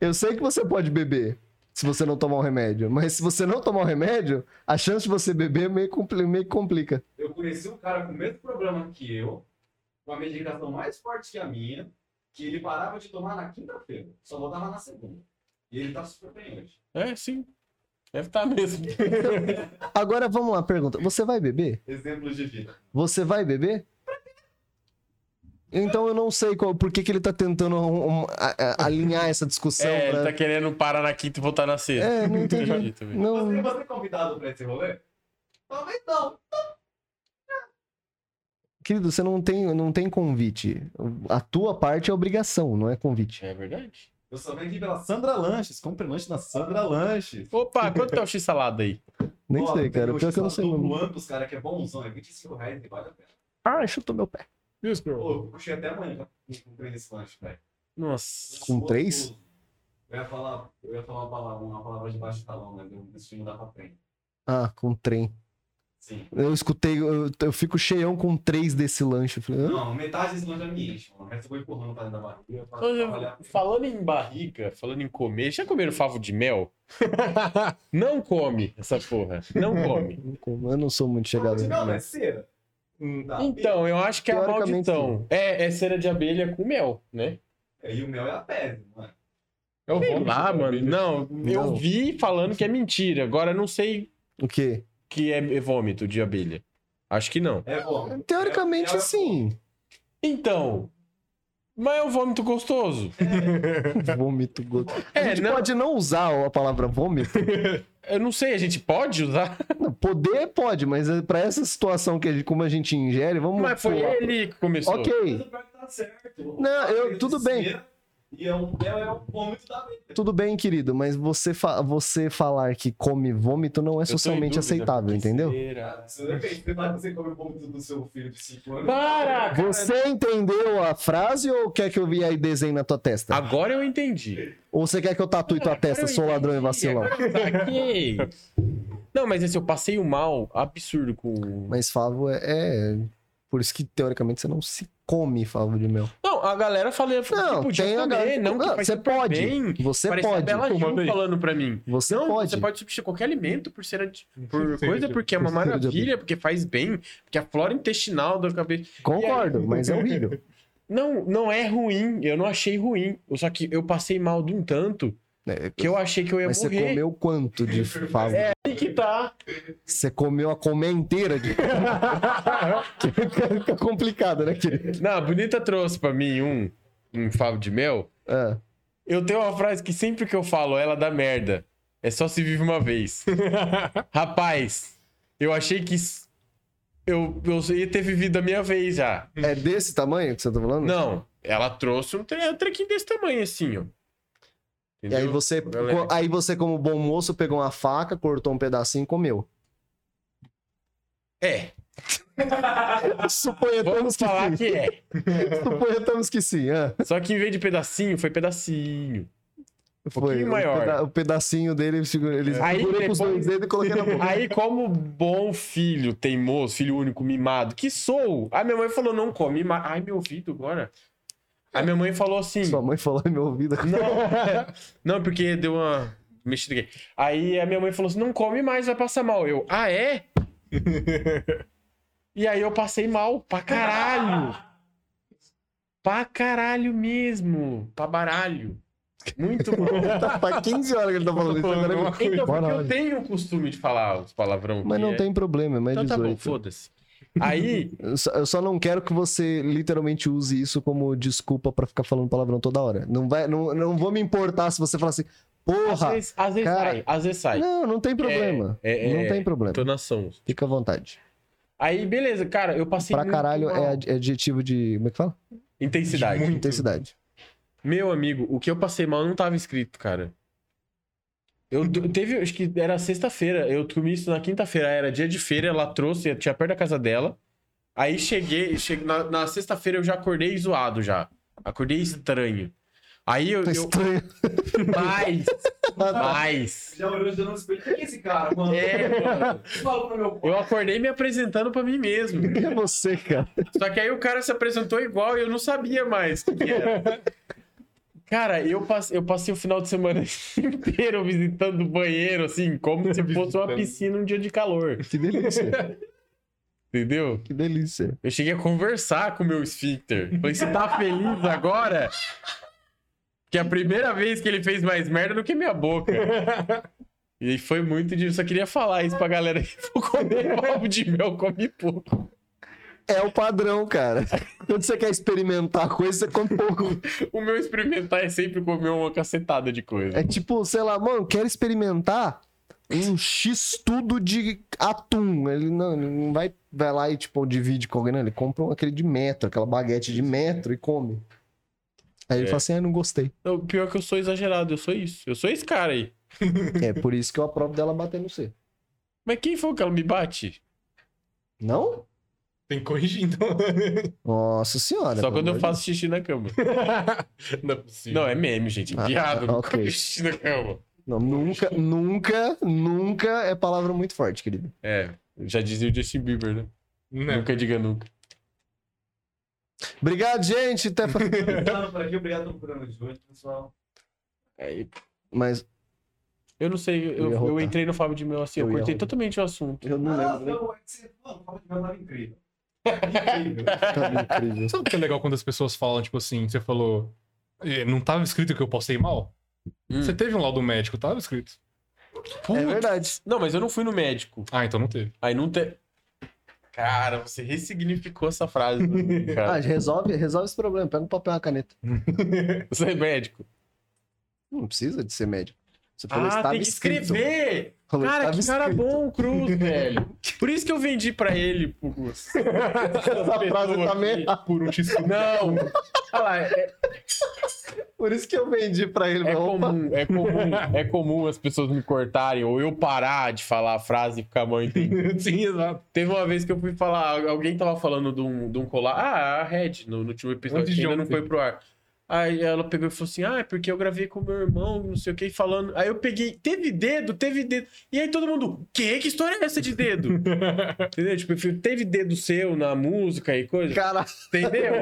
Eu sei que você pode beber se você não tomar o remédio. Mas se você não tomar o remédio, a chance de você beber meio, compli- meio que complica. Eu conheci um cara com o mesmo problema que eu, com a medicação mais forte que a minha, que ele parava de tomar na quinta-feira, só voltava na segunda. E ele tá super bem hoje. É, sim. Deve estar mesmo. Agora vamos lá, pergunta. Você vai beber? Exemplo de vida. Você vai beber? Então eu não sei qual, por que, que ele tá tentando um- um- a- a- alinhar essa discussão. É, pra- ele tá querendo parar na quinta e voltar na sexta. É, não entendi. Não, Você, você é convidado pra esse rolê? Talvez não. querido, você não tem, não tem convite. A tua parte é obrigação, não é convite. É verdade. Eu só venho aqui pela Sandra Lanches. Compre lanche na Sandra Lanches. Opa, quanto tá o X-salada aí? Nem Ó, sei, cara. o Pior que eu não sei. do Amplos, cara, que é bonzão. É 25 reais e vale a pena. Ah, chutou meu pé. Isso, bro. Pô, eu puxei até amanhã pra comprar esse lanche, velho. Nossa. Com três? Eu ia falar, eu ia falar uma palavra, uma palavra de baixo talão, mas eu decidi mudar pra trem. Ah, com trem. Sim. Eu escutei, eu, eu fico cheião com três desse lanche. Eu falei? Não, metade desse lanche já me enche, mano. O resto eu vou empurrando pra dentro da barriga. pra Olha. Falando em barriga, falando em comer, já comeram favo de mel? não come essa porra. Não come. Não como, Eu não sou muito chegado. Não, não, é cera. Dá. Então, eu acho que é a maldição. É, é cera de abelha com mel, né? E o mel é a pele, mano. É Sei vômito lá, mano. abelha. Não, eu Não. vi falando que é mentira. Agora eu não sei O quê? Que é vômito de abelha. Acho que não. É bom. Teoricamente, É- é- sim. Então. Mas é um vômito gostoso. Vômito. go- A É, gente não- pode não usar a palavra vômito. Eu não sei, a gente pode usar? Não, Poder pode, mas é pra essa situação que a gente, como a gente ingere, vamos. Mas foi pular. ele que começou. Ok, que tá certo. Não, eu- tudo bem. E é é o vômito da tudo bem, querido, mas você, fa- você falar que come vômito não é socialmente aceitável, entendeu? será? Depende. Você você come vômito do seu filho de 5 anos. Para! cara. Você entendeu a frase ou quer que eu vi aí desenho na tua testa? Agora eu entendi. Ou você quer que eu tatue tua testa, sou ladrão e vacilão? saquei. Não, mas esse eu passei o mal absurdo com. Mas favo é, é- Por isso que, teoricamente, você não se come favo de mel. Não, a galera falou Não, que podia tem a comer, galera- não, que Não, você pode. bem. Você Parecia a pode. Bela Gil falando pra mim. Você não, pode. você pode substituir qualquer alimento por ser por Sim, coisa, sim. porque é uma maravilha, porque faz bem, porque a flora intestinal da cabeça. Concordo, mas é horrível. Não, não é ruim, eu não achei ruim. Só que eu passei mal de um tanto É, que eu achei que eu ia mas você morrer. comeu quanto de favo? É aí que tá. Você comeu a colmeia inteira de. Fica complicado, né, querido? Não, a Bonita trouxe pra mim um, um favo de mel. Ah, Eu tenho uma frase que sempre que eu falo, ela dá merda. É só se vive uma vez. Rapaz, eu achei que eu, eu ia ter vivido a minha vez já. É desse tamanho que você tá falando? Não, ela trouxe um, tre um trequinho desse tamanho assim, ó. E aí você, Galera. aí você, como bom moço, pegou uma faca, cortou um pedacinho e comeu. É, Suponhamos vamos que falar sim. que é. Suponhamos que sim. ah. Só que em vez de pedacinho, foi pedacinho. Foi pouquinho o maior. peda- O pedacinho dele, ele segurou- ele Aí com os dois dedos e coloquei na boca. Aí, como bom filho teimoso, filho único mimado, que sou, a minha mãe falou: não come. Ai, meu ouvido agora. A minha mãe falou assim. Sua mãe falou em meu ouvido. Não, porque deu uma mexida aqui. Aí a minha mãe falou assim: não come mais, vai passar mal. Eu, ah, é? e aí eu passei mal pra caralho. Pra caralho mesmo. Pra baralho. Muito mal. Tá, faz 15 horas que ele tá falando isso. Agora coisa. Então, porque eu tenho o costume de falar os palavrão. Mas não é- tem problema, é mais Então tá bom, 18. foda-se. Aí, Eu só- eu só não quero que você literalmente use isso como desculpa pra ficar falando palavrão toda hora. Não, vai, não, não vou me importar se você falar assim, às porra. vezes, às vezes cara. sai, às vezes sai. Não, não tem problema. É, é, não é, tem problema. Entonação. Fica à vontade. Aí, beleza, cara, eu passei Pra caralho mal. é ad- adjetivo de. Como é que fala? Intensidade. Muito. Intensidade. Meu amigo, o que eu passei mal não tava escrito, cara. Eu eu teve, acho que era sexta-feira, eu comi isso na quinta-feira, era dia de feira, ela trouxe, eu tinha perto da casa dela. Aí cheguei, cheguei na, na sexta-feira eu já acordei zoado já. Acordei estranho. Aí eu, Tá eu estranho. mais, mais. Já olhou já no espelho. Quem é esse cara, mano? É, mano. Fala pro meu pai. Eu acordei me apresentando pra mim mesmo. Quem é você, cara? Só que aí o cara se apresentou igual e eu não sabia mais o que era. Cara, eu passei, eu passei o final de semana inteiro visitando o banheiro, assim, como se fosse uma piscina um dia de calor. Que delícia. Entendeu? Que delícia. Eu cheguei a conversar com o meu esfíncter. Falei, você tá feliz agora? Que é a primeira vez que ele fez mais merda do que minha boca. E foi muito de. Só queria falar isso pra galera que for comer ovo de mel, come pouco. É o padrão, cara. Quando você quer experimentar coisa, você come pouco. O meu experimentar é sempre comer uma cacetada de coisa. É tipo, sei lá, mano, quero experimentar um X tudo de atum. Ele não, ele não vai, vai lá e, tipo, divide com alguém, não. Ele compra aquele de metro, aquela baguete de metro e come. Aí ele É. fala assim, ah, não gostei. O pior é que eu sou exagerado, eu sou isso. Eu sou esse cara aí. É por isso que eu aprovo dela bater no C. Mas quem foi que ela me bate? Não? Tem que corrigir, então. Nossa senhora. Só quando eu faço xixi na cama. Não é possível. Não, é meme, gente. Ah, Viado, ah, não ok. come xixi na cama. Não, nunca, nunca, nunca é palavra muito forte, querido. É, já dizia o Justin Bieber, né? Não. Nunca diga nunca. Obrigado, gente. Até... Obrigado por aqui, obrigado pelo programa de hoje, pessoal. É, Mas eu não sei, eu, Eu eu entrei no Fábio de Mel assim, eu, Eu cortei totalmente o assunto. eu não Ah, lembro não, é que você. Mano, o Fábio de Mel tava incrível. Incrível. Tá incrível. Sabe o que é legal quando as pessoas falam, tipo assim, você falou. "Eh, Não tava escrito que eu postei mal? Hum. Você teve um laudo médico, tava escrito. É verdade. Não, mas eu não fui no médico. Ah, então não teve. Aí não tem. Cara, você ressignificou essa frase. mim, Ah, resolve, resolve esse problema. Pega um papel e uma caneta. Você é médico. Não precisa de ser médico. Você falou Ah, estava tem que escrito. escrever! Falou, Cara, que cara escrito. bom, Cruz, velho. Por isso que eu vendi pra ele. Por... Essa frase tá meio... Por um X. Não! Olha lá, é, Por isso que eu vendi pra ele. é meu. Opa. comum, é comum, é comum as pessoas me cortarem ou eu parar de falar a frase e ficar mal entendido. Sim, exato. Teve uma vez que eu fui falar, alguém tava falando de um, de um colar. Ah, a Red, no, no último episódio, que ainda não foi pro ar. Aí ela pegou e falou assim: Ah, é porque eu gravei com meu irmão, não sei o que, falando. Aí eu peguei, teve dedo, teve dedo. E aí todo mundo, que? Que história é essa de dedo? Entendeu? Tipo, teve dedo seu na música e coisa. Cara, Entendeu?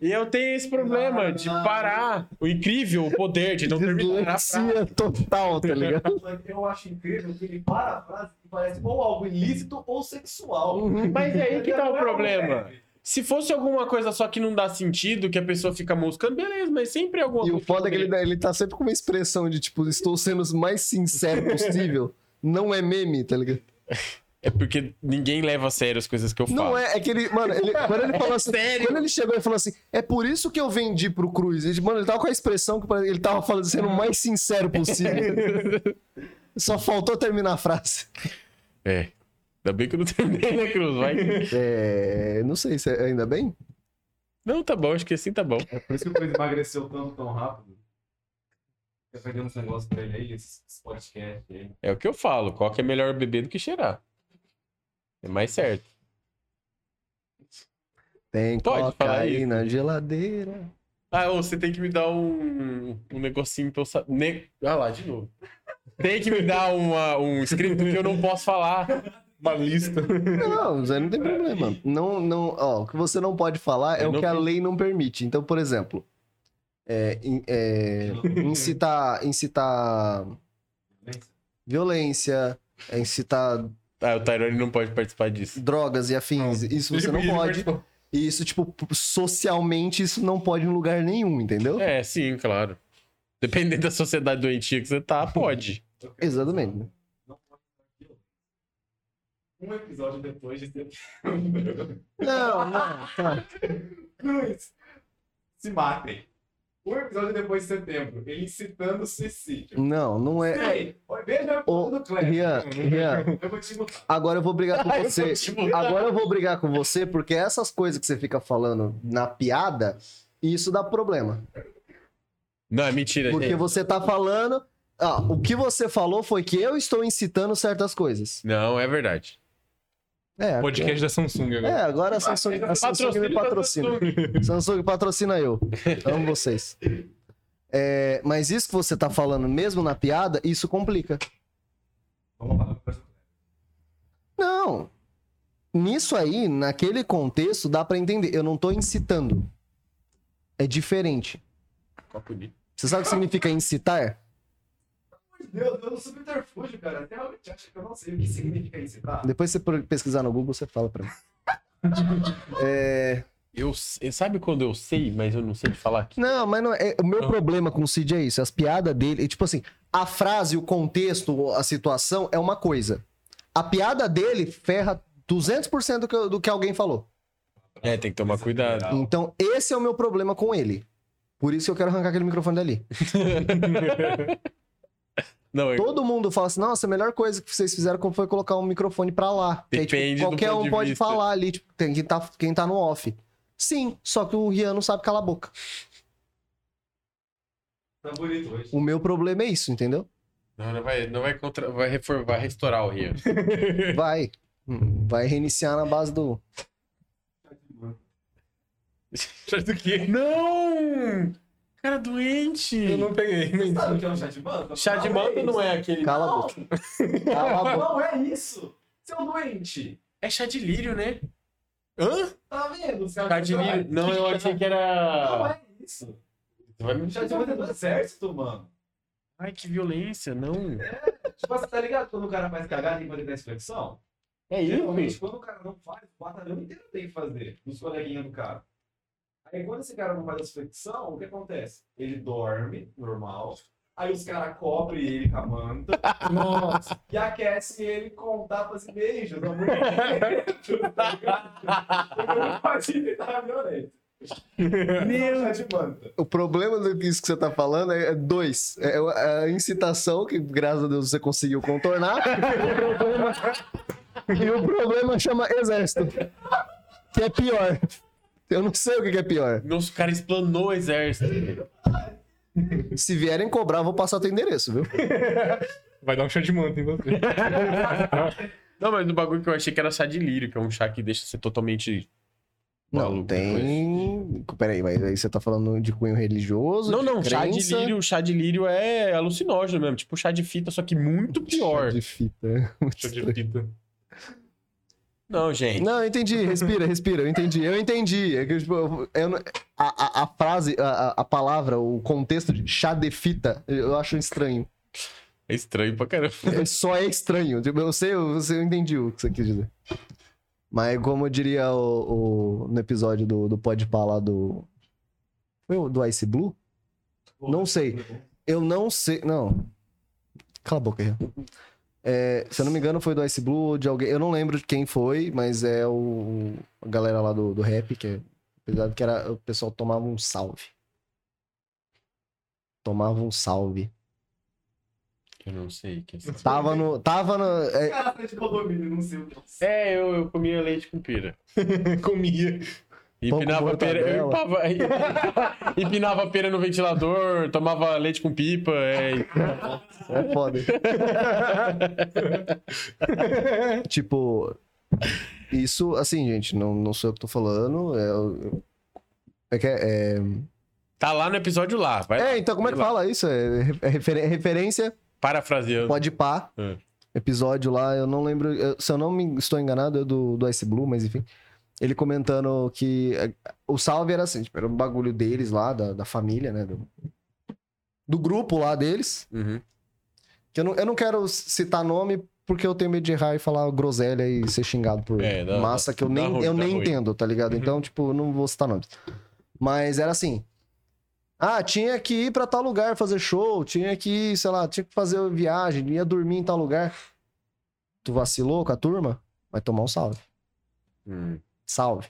e eu tenho esse problema de parar. O incrível, o poder de não terminar a total, tá ligado? Eu acho incrível que ele para a frase que parece ou algo ilícito ou sexual. Mas é aí que tá o Não é problema. leve. Se fosse alguma coisa só que não dá sentido, que a pessoa fica moscando, beleza, mas sempre é alguma E o coisa. foda é que ele, ele tá sempre com uma expressão de tipo, estou sendo o mais sincero possível. Não é meme, tá ligado? É porque ninguém leva a sério as coisas que eu falo. Não é, é que ele. Mano, ele- quando ele falou assim. Sério? Quando ele chegou e falou assim, é por isso que eu vendi pro Cruz. Ele, mano, ele tava com a expressão que ele tava falando sendo o mais sincero possível. Só faltou terminar a frase. É. Ainda bem que eu não terminei, né, Cruz? Vai. É. Não sei se é- ainda bem. Não, tá bom, acho que assim tá bom. É por isso que o Cruz emagreceu tanto, tão rápido. Fica pegando uns negócios pra ele aí, esses podcasts aí. É o que eu falo. Coca é melhor beber do que cheirar. É mais certo. Tem Pode coca falar aí isso. na geladeira. Ah, ô, você tem que me dar um, um negocinho pra eu saber. Ne... Ah lá, de novo. Tem que me dar uma, um script que eu não posso falar. Uma lista. Não, Zé, não tem problema. Não, não, ó, o que você não pode falar é Eu o não que a lei não permite. Então, por exemplo, é, é, incitar, incitar violência, é, incitar Ah, o Tyrone não pode participar disso. drogas e afins. Isso você não pode. E isso, tipo, socialmente, isso não pode em lugar nenhum, entendeu? É, sim, claro. Dependendo da sociedade doentia que você tá, pode. Exatamente. Não pode estar aqui, ó. Um episódio depois de ter. Não, não, tá. Cruz, se matem. Um episódio depois de setembro, ele incitando o suicídio. Não, não é. Ei, veja o do Kleber. Rian, Rian, Eu vou te mutar. agora eu vou brigar com eu você. mudar. Agora eu vou brigar com você, porque essas coisas que você fica falando na piada, isso dá problema. Não, é mentira, Porque gente. você tá falando. Ah, o que você falou foi que eu estou incitando certas coisas. Não, é verdade. É, Podcast da Samsung É, agora. agora a Samsung, a Samsung me patrocina. Samsung patrocina eu. Amo vocês. É, mas isso que você tá falando, mesmo na piada, isso complica. Vamos lá. Não. Nisso aí, naquele contexto, dá pra entender. Eu não tô incitando. É diferente. Você sabe o que significa incitar? Meu Deus, eu não sou subterfúgio, cara. Até realmente acha que eu não sei o que significa isso, tá? Depois você pesquisar no Google, você fala pra mim. É... Eu, sei- sabe quando eu sei, mas eu não sei de falar aqui? Não, mas não é, o meu Não. problema com o Cid é isso. As piadas dele, e, tipo assim, a frase, o contexto, a situação é uma coisa. A piada dele ferra 200% do que, do que alguém falou. É, tem que tomar cuidado. Então, esse é o meu problema com ele. Por isso que eu quero arrancar aquele microfone dali. Não, eu- Todo mundo fala assim, nossa, a melhor coisa que vocês fizeram foi colocar um microfone pra lá. Que aí, tipo, Depende do qualquer um de pode vista. falar ali, tipo, tem quem tá, quem tá no off. Sim, só que o Rian não sabe calar a boca. Tá bonito hoje. O meu problema é isso, entendeu? Não, não vai, não vai, contra... vai, refor... vai restaurar o Rian. Vai. Vai reiniciar na base do. Do quê? Não! Cara doente! Eu não peguei. mas- Sabe o que é um chá de manta? Chá de manta não é aquele. Cala a Não, boca. Cala a boca. não é isso. Seu doente. É chá de lírio, né? Hã? Tá vendo? Você Chá de que lírio. Não, eu achei que Não era. é isso. Vai me Chá de manta é do exército, mano. Ai, que violência, não. Tipo, você tá ligado quando o cara faz cagada e fazer desflexão? É Geralmente, isso? quando o cara não faz, o batalhão inteiro tem que fazer, os coleguinhas do cara. Aí quando esse cara não faz as flexão, o que acontece? Ele dorme, normal. Aí os caras cobrem ele com a manta. Nossa. E aquecem ele com tapas e beijos. Tá ligado? Porque não pode evitar a violência. Meu de manta. O problema disso que você tá falando é é dois. É a incitação, que graças a Deus você conseguiu contornar. e, o problema... e o problema chama exército. Que é pior. Eu não sei o que que é pior. O cara explanou o exército. Se vierem cobrar, eu vou passar teu endereço, viu? Vai dar um chá de manta em você. Não, mas no bagulho que eu achei que era chá de lírio, que é um chá que deixa você totalmente. Não, maluco tem. Peraí, mas aí você tá falando de cunho religioso? Não, não, chá de crença? lírio, chá de lírio é alucinógeno mesmo, tipo chá de fita, só que muito pior. Chá de fita. Muito Chá de estranho. fita. Não, gente. Não, eu entendi, respira, respira, eu entendi, eu entendi. É que, tipo, eu- a, a, a frase, a, a- a palavra, o contexto de chá de fita, eu acho estranho. É estranho pra caramba. É, Só é estranho. Tipo, eu sei, eu, eu entendi o que você quis dizer. Mas como eu diria o, o- no episódio do, do Podpah lá do. Foi o do Ice Blue? Não sei. Eu não sei. Não. Cala a boca aí. É, se eu não me engano, foi do Ice Blue ou de alguém. Eu não lembro de quem foi, mas é o. A galera lá do, do rap, que é. Apesar que era, o pessoal tomava um salve. Tomava um salve. Eu não sei. Que é, Tava no. Tava no. é, Cara, frente do condomínio, não sei o que. é eu, eu comia leite com pira. Comia. Empinava pera, eu empava, empinava pera no ventilador, tomava leite com pipa. É, é foda. tipo. Isso, assim, gente, não, não sou eu que tô falando. É, é que é, é... tá lá no episódio lá. Vai É, então como é que lá. fala isso? É, é refer- é referência, Parafraseando. pode pá. É. Episódio lá, eu não lembro. eu- se eu não me estou enganado, é do, do Ice Blue, mas enfim. Ele comentando que é, o salve era assim, tipo, era um bagulho deles lá, da, da família, né? Do, do grupo lá deles. Uhum. Que eu não, eu não quero citar nome porque eu tenho medo de errar e falar groselha e ser xingado por É, dá- massa que eu nem, ruim, eu nem ruim. entendo, tá ligado? Então, tipo, não vou citar nomes. Mas era assim. Ah, tinha que ir pra tal lugar fazer show, tinha que, ir, sei lá, tinha que fazer viagem, ia dormir em tal lugar. Tu vacilou com a turma? Vai tomar um salve. Hum. Salve.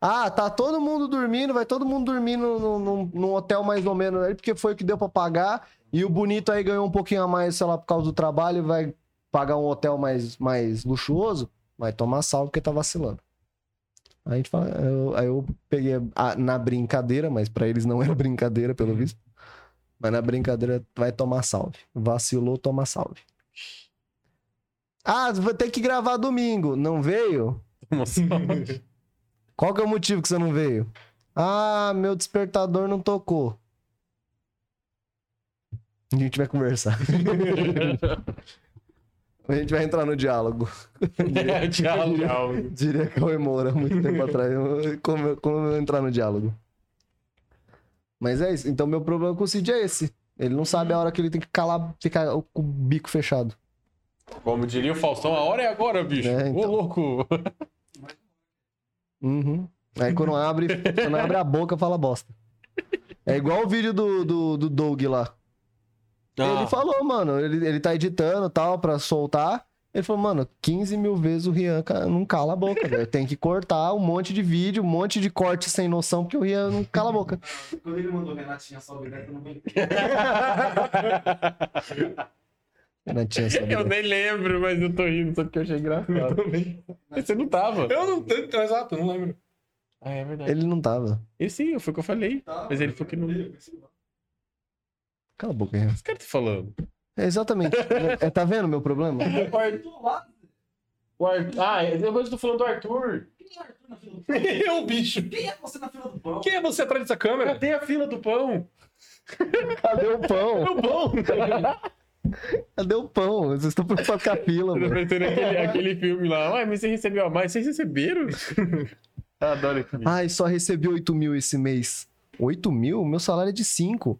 Ah, tá todo mundo dormindo, vai todo mundo no- num- num hotel mais ou menos aí, porque foi o que deu pra pagar. E o bonito aí ganhou um pouquinho a mais, sei lá, por causa do trabalho, e vai pagar um hotel mais, mais luxuoso. Vai tomar salve porque tá vacilando. Aí a gente fala, eu- aí eu peguei a- na brincadeira, mas pra eles não era brincadeira, pelo visto. Mas na brincadeira vai tomar salve. Vacilou, toma salve. Ah, vai ter que gravar domingo. Não veio? Qual que é o motivo que você não veio? Ah, meu despertador não tocou. A gente vai conversar. A gente vai entrar no diálogo. Tchau. Diria que eu Moura, muito tempo atrás. Como, como eu entrar no diálogo? Mas é isso. Então, meu problema com o Cid é esse. Ele não sabe a hora que ele tem que calar, ficar com o bico fechado. Como diria o Faustão, a hora é agora, bicho. É, então. Ô, louco. Uhum. Aí quando abre, quando abre a boca, fala bosta. É igual o vídeo do, do, do Doug lá. Ah, Ele falou, mano, ele, ele tá editando e tal pra soltar. Ele falou, mano, 15 mil vezes o Rian não cala a boca, velho. Tem que cortar um monte de vídeo, um monte de corte sem noção, porque o Rian não cala a boca. Quando ele mandou Renatinha salve dentro, eu não aguentei. Não tinha sabido. Eu nem lembro, mas eu tô rindo só porque eu achei engraçado. também. Mas Você não tava. Eu não. eu- Exato, eu não lembro. Ah, é verdade. Ele não tava. Ele sim, foi o que eu falei. Mas ele falou que não. O Cala a boca, Rian. que esse cara tá falando? É exatamente. É, tá vendo o meu problema? O Arthur lá. O Arthur... Ah, depois eu tô falando do Arthur. Quem é Arthur na fila do pão? Eu, bicho. Quem é você na fila do pão? Quem é você atrás dessa câmera? Cadê a fila do pão? Cadê o pão? Meu bom. Cadê o pão? Vocês estão preocupados com a fila, Eu tô mano. naquele aquele filme lá. Ué, mas você recebeu a mais? Vocês receberam? Eu adoro esse filme. Ai, só recebi 8 mil esse mês. 8 mil? Meu salário é de 5.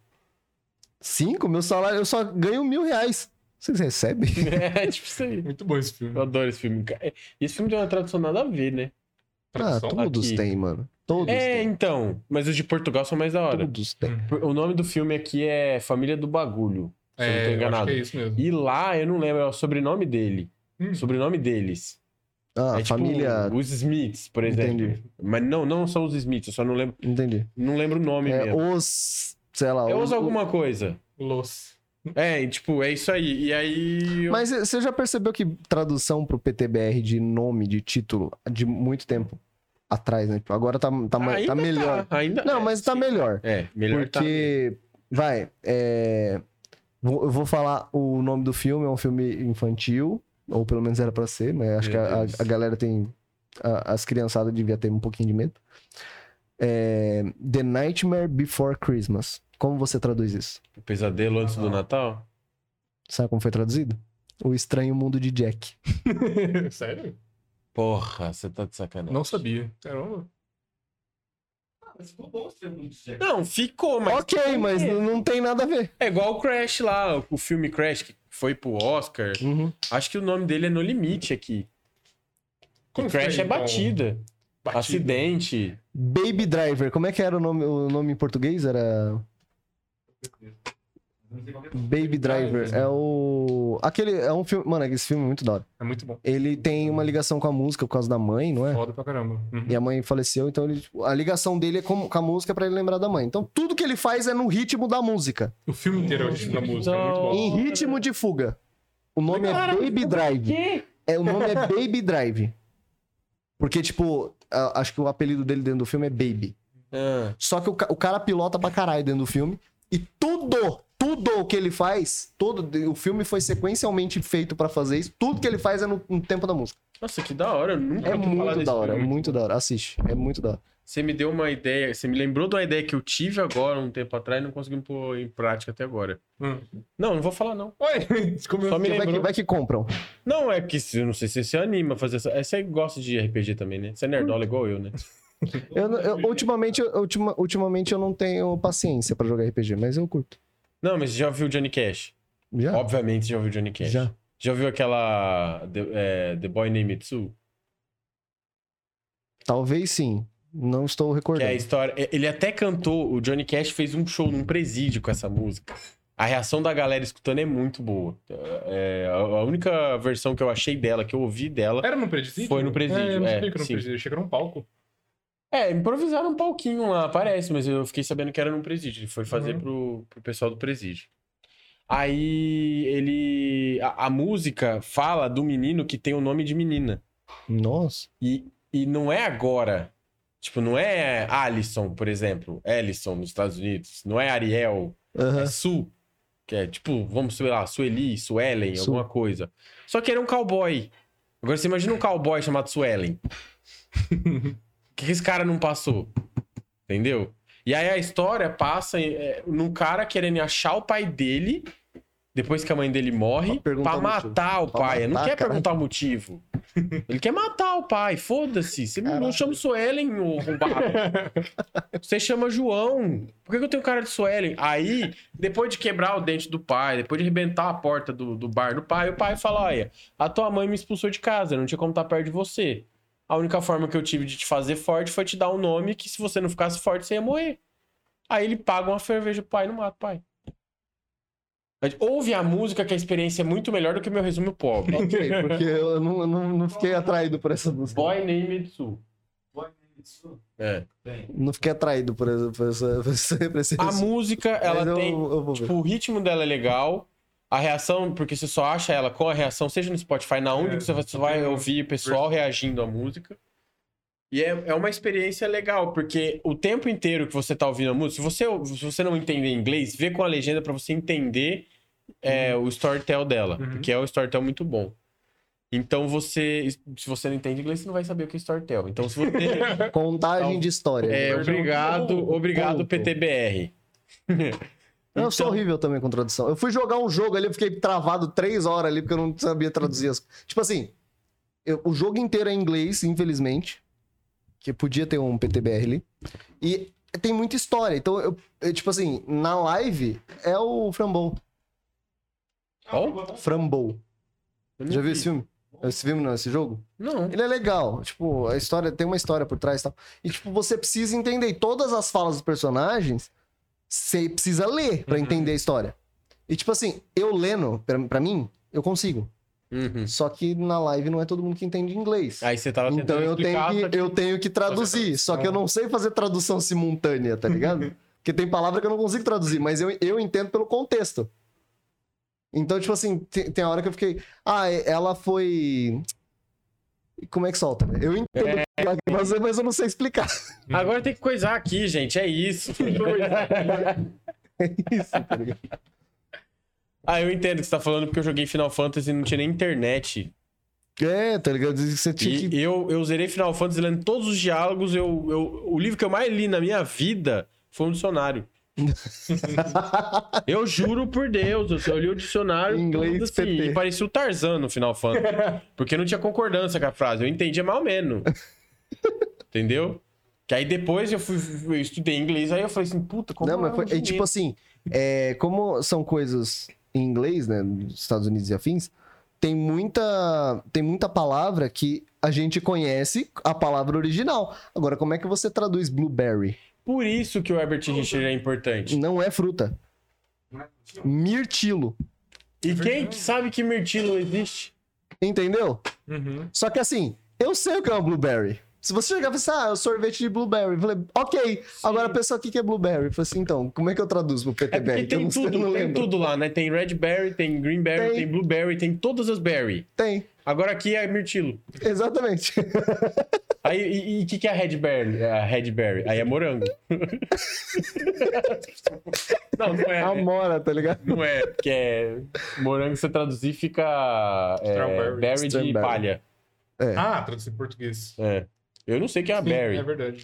5? Meu salário, eu só ganho mil reais. Vocês recebem? É, tipo isso aí. Muito bom esse filme. Eu adoro esse filme. E esse filme tem uma tradução nada a ver, né? Ah, todos aqui. têm, mano. Todos É, têm. então. Mas os de Portugal são mais da hora. Todos têm. O nome do filme aqui é Família do Bagulho. Se eu não tô É, eu acho enganado. que é isso mesmo. E lá, eu não lembro, é o sobrenome dele. Hum. Sobrenome deles. Ah, é tipo família. os Smiths, por exemplo. Entendi. Mas não, não são os Smiths, eu só não lembro, Entendi. não lembro o nome É, mesmo. os. Sei lá. É os- os alguma coisa. Los. É, tipo, é isso aí. E aí. eu- Mas você já percebeu que tradução pro PTBR de nome, de título, de muito tempo atrás, né? Tipo, Agora tá, tá, ainda tá melhor. ainda Não, é, mas tá sim. melhor. É, melhor tá. Porque, vai, é... vou- eu vou falar o nome do filme, é um filme infantil, ou pelo menos era pra ser, mas acho Meu que a, a galera tem. a- as criançadas devia ter um pouquinho de medo. É, The Nightmare Before Christmas. Como você traduz isso? O pesadelo antes do Natal? Sabe como foi traduzido? O Estranho Mundo de Jack. Sério? Porra, você tá de sacanagem. Não sabia. Caramba. Mas ficou bom esse filme do Jack. Não, ficou, mas. ok, mas não, não tem nada a ver. É igual o Crash lá, o filme Crash que foi pro Oscar. Uhum. Acho que o nome dele é No Limite aqui. Como Crash é então? batida, Batida. acidente. Baby Driver. Como é que era o nome, o nome em português? Era. Baby Driver. É o. Aquele. É um filme. Mano, esse filme é muito da hora. É muito bom. Ele tem uma ligação com a música por causa da mãe, não é? Foda pra caramba. Uhum. E a mãe faleceu, então ele, tipo, a ligação dele é com, com a música pra ele lembrar da mãe. Então tudo que ele faz é no ritmo da música. O filme inteiro é o ritmo da música. É muito bom. Em ritmo de fuga. O nome é Baby Drive. É, o nome é Baby Drive. Porque, tipo, a- acho que o apelido dele dentro do filme é Baby. Ah, Só que o, o cara pilota pra caralho dentro do filme. E tudo, tudo o que ele faz, todo o filme foi sequencialmente feito pra fazer isso. Tudo que ele faz é no, no tempo da música. Nossa, que da hora. Eu nunca É muito desse da hora, é muito da hora. Assiste, é muito da hora. Você me deu uma ideia, você me lembrou de uma ideia que eu tive agora, um tempo atrás, e não consegui pôr em prática até agora. Hum. Não, não vou falar não. Só me Vai que, vai que compram. Não, é que se- eu não sei se você se anima a fazer essa. é, Você gosta de RPG também, né? Você é nerdola igual eu, né? Eu, eu- ultimamente, eu- ultima- ultimamente eu não tenho paciência pra jogar RPG, mas eu curto. Não, mas você já ouviu Johnny Cash? Já? Obviamente já ouviu Johnny Cash. Já. Já ouviu aquela The, é, The Boy Named Sue? Talvez sim. Não estou Que é a recordando. história. é, Ele até cantou, o Johnny Cash fez um show num presídio com essa música. A reação da galera escutando é muito boa. É, a a única versão que eu achei dela, que eu ouvi dela. Era no presídio? Foi no presídio, É, eu não é, sabia que era no sim. presídio. Chega num palco. É, improvisaram um pouquinho lá, parece, mas eu fiquei sabendo que era num presídio. Ele foi fazer Uhum. pro, pro pessoal do presídio. Aí ele. A, a música fala do menino que tem o nome de menina. Nossa. E, e não é agora. Tipo, não é Alison, por exemplo. Ellison nos Estados Unidos. Não é Ariel. Aham. É Su. Que é tipo, vamos sei lá, Sueli, Suelen, Su. alguma coisa. Só que era um cowboy. Agora você imagina um cowboy chamado Suelen. Que, que esse cara não passou? Entendeu? E aí a história passa é, num cara querendo achar o pai dele depois que a mãe dele morre Pra pra matar o Pra pai. Ele não matar, quer caralho. perguntar o motivo. Ele quer matar o pai. Foda-se. Você não Caralho. chama o Suelen, ô arrombado. Você chama João. Por que, que eu tenho cara de Suelen? Aí, depois de quebrar o dente do pai, depois de arrebentar a porta do, do bar do pai, o pai fala: Olha, a tua mãe me expulsou de casa, não tinha como estar perto de você. A única forma que eu tive de te fazer forte foi te dar um nome que se você não ficasse forte, você ia morrer. Aí ele paga uma cerveja pro pai e não mata o pai. Ouve a música que a experiência é muito melhor do que o meu resumo pobre. Ok, porque eu não, não, não fiquei atraído por essa música. Boy Named Sue. Boy Named Sue? É. Tem. Não fiquei atraído por essa. Por essa, por essa, por esse A música, ela eu- tem. eu. Tipo, o ritmo dela é legal. A reação, porque você só acha ela com a reação, seja no Spotify, na onde É, que você vai- ouvir o pessoal reagindo à música. E é, é uma experiência legal, porque o tempo inteiro que você tá ouvindo a música, se você, se você não entender inglês, vê com a legenda pra você entender é, o storytell dela, Uhum. porque é um storytell muito bom. Então você, se você não entende inglês, você não vai saber o que é storytell. Então se você Contagem Então, de história. é, ouvi obrigado, obrigado ponto. PTBR. Eu sou Então- horrível também com tradução. Eu fui jogar um jogo ali, eu fiquei travado três horas ali, porque eu não sabia traduzir as Tipo assim, eu- o jogo inteiro é em inglês, infelizmente. Que podia ter um PTBR ali. E tem muita história. Então, eu, eu, tipo assim, na live é o Frambou. Qual? Frambou. Eu não Já viu vi. esse filme? Esse filme não, esse jogo? Não. Ele é legal. Tipo, a história tem uma história por trás e tal. E, tipo, você precisa entender. Todas as falas dos personagens, você precisa ler pra Uhum. entender a história. E, tipo assim, eu lendo, pra, pra mim, eu consigo. Uhum. Só que na live não é todo mundo que entende inglês. Aí você tava Então tentando eu tenho, que, que- eu tenho que traduzir. Só que eu não sei fazer tradução simultânea, tá ligado? Porque tem palavra que eu não consigo traduzir, mas eu, eu entendo pelo contexto. Então, tipo assim, tem, tem a hora que eu fiquei. Ah, ela foi. Como é que solta? Eu entendo, mas, mas eu não sei explicar. Agora tem que coisar aqui, gente. É isso. É isso, tá ligado? ah, eu entendo o que você tá falando porque eu joguei Final Fantasy e não tinha nem internet. É, tá ligado? Você tinha E que. eu, eu zerei Final Fantasy lendo todos os diálogos. Eu, eu, o livro que eu mais li na minha vida foi um dicionário. Eu juro por Deus, eu li o dicionário. Inglês assim, PT. e parecia o Tarzan no Final Fantasy. Porque não tinha concordância com a frase. Eu entendia mal menos. Entendeu? Que aí depois eu fui, eu estudei inglês, aí eu falei assim, puta, como Não, mas é foi. é, tipo assim, é, como são coisas em inglês, né? Nos Estados Unidos e afins, tem muita, tem muita palavra que a gente conhece a palavra original. Agora, como é que você traduz blueberry? Por isso que o Herbert Richard é importante. Não é fruta. É? Mirtilo. E quem que sabe que mirtilo existe? Entendeu? Uhum. Só que assim, eu sei o que é uma blueberry. Se você chegar e falar assim, ah, é o sorvete de blueberry. Eu falei, ok. Agora a pessoa, o que é blueberry? Eu falei assim, então, como é que eu traduzo pro É PTBR? Eu tem não, tudo, não tem lembro. tudo lá, né? Tem red berry, tem green berry, Tem. tem, blueberry, tem todas as berry. Tem, Agora aqui é mirtilo. exatamente. Aí, e o que, que é a red berry? A red berry? Aí é morango. não, não é. Amora, tá ligado? Não é, porque é morango, se você traduzir, fica é, Strawberry. berry de palha. Ah, traduzir em português. É. Eu não sei o que é a Sim, berry. É verdade.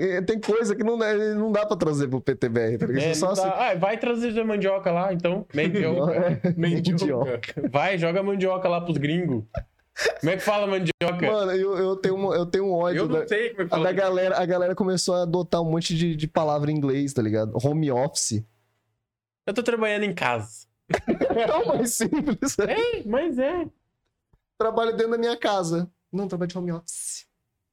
É, tem coisa que não, dá- não dá pra trazer pro PTBR, tá ligado? É, Só assim. Ah, vai trazer a mandioca lá, então. Mandioca. Mandioca. Vai, joga a mandioca lá pros gringos. Como é que fala mandioca? Mano, eu, eu, tenho, um- eu tenho um ódio eu não da, sei como é que a fala. da galera. A galera começou a adotar um monte de, de palavra em inglês, tá ligado? Home office. Eu tô trabalhando em casa. É o mais simples. É, mas é. Trabalho dentro da minha casa. Não, trabalho de home office.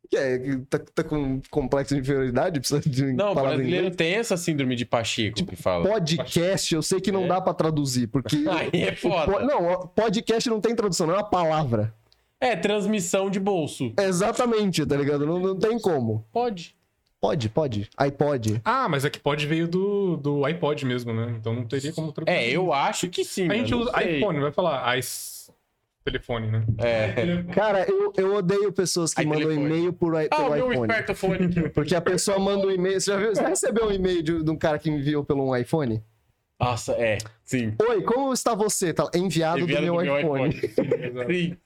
Que é? Tá, tá com complexo de inferioridade? Precisa de Não, brasileiro tem essa síndrome de Pacheco que fala. Podcast, eu sei que não É. dá pra traduzir, porque. Aí é foda. po- Não, podcast não tem tradução, não é uma palavra. É, transmissão de bolso. Exatamente, tá ligado? Não, não tem como. Pode. Pode, pode. iPod. Ah, mas é que pode veio do, do iPod mesmo, né? Então não teria como traduzir. É, eu acho que sim. A gente usa iPhone, vai falar ice telefone, né? É. Cara, eu, eu odeio pessoas que Aí, mandam telefone. e-mail por, Ah, pelo meu iPhone. espertofone aqui. Porque a pessoa manda um e-mail. Você já, viu, você já recebeu um e-mail de, de um cara que enviou pelo um iPhone? Nossa, é. Sim. Oi, como está você? Tá, enviado, Enviado do meu iPhone. Sim.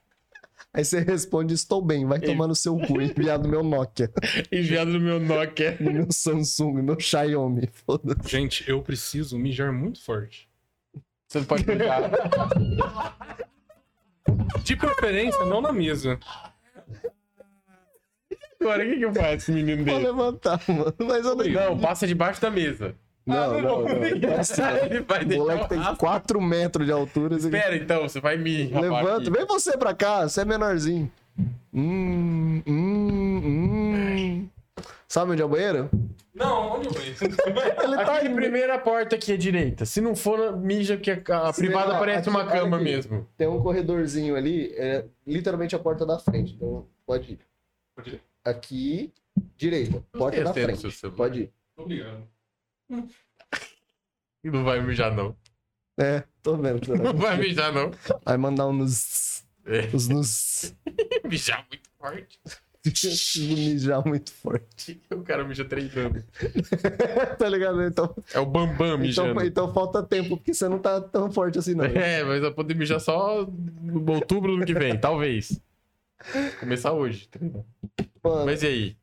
Aí você responde, estou bem, vai tomar no seu cu. Enviado do meu Nokia, Enviado no meu Nokia. do meu Samsung, do meu Xiaomi. Foda-se. Gente, eu preciso mijar muito forte. Você não pode ligar. De preferência, não na mesa. Agora, o que, que eu faço menino Vou dele? levantar, mano. Mas eu não. Não, passa debaixo da mesa. Não, não, não. Ele vai O deixar moleque o tem rastro. 4 metros de altura. você- Espera, então, você vai me rapar Levanta, aqui. vem você pra cá, você é menorzinho. Hum, hum, hum. Sabe onde é o banheiro? Não, onde eu vejo? Ele tá Aqui, em primeira porta aqui à direita. Se não for, mija que a, a Se privada não, parece aqui- uma olha cama aqui. mesmo. Tem um corredorzinho ali, é literalmente a porta da frente. Então pode ir. Pode ir. Aqui, direita, porta Tem da frente. celular. Pode ir. Obrigado. Não vai mijar, não. É, tô vendo. que você Não vai- vai mijar, não. Vai mandar um nos. É. Os nos. Mijar muito forte. mijar muito forte. O cara mija treinando. tá ligado? Então, É o Bambam mijando. então, então falta tempo, porque você não tá tão forte assim, não. É, mas vai poder mijar só no outubro do ano que vem, talvez. Começar hoje. Mano, Mas e aí?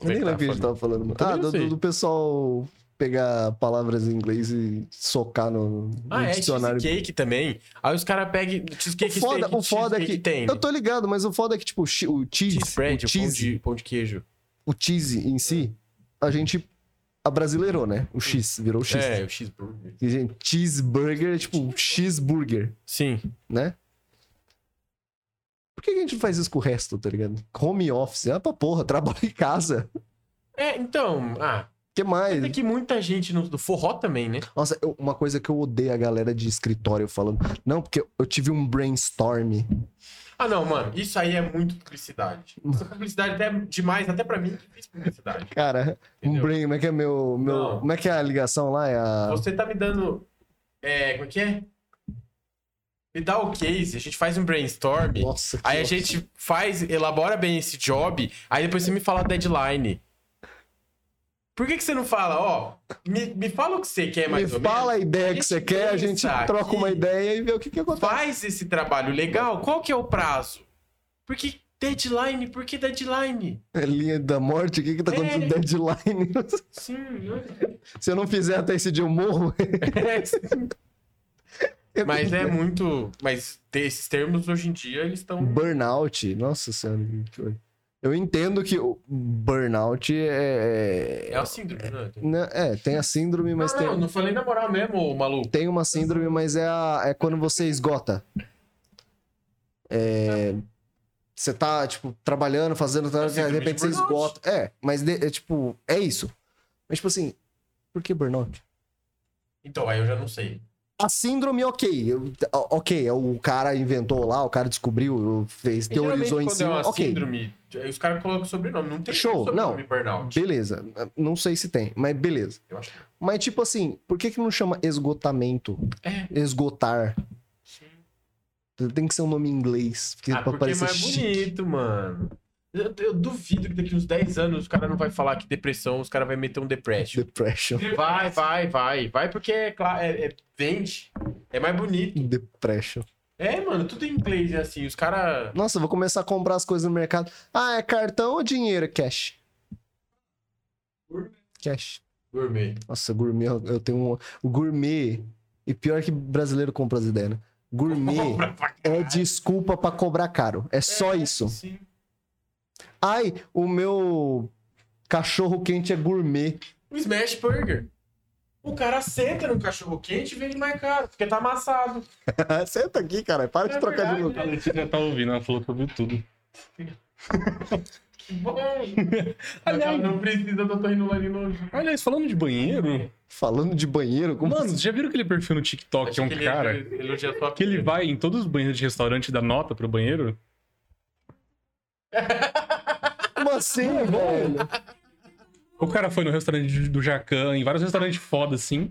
eu nem Como é lembro o que a gente tá, tava falando. mano. Ah, do- do pessoal pegar palavras em inglês e socar no, no Ah, é, dicionário. cheesecake também. Aí os caras pegam cheesecake O foda, steak, o foda é que. tem. Eu tô ligado, mas o foda é que, tipo, o cheese, Cheese bread, o o pão cheese, de, pão de queijo. o cheese em si, a gente abrasileirou, né? O X, virou o X. É, o cheeseburger. E, gente, cheeseburger é tipo cheeseburger, Sim. né? Por que a gente não faz isso com o resto, tá ligado? Home office. Ah, pra porra, trabalho em casa. É, então, ah, que mais? tem que muita gente no, do forró também, né? Nossa, eu- uma coisa que eu odeio a galera de escritório falando. Não, porque eu tive um brainstorm. Ah, não, mano, isso aí é muito publicidade. Essa publicidade é demais, até pra mim que fiz publicidade. Cara, um Entendeu? brain. Como é que é meu. meu Não. como é que é a ligação lá? É a. Você tá me dando. É, como é que é? Me dá o case, a gente faz um brainstorm. Nossa, Aí a gente faz, elabora bem esse job, aí depois você me fala a deadline. Por que, que você não fala, ó, me, me fala o que você quer mais Me ou fala a menos? ideia A que você quer, a gente troca uma ideia e vê o que, que acontece. Faz esse trabalho legal, qual que é o prazo? Porque deadline, por que deadline? É linha da morte, o que que tá acontecendo? É. Deadline. Sim, Se eu não fizer até esse dia, eu morro. é, sim. Mas é muito. Mas esses termos hoje em dia, eles estão. Burnout, nossa senhora. Eu entendo que o burnout é. É a síndrome, né? Né, É, tem a síndrome, mas não, tem, não, não falei na moral mesmo, maluco. tem uma síndrome, mas é, a, é quando você esgota. É, você tá, tipo, trabalhando, fazendo, de síndrome de repente você esgota. É, mas de- é, tipo, é isso. Mas, tipo assim, por que burnout? Então, aí eu já não sei. A síndrome, ok. ok, o cara inventou lá, o cara descobriu, fez, teorizou em quando cima. é uma ok. síndrome, os caras colocam sobrenome. Não tem Show, sobrenome não. burnout. Beleza. Não sei se tem, mas beleza. Que Mas, tipo assim, por que, que não chama esgotamento? É. Esgotar. Tem que ser um nome em inglês. Porque, Ah, pra porque é mais chique. bonito, mano. Eu, eu duvido que daqui uns 10 anos os caras não vai falar que depressão, os caras vão meter um depression. Depression. Vai, vai, vai. Vai porque é, claro, é, é- vende. É mais bonito. Depression. É, mano, tudo em inglês é assim. Os caras. Nossa, eu vou começar a comprar as coisas no mercado. Ah, é cartão ou dinheiro? Cash. Cash. Gourmet. Nossa, gourmet, eu tenho um. O gourmet. E pior que brasileiro compra as ideias, né? Gourmet é desculpa pra cobrar caro. É só É, isso. Sim. Ai, o meu cachorro quente é gourmet. O Smash Burger. O cara senta no cachorro quente e vende mais caro, porque tá amassado. Senta aqui, cara. Para de É trocar de verdade, lugar. A Letícia tá ouvindo, ela falou que ouviu tudo. Que bom. Aliás, não precisa do otorrinolaringologia. Aliás, falando de banheiro, Falando de banheiro, como mano, assim? vocês já viram aquele perfil no TikTok que é um que ele cara a sua que ele vai em todos os banheiros de restaurante e dá nota pro banheiro? Como assim, velho? O cara foi no restaurante do Jacan, em vários restaurantes foda assim.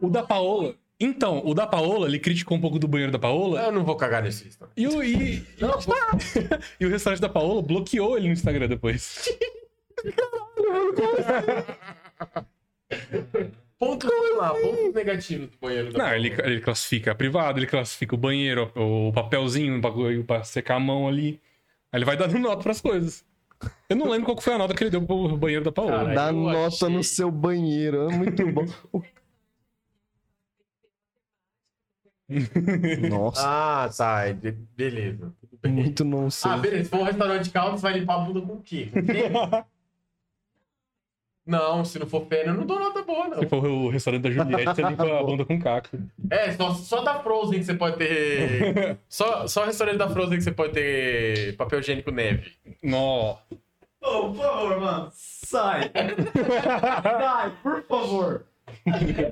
O da Paola. Então, o da Paola, ele criticou um pouco do banheiro da Paola. Eu não vou cagar nesse restaurante. E o, e, e o restaurante da Paola bloqueou ele no Instagram depois. Pontos, vamos lá, pontos negativos do banheiro da Não, Paola. ele, ele classifica a privado, ele classifica o banheiro, o papelzinho, o bagulho pra secar a mão ali. Aí ele vai dando nota pras coisas. Eu não lembro qual que foi a nota que ele deu pro banheiro da Paola. Cara, Dá nota achei- no seu banheiro. É muito bom. Nossa, Ah, tá. Beleza. Muito não sei. Ah, beleza. Se for um restaurante de caldo, você vai limpar a bunda com o quê? Com? Não, se não for pena, eu não dou nota boa, não. Se for o restaurante da Juliette, você limpa a bunda com caco. É, só, só da Frozen que você pode ter. Só, só restaurante da Frozen que você pode ter papel higiênico neve. Nó. Ô, por favor, mano. Sai. Sai, por favor.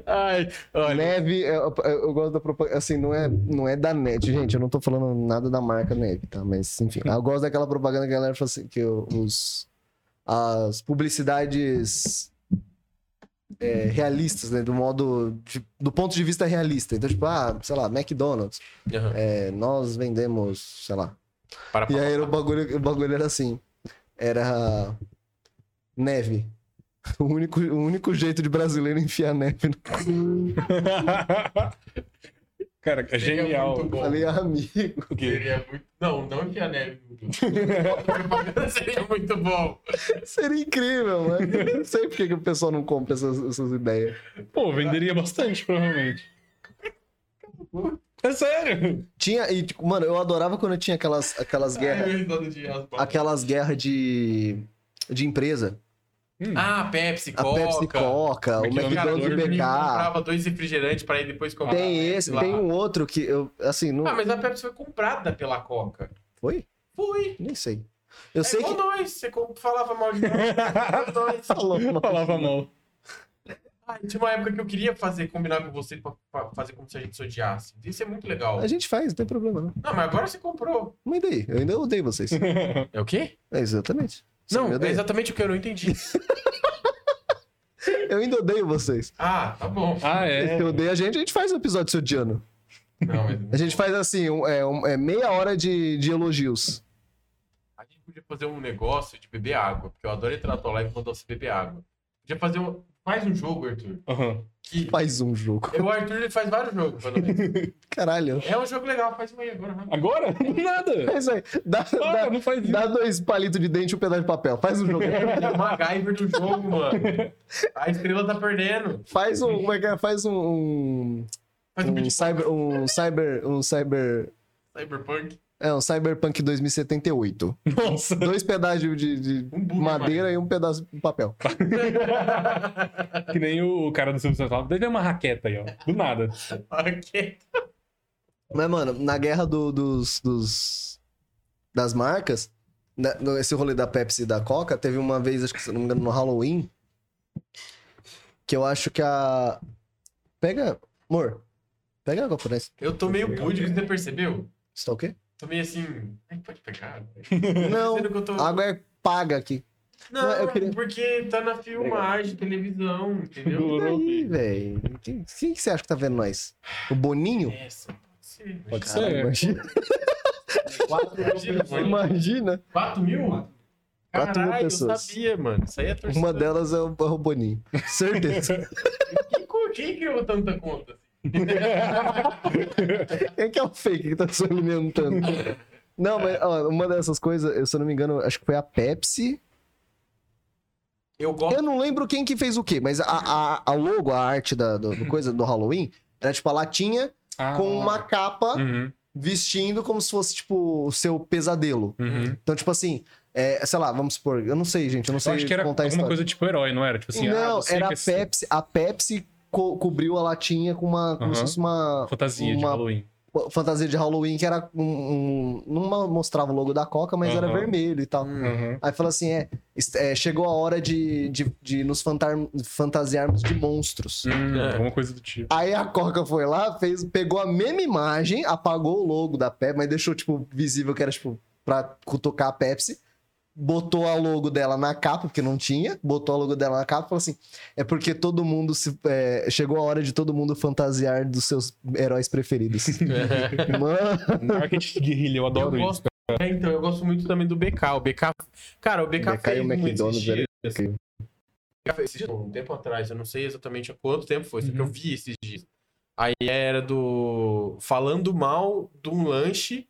Ai, olha. Neve, eu, eu- eu gosto da propaganda. Assim, não é, não é da net, gente. Eu não tô falando nada da marca Neve, tá? Mas, enfim. Eu gosto daquela propaganda que a galera fala assim: que os, as publicidades é, realistas, né? Do modo. de- do ponto de vista realista. Então, tipo, ah, sei lá, McDonald's. Aham. é, nós vendemos, sei lá. Para, E para, aí para. o bagulho, o bagulho era assim: era neve. O único, o único jeito de brasileiro enfiar neve no Cara, é Seria genial. muito bom. Falei, amigo. Seria muito... Não, não enfiar neve. Seria muito bom. Seria incrível, mas não sei por que que o pessoal não compra essas, essas ideias. Pô, venderia bastante, provavelmente. É sério? Tinha, e, tipo, mano, eu adorava quando tinha aquelas, aquelas guerras. Aquelas guerras de, de empresa. Ah, Pepsi, A Coca. Pepsi Coca, o McDonald's, McDonald's o menino BK. comprava dois refrigerantes pra ir depois comprar. Tem esse, lá. tem um outro que eu, assim, não. Ah, mas a Pepsi foi comprada pela Coca. Foi? Foi. Nem sei. Eu é sei igual que. nós. Você falava mal de nós. Nós. Falou. Falava mal. Ah, tinha uma época que eu queria fazer, combinar com você pra, pra fazer como se a gente se odiasse. Isso é muito legal. A gente faz, não tem problema, não. Não, mas agora você comprou. Mas daí? Eu ainda odeio vocês. É o quê? É exatamente. Não, eu, é exatamente o que eu não entendi. eu ainda odeio vocês. Ah, tá bom. Ah, Se é. eu odeio a gente, a gente faz um episódio se odiando. Não, mas... A gente faz assim, um- é, um- é meia hora de, de elogios. A gente podia fazer um negócio de beber água, porque eu adoro entrar na tua live quando você beber água. Podia fazer um. Faz um jogo, Arthur. Aham. Que... Faz um jogo. O Arthur ele faz vários jogos. Caralho. É um jogo legal, faz um aí agora. rápido. Agora? Nada. É isso aí. Dá, dá, não faz isso. dá dois palitos de dente e um pedaço de papel. Faz um jogo. É o MacGyver do jogo, mano. A estrela tá perdendo. Faz um. Como é que é? Faz um. Um, Faz um, um cyber. Um cyber. Um cyber. Cyberpunk. É, um Cyberpunk 2078. Nossa. Dois pedaços de, de Um bug, madeira e um pedaço de papel. Que nem o cara do Silvio Santos. Deve ter uma raqueta aí, ó. Do nada. ok. Mas, mano, na guerra do- dos, dos- das marcas, né, esse rolê da Pepsi e da Coca, teve uma vez, acho que se não me engano, no Halloween, que eu acho que a. Pega. Amor, pega água por essa. Eu tô meio púdico, você percebeu? Você tá o quê? Tô meio assim. Ai, pode pegar. Não, Sendo que eu tô- a água é paga aqui. Não, eu queria- porque tá na filmagem, televisão, entendeu? E aí, velho? Quem, quem que você acha que tá vendo nós? O Boninho? Essa, pode ser. Pode Caralho, ser. Imagina. Quatro mil? Imagina. Quatro mil? Quatro mil Caralho, pessoas. eu sabia, mano. Isso aí é torcida. Uma delas é o, é o Boninho. Certeza. Quem, quem criou tanta conta? Quem que é o fake que tá se alimentando? Não, mas ó, uma dessas coisas, eu, se eu não me engano, acho que foi a Pepsi. Eu gosto. Eu não lembro quem que fez o quê, mas a, a, a logo, a arte da do, do coisa do Halloween, era tipo a latinha Ah, com uma capa Uhum, vestindo como se fosse, tipo, o seu pesadelo. uhum. Então, tipo assim, é, sei lá, vamos supor, eu não sei, gente, eu não sei Eu acho que era alguma coisa tipo herói, não era? Tipo assim, ah, não, você era a é Pepsi, a Pepsi co- cobriu a latinha com uma, como se fosse uma fantasia de uma- Halloween. fantasia de Halloween que era um, um- não mostrava o logo da Coca, mas era vermelho e tal. Uhum. Aí falou assim, é, é, chegou a hora de, de, de nos fantar- fantasiarmos de monstros. Hum, É. Alguma coisa do tipo. Aí a Coca foi lá, fez, pegou a mesma imagem, apagou o logo da Pepsi, mas deixou, tipo, visível que era, tipo, pra cutucar a Pepsi. Botou a logo dela na capa, porque não tinha. Botou a logo dela na capa e falou assim: é porque todo mundo se. é, chegou a hora de todo mundo fantasiar dos seus heróis preferidos. Mano, Marketing guerrilha, eu adoro eu isso. gosto. É, então, eu gosto muito também do BK. O BK. Cara, o BK, BK e fez o um McDonald's dias. fez esses dias, um tempo atrás, eu não sei exatamente há quanto tempo foi, só que eu Uhum. vi esses dias. Aí era do. Falando mal de um lanche.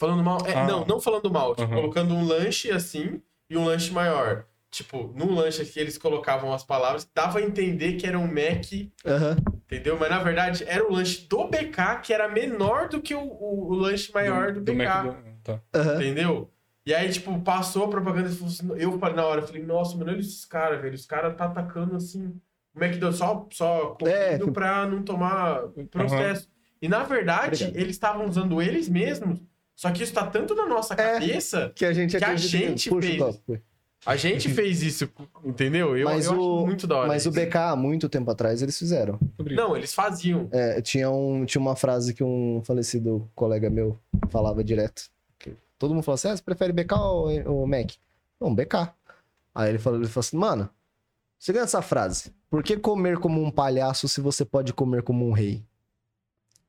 Falando mal. é, Ah. Não, não falando mal. Tipo, Uhum. colocando um lanche assim e um lanche maior. Tipo, num lanche que eles colocavam as palavras, dava a entender que era um Mac aham. Entendeu? Mas na verdade era o lanche do BK que era menor do que o, o- o lanche maior do, BK. McDonald's. Tá. aham. Entendeu? E aí, tipo, passou a propaganda e falou assim, eu falei na hora, falei, nossa, mano, olha esses caras, velho. Os caras tá atacando assim. O McDonald's só, só É. pra não tomar processo. E na verdade, Obrigado. eles estavam usando eles mesmos. Só que isso tá tanto na nossa É. cabeça. Que a gente Que a gente Puxa o fez. A gente fez isso, entendeu? Eu, Mas eu o- acho muito da hora. Mas o isso. BK, há muito tempo atrás, eles fizeram. Não, eles faziam. É, tinha, um, tinha uma frase que um falecido colega meu falava direto. que todo mundo falou assim: ah, você prefere BK ou, ou Mac? Não, BK. Aí ele falou, ele falou assim: mano, você ganha essa frase. Por que comer como um palhaço se você pode comer como um rei?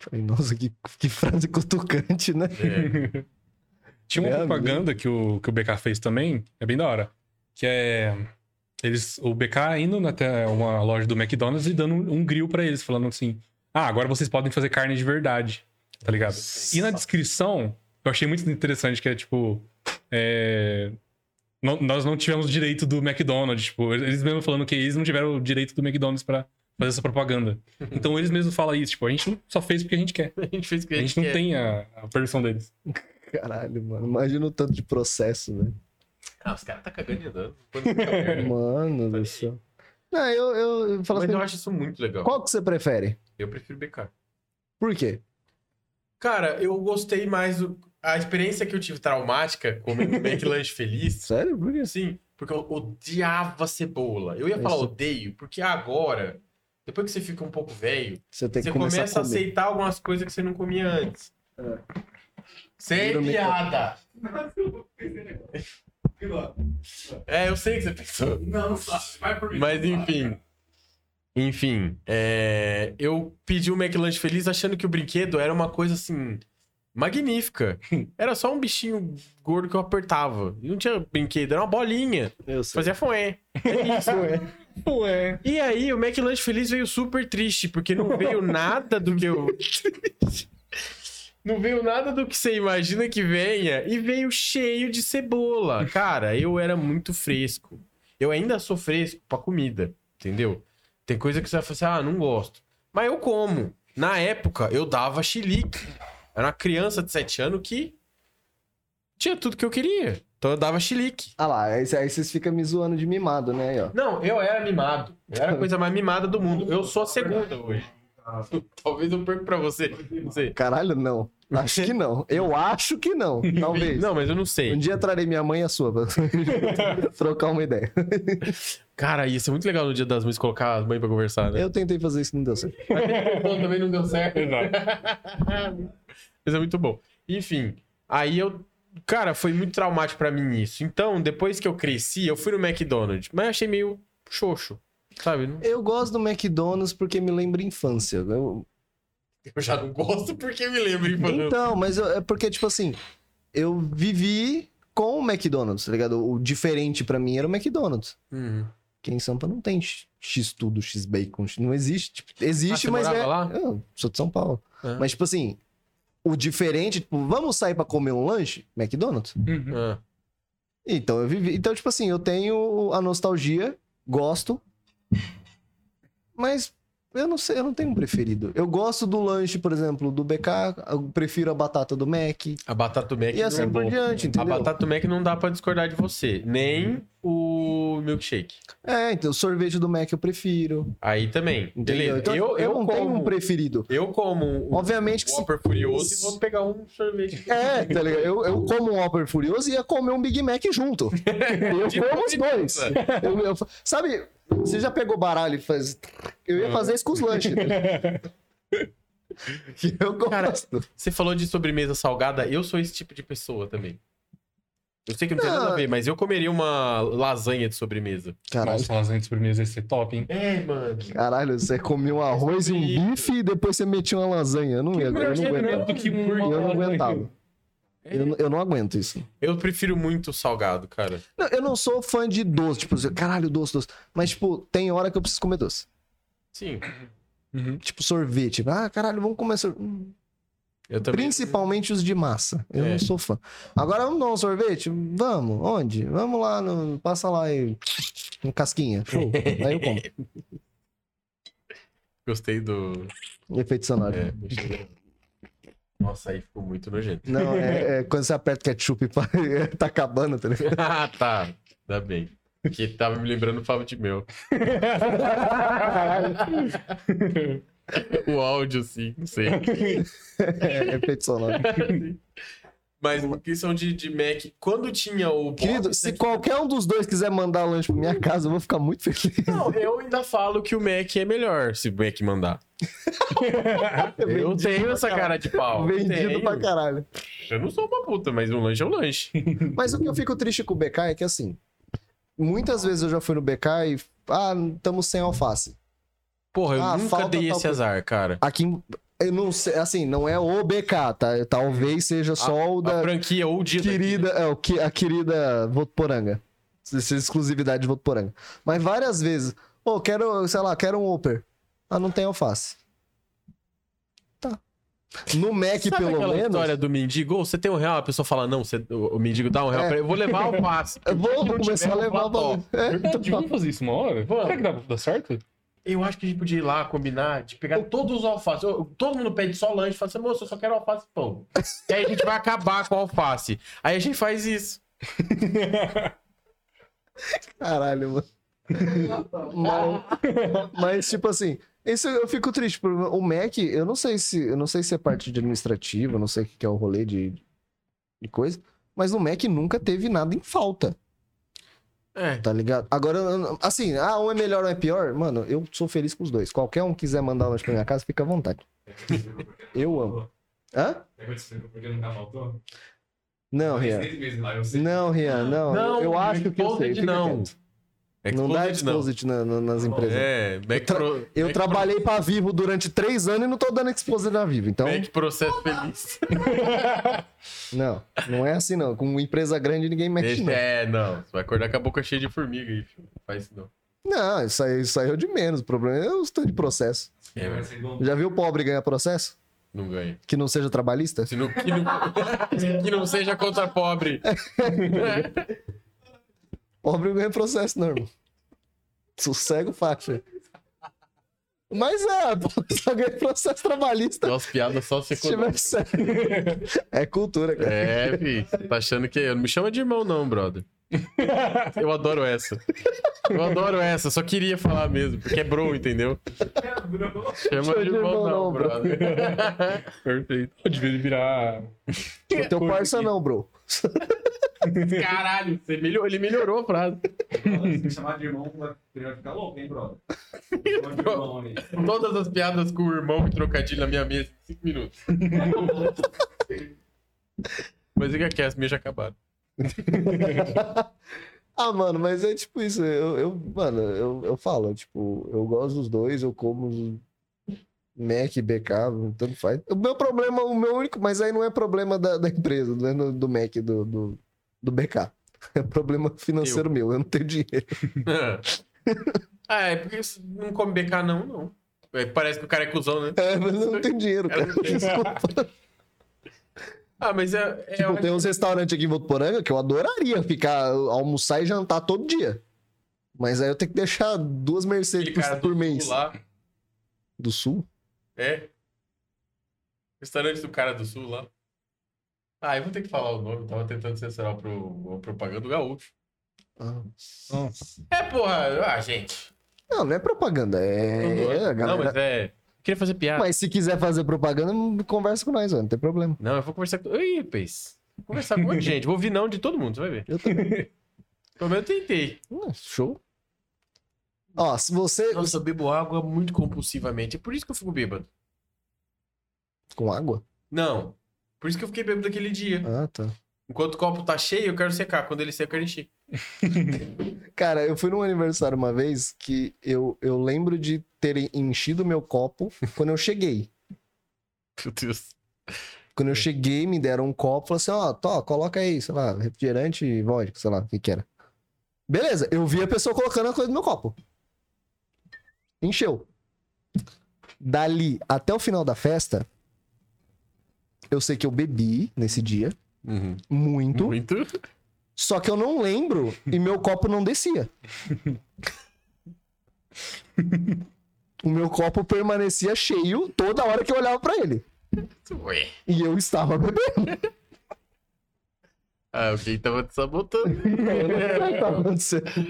Falei, nossa, que, que frase cutucante, né? É. Tinha uma É, propaganda que o, que o BK fez também, é bem da hora. Que é. Eles, o BK indo até uma loja do McDonald's e dando um, um grill pra eles, falando assim: Ah, agora vocês podem fazer carne de verdade. Tá ligado? E na descrição, eu achei muito interessante que é tipo. é, não- nós não tivemos direito do McDonald's. Tipo, eles mesmos falando que eles não tiveram o direito do McDonald's pra fazer essa propaganda. Então eles mesmos falam isso, tipo, a gente não só fez porque a gente quer. A gente fez o que A gente não quer. tem a, a permissão deles. Caralho, mano. Imagina o tanto de processo, velho. Ah, os caras tá cagando e andando. Mano do céu. Não, eu, eu, eu falo Mas assim: eu acho isso muito legal. qual que você prefere? Eu prefiro BK. Por quê? Cara, eu gostei mais do... A experiência que eu tive traumática comendo McLanche feliz, Sério? Por quê? sim, porque eu odiava cebola. Eu ia falar Isso. odeio, porque agora, depois que você fica um pouco velho, Você tem que você começa a a aceitar algumas coisas que você não comia antes. É. Sem Vira o piada. É, eu sei que você pensou. Não, vai por mim. Mas enfim. Enfim, é, eu pedi o McLanche feliz achando que o brinquedo era uma coisa assim. magnífica. Era só um bichinho gordo que eu apertava. E não tinha brinquedo, era uma bolinha. Eu sei. Fazia foé. É isso. Ué. E aí, o McLanche feliz veio super triste, porque não veio nada do que eu. Não veio nada do que você imagina que venha e veio cheio de cebola. Cara, eu era muito fresco. Eu ainda sou fresco pra comida, entendeu? Tem coisa que você vai falar assim, ah, não gosto. Mas eu como. Na época, eu dava chilique. Era uma criança de 7 anos que tinha tudo que eu queria. Então eu dava chilique. Ah lá, aí, aí vocês ficam me zoando de mimado, né? Aí, ó. Não, eu era mimado. Eu era a coisa mais mimada do mundo. Eu sou a segunda hoje. Talvez eu perco pra você. Não sei. Caralho, não. Acho que não. Eu acho que não. Talvez. Não, mas eu não Um sei. dia trarei minha mãe e a sua pra trocar uma ideia. Cara, ia ser muito legal no dia das mães colocar as mães pra conversar, né? Eu tentei fazer isso, não deu certo. Então, também não deu certo. Exato. Mas é muito bom. Enfim, aí eu. Cara, foi muito traumático pra mim isso. Então, depois que eu cresci, eu fui no McDonald's, mas achei meio xoxo. Sabe? Não- Eu gosto do McDonald's porque me lembra infância. Eu- Eu já não gosto porque me lembro, hein, Então, mas eu- é porque, tipo assim, eu vivi com o McDonald's, tá ligado? O diferente pra mim era o McDonald's. Uhum. Aqui em Sampa não tem X- X-bacon, X- não existe. Tipo, existe, Ah, você mas é... lá? Eu sou de São Paulo. Ah. Mas, tipo assim, o diferente, tipo, vamos sair pra comer um lanche? McDonald's. Uhum. Ah. Então, eu vivi... Então, tipo assim, eu tenho a nostalgia, gosto, mas eu não sei, eu não tenho um preferido. Eu gosto do lanche, por exemplo, do BK, eu prefiro a batata do Mac, A batata do Mac e assim não... por diante, A entendeu? batata do Mac não dá pra discordar de você. Nem o milkshake. É, então, o sorvete do Mac eu prefiro. Aí também. Entendeu? Beleza. Então, eu, eu, não como, tenho um preferido. Eu como um Obviamente que se- Whopper Furioso e vou pegar um sorvete. É, tá ligado? Eu, eu como um Whopper Furioso e ia comer um Big Mac junto. Eu como os dois. Eu- eu- sabe, você já pegou baralho e faz. Eu ia fazer isso com os lanches. eu gosto. Você falou de sobremesa salgada, eu sou esse tipo de pessoa também. Eu sei que não tem nada a ver, mas eu comeria uma lasanha de sobremesa. Caralho. Nossa, lasanha de sobremesa ia ser top, hein? É, mano. Caralho, você comia um arroz e um bife e depois você metia uma lasanha. Eu não, ia, eu não aguentava. do que uma Eu não aguentava. Eu, não- eu não aguento isso. Eu prefiro muito salgado, cara. Não, eu não sou fã de doce, tipo, caralho, doce, doce. Mas, tipo, tem hora que eu preciso comer doce. Sim. Uhum. Tipo, sorvete. Ah, caralho, vamos comer sorvete. Eu também. Principalmente os de massa. Eu É. não sou fã. Agora vamos dar um sorvete? Vamos. Onde? Vamos lá, no... passa lá e. Um casquinha. Show. Aí eu como. Gostei do. Efeito sonoro. É, eu- Nossa, aí ficou muito nojento. Não, é, é quando você aperta ketchup e tá acabando, tá ligado? ah, tá. Ainda bem. Que tava me lembrando o Fábio de Mel. o áudio, sim, não sei. É, sonoro. Mas questão de, de Mac, quando tinha o. Querido, box se aqui- qualquer um dos dois quiser mandar lanche pra minha casa, eu vou ficar muito feliz. Não, eu ainda falo que o Mac é melhor, se o Mac mandar. eu tenho essa cara de pau. Vendido pra caralho. Eu não sou uma puta, mas um lanche é um lanche. Mas o que eu fico triste com o BK é que, assim, muitas vezes eu já fui no BK e. Ah, estamos sem alface. Porra, eu Ah, nunca dei esse azar, cara. Aqui, eu não sei, assim, não é o BK, tá? Talvez seja só o A da franquia ou o daqui. querida, é, o que, a querida Votuporanga. Essa exclusividade de Votuporanga. Mas várias vezes, pô, quero, sei lá, quero um Whopper. Ah, não tem alface. Tá. No Mac, Sabe pelo menos. história do mendigo? Você tem um real, a pessoa fala, não, você- o o mendigo dá um real É. pra ele. Eu vou levar alface. Eu vou, vou começar a levar valor. É, Verdade, vamos fazer isso uma hora? Vamos. Será que dá, dá certo? Eu acho que a gente podia ir lá combinar de pegar todos os alfaces. Ô, Todo mundo pede só lanche. Fala assim, moço, eu só quero alface e pão. e aí a gente vai acabar com a alface. Aí a gente faz isso. Caralho, mano. mas, mas, tipo assim, isso eu fico triste. porque O Mac, eu não sei se. Eu não sei se é parte de administrativa, eu não sei o que que é o rolê de, de coisa. Mas no Mac nunca teve nada em falta, É. tá ligado? Agora, não- assim, ah, um é melhor ou é pior? Mano, eu sou feliz com os dois. Qualquer um quiser mandar lanche pra minha casa, fica à vontade. Eu amo. Hã? É que eu te explico porque nunca faltou? Não, Faz Rian. Não, Rian, não. eu- eu acho que eu sei. Não. Quieto. Não dá Exposed não. exposit na- na- nas empresas. É, tra- pro... Eu Mac trabalhei pra Vivo durante três anos e não tô dando exposed na Vivo. Então. Mac processo feliz. não. Não é assim, não. Com empresa grande, ninguém mexe, Deixa- não. É, não. Você vai acordar com a boca cheia de formiga aí, filho. Não faz isso não. Não, isso aí, aí é o de menos. O problema é o tanto de processo. É, mas Já viu o pobre ganhar processo? não ganha. Que não seja trabalhista? Se não, que, não, que não seja contra pobre. Pobre ganha processo, não, irmão. Sossego faixa. Mas é, só ganha processo trabalhista. Nossa, piada só se Se tiver sério. É cultura, cara. É. Você tá achando que. Não me chama de irmão, não, brother. Eu adoro essa. Eu adoro essa, só queria falar mesmo, porque é bro, entendeu? Chama Show de de irmão, irmão, não, não, bro. brother. Perfeito. Devia virar. Não teu parça não, bro. Caralho, você melhor- ele melhorou a frase. Se chamar de irmão, vai vai ficar louco, hein, brother? Irmão. Todas as piadas com o irmão e trocadilho na minha mesa em 5 minutos. Mas fica aqui, as minhas já acabaram. ah, mano, mas é tipo isso. Eu, eu- mano, eu, eu falo, tipo, eu gosto dos dois, eu como os Mac e BK, tanto faz. O meu problema, o meu único, mas aí não é problema da, da empresa, não é no- do Mac, do, do, do BK. É problema financeiro meu, eu não tenho dinheiro. ah, é porque não come BK não, não. É, Parece que o cara é cuzão, né? É, mas eu não tenho dinheiro, cara. Desculpa. Ah, mas é... é Tipo, tem uns restaurantes aqui em Votuporanga que eu adoraria ficar, almoçar e jantar todo dia. Mas aí eu tenho que deixar duas Mercedes por, do por sul mês. lá. Do sul? É. Restaurante do cara do sul lá. Ah, eu vou ter que falar o nome, tava tentando censurar pro, a propaganda do gaúcho. Ah. Nossa. É, porra, ah, gente. Não, não é propaganda, é. é Não, galera... mas é. Queria fazer piada. Mas se quiser fazer propaganda, conversa com nós, ó, não tem problema. Não, eu vou conversar com. Ih, pez. Vou conversar com um monte de gente. Vou ouvir não de todo mundo, você vai ver. Eu também. Pelo menos eu tentei. Hum, show. Ó, se você. Nossa, eu bebo água muito compulsivamente. É por isso que eu fico bêbado. Com água? Não. Por isso que eu fiquei bêbado aquele dia. Ah, tá. Enquanto o copo tá cheio, eu quero secar. Quando ele seca, eu quero encher. Cara, eu fui num aniversário uma vez que eu, eu lembro de terem enchido meu copo quando eu cheguei. Meu Deus. Quando eu cheguei, me deram um copo, falaram assim, ó, tó, coloca aí, sei lá, refrigerante e vodka, sei lá, o que que era. Beleza, eu vi a pessoa colocando a coisa no meu copo. Encheu. Dali até o final da festa, eu sei que eu bebi nesse dia, Uhum. muito, Muito. só que eu não lembro e meu copo não descia. o meu copo permanecia cheio toda hora que eu olhava pra ele. Ué. E eu estava bebendo. Ah, alguém tava te sabotando.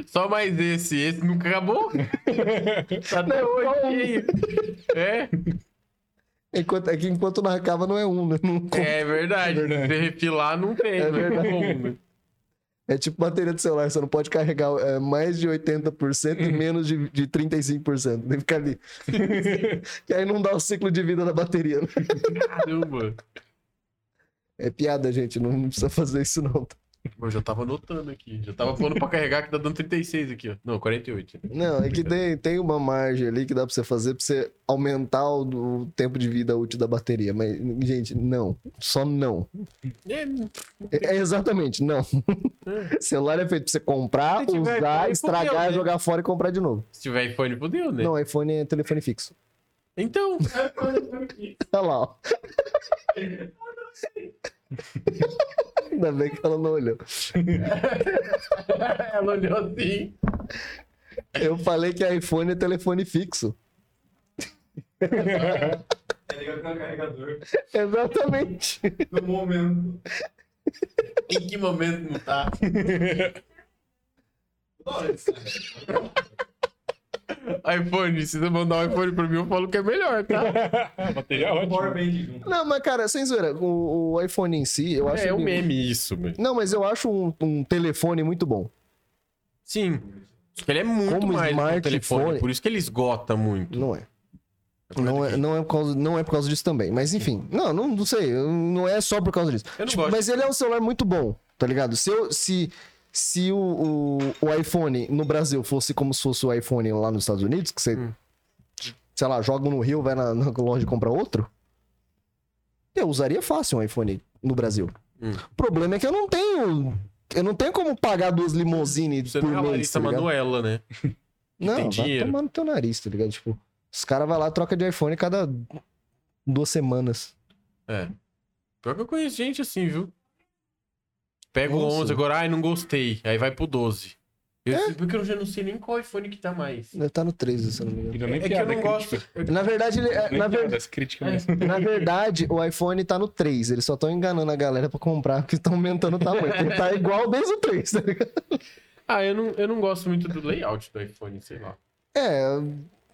Só mais esse. Esse nunca acabou. Tá até hoje cheio. É, Enquanto, é que enquanto não acaba, não é um, né? Não- é verdade. É verdade. Se refilar, não tem. É como, né? É tipo bateria de celular, você não pode carregar é, mais de 80% e menos de, de 35%. Tem que ficar ali. que aí não dá o ciclo de vida da bateria. né? Caramba. É piada, gente. Não precisa fazer isso, não. Eu já tava anotando aqui. Já tava pondo pra carregar que tá dando 36 aqui, ó. Não, 48. Não, é que tem, tem uma margem ali que dá pra você fazer pra você aumentar o, o tempo de vida útil da bateria. Mas, gente, não. Só não. É, É, é exatamente, não. celular é feito pra você comprar, usar, iPhone, estragar, fudeu, né? jogar fora e comprar de novo. se tiver iPhone, fodeu, né? Não, iPhone é telefone fixo. Então. Olha lá, ó. Ainda bem que ela não olhou. Ela olhou assim. Eu falei que iPhone é telefone fixo. É ligar com o carregador Exatamente. no momento. Em que momento não tá? iPhone, se você mandar um iPhone pra mim, eu falo que é melhor, tá? A bateria é junto. Não, mas cara, sem zoeira, o, o iPhone em si, eu acho. É um ele- meme isso, velho. Não, mas eu acho um, um telefone muito bom. Sim. Ele é muito Como mais um telefone. Por isso que ele esgota muito. Não é. Não é, não, é por causa, não é por causa disso também. Mas enfim, não, não, não sei. Não é só por causa disso. Eu não Tipo, gosto. mas ele é um celular muito bom, tá ligado? Se, eu, se, se o, o, o iPhone no Brasil fosse como se fosse o iPhone lá nos Estados Unidos, que você, Hum. sei lá, joga no Rio, vai na, na loja e compra outro, eu usaria fácil um iPhone no Brasil. Hum. O problema é que eu não tenho. Eu não tenho como pagar duas limousines Você por não é a mês, tá? Manuela, né? Não, tem dinheiro. tomar no teu nariz, tá ligado? Tipo, os caras vão lá troca de iPhone cada duas semanas. É. Pior que eu conheço gente assim, viu? Pega o Nossa. 11 agora, ai, não gostei. Aí vai pro 12. Eu, É. Porque eu já não sei nem qual iPhone que tá mais. Deve estar no 13, se eu não me engano. Não nem É que eu não é gosto. Na verdade, ele, é- na, ver- é É. na verdade, o iPhone tá no 3. Eles só estão enganando a galera pra comprar, porque estão aumentando o tamanho. Ele tá igual desde o 3, tá ligado? Ah, eu não, eu não gosto muito do layout do iPhone, sei lá. É,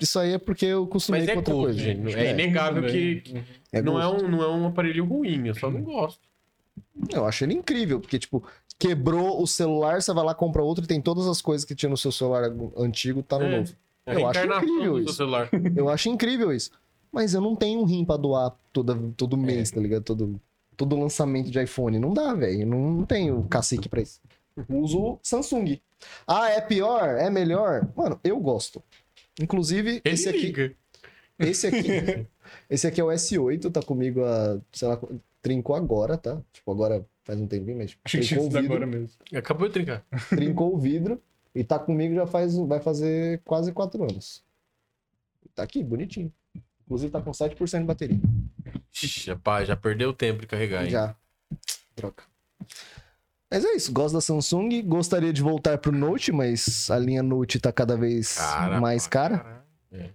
isso aí é porque eu costumei Mas é com outra gosto, coisa. gente. É, inegável que, que É não, é um, não é um aparelho ruim, eu só não gosto. Eu acho ele incrível, porque, tipo, quebrou o celular, você vai lá, compra outro e tem todas as coisas que tinha no seu celular antigo, tá no É. novo. É Eu acho incrível isso. celular. Eu acho incrível isso. Mas eu não tenho um rim pra doar toda, todo mês, tá ligado? Todo, todo lançamento de iPhone. Não dá, velho. Eu Não, não tenho cacique pra isso. Eu uso Samsung. Ah, é pior? É melhor? Mano, eu gosto. Inclusive, Ele esse aqui, liga. esse aqui, esse aqui é o S8, tá comigo a, sei lá, trincou agora, tá? Tipo, agora faz um tempinho, mas Achei que tinha trincou o sido vidro, agora mesmo. Acabou de trincar. trincou o vidro e tá comigo já faz, vai fazer quase quatro anos. Tá aqui, bonitinho. Inclusive tá com 7% de bateria. Ixi, rapaz, já perdeu o tempo de carregar, hein? Já. Troca. Mas é isso, gosto da Samsung, gostaria de voltar pro Note, mas a linha Note tá cada vez Cara, mais pra cara. caralho.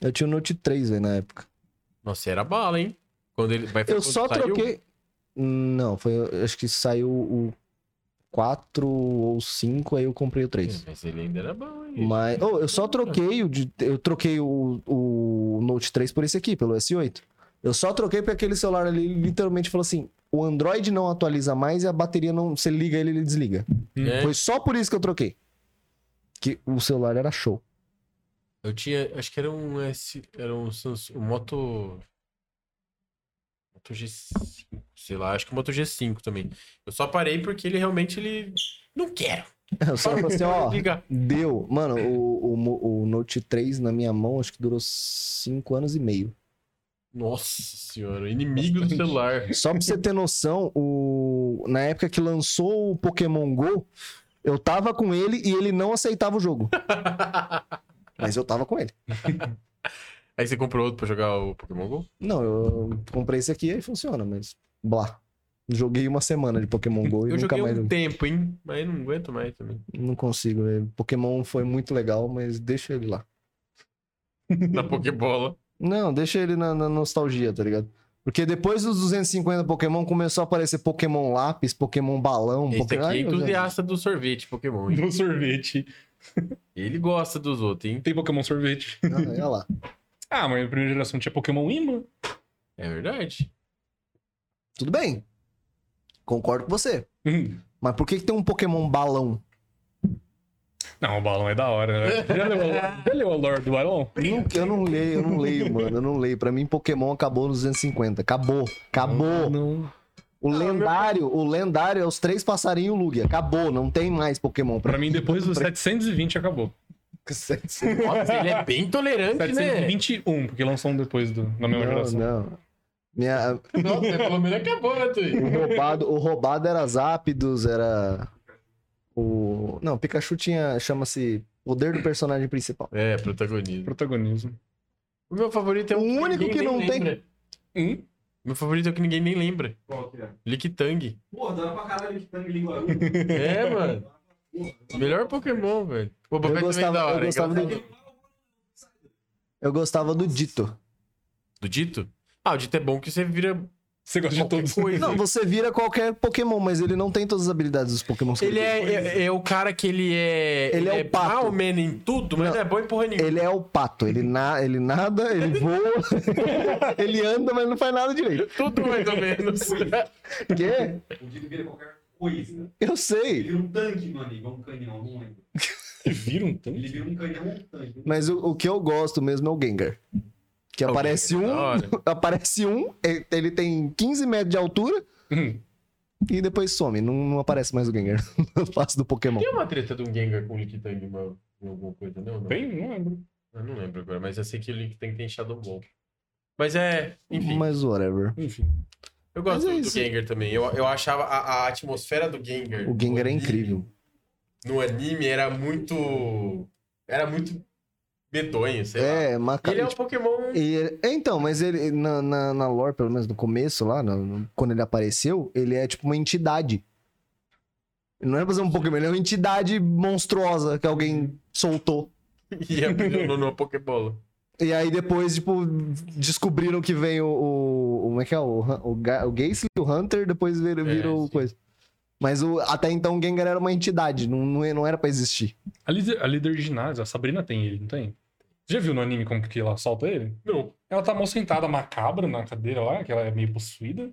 Eu tinha o Note 3, velho, na época. Nossa, era bala, hein? Quando ele vai Eu só saiu, troquei. Não, foi. Acho que saiu o 4 ou 5, aí eu comprei o 3. Mas ele ainda era bom, hein? Mas. Oh, eu só troquei o. de- Eu troquei o, o Note 3 por esse aqui, pelo S8. Eu só troquei porque aquele celular ali literalmente falou assim: o Android não atualiza mais e a bateria não. Você liga ele, ele desliga. É, Foi só por isso que eu troquei. Que o celular era show. Eu tinha, acho que era um S, era um Samsung, um Moto Moto G5, sei lá, acho que o Moto G5 também. Eu só parei porque ele realmente ele não quero. Eu só falei assim: ó. Deu. Mano, o, o, o Note 3 na minha mão, acho que durou 5 anos e meio. Nossa senhora, inimigo do celular. Só pra você ter noção, o... na época que lançou o Pokémon GO, eu tava com ele e ele não aceitava o jogo. Mas eu tava com ele. Aí você comprou outro pra jogar o Pokémon GO? Não, eu comprei esse aqui e aí funciona, mas. Blá. Joguei uma semana de Pokémon GO e Eu nunca joguei mais. um tempo, hein? Mas não aguento mais também. Não consigo. é, Pokémon foi muito legal, mas deixa ele lá. Na Pokébola. Não, deixa ele na, na nostalgia, tá ligado? Porque depois dos 250 Pokémon começou a aparecer Pokémon lápis, Pokémon balão, Esse Pokémon. aqui é eu já- entusiasta do sorvete Pokémon. hein? No sorvete. Ele gosta dos outros, hein? Tem Pokémon sorvete. Ah, olha lá. Ah, mas na primeira geração tinha Pokémon imã. É verdade. Tudo bem. Concordo com você. Hum. Mas por que, que tem um Pokémon balão? Não, o balão é da hora. né? Já leu, já leu a lore do balão? Não- eu não leio, eu não leio, mano. Eu não leio. Pra mim, Pokémon acabou nos 250. Acabou. Acabou. Não. O lendário, o lendário é os três passarinhos Lugia. Acabou. Não tem mais Pokémon. Pra mim, depois dos 720 acabou. Nossa, ele é bem tolerante, né? 721, porque lançou um depois do, na mesma Não, geração. não. Minha, Nossa, pelo menos acabou, né, Tui? o, roubado, o roubado era Zapdos, era. O. Não, Pikachu tinha. chama-se Poder do personagem principal. É, protagonismo. Protagonismo. O meu favorito é O um único que não tem-. Hum? Meu favorito é o que ninguém nem lembra. Qual que é? Lictang. Porra, dá pra caralho tangue língua. É, mano. Melhor Pokémon, velho. O Boba Eu Fett também é gostava- da hora. eu gostava engraçado. do- Eu gostava do Dito. Do Dito? Ah, o Dito é bom que você vira Você gosta de todos. coisa. Não, você vira qualquer Pokémon, mas ele não tem todas as habilidades dos Pokémon. que Ele é, é, é o cara que ele é. Ele é o pato. mal man em tudo, mas Não. não é bom em porra nenhuma. Ele é o pato. Ele, na... ele nada, ele voa, ele anda, mas não faz nada direito. Tudo mais ou menos. Quê? O Dito vira qualquer coisa. Eu Ele sei. vira um tanque, mano, igual um canhão, não lembro. Vira um tanque? Ele vira um canhão ou um tanque. Mas o, o que eu gosto mesmo é o Gengar. Que É aparece um, aparece um, ele- ele tem 15 metros de altura Hum. e depois some. Não, não aparece mais o Gengar no espaço do Pokémon. Tem uma treta de um Gengar com o Lictang em alguma coisa, não? não? Tem? Não lembro. Eu não lembro agora, mas eu sei que o Lictang tem Shadow Ball. Mas é, enfim, Mas whatever. Enfim. Eu gosto é do. Gengar também. Eu, eu achava a, a atmosfera do Gengar. O Gengar é anime- incrível. No anime era muito. Era muito medonho, sei lá. É, maca... Ele é um Pokémon. E ele- Então, mas ele, na, na, na lore, pelo menos no começo lá, no- no- quando ele apareceu, ele é tipo uma entidade. Não era pra ser um Pokémon, ele é uma entidade monstruosa que alguém soltou. E abriu no Pokébola. E aí depois, tipo, descobriram que vem o. o como é que é? O, o, o Gastly, o Hunter, depois vira, vira o sim. coisa. Mas o, até então o Gengar era uma entidade, não, não, não era pra existir. A líder, a líder de ginásio, a Sabrina tem ele, não tem? Você já viu no anime como que ela solta ele? Não. Ela tá mal sentada macabra na cadeira lá, que ela é meio possuída.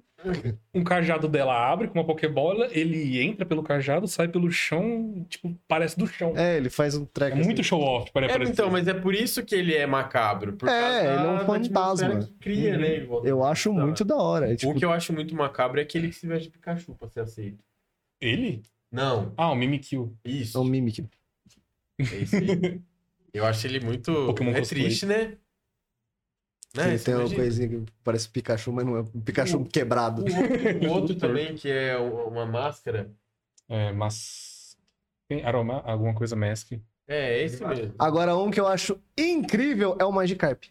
Um cajado dela abre com uma Pokébola, ele entra pelo cajado, sai pelo chão, tipo, parece do chão. É, ele faz um É, track. muito assim. show off para É, aparecer. então, mas é por isso que ele é macabro. Por É, causa ele é um da fantasma. que Cria, né? Eu acho muito da hora. É, tipo, O que eu acho muito macabro é aquele que se veste de Pikachu pra ser aceito. Ele? Não, Ah, o Mimikyu. isso. é um Mimic. É isso aí. Eu acho ele muito. Pokémon é cosplay. triste, né? Né? Ele Você tem uma coisinha que parece Pikachu, mas não é um Pikachu O- quebrado. O outro, o outro também, que é uma máscara. É, mas. Tem aroma, alguma coisa mask. É, esse mesmo. Agora, um que eu acho incrível é o Magikarp.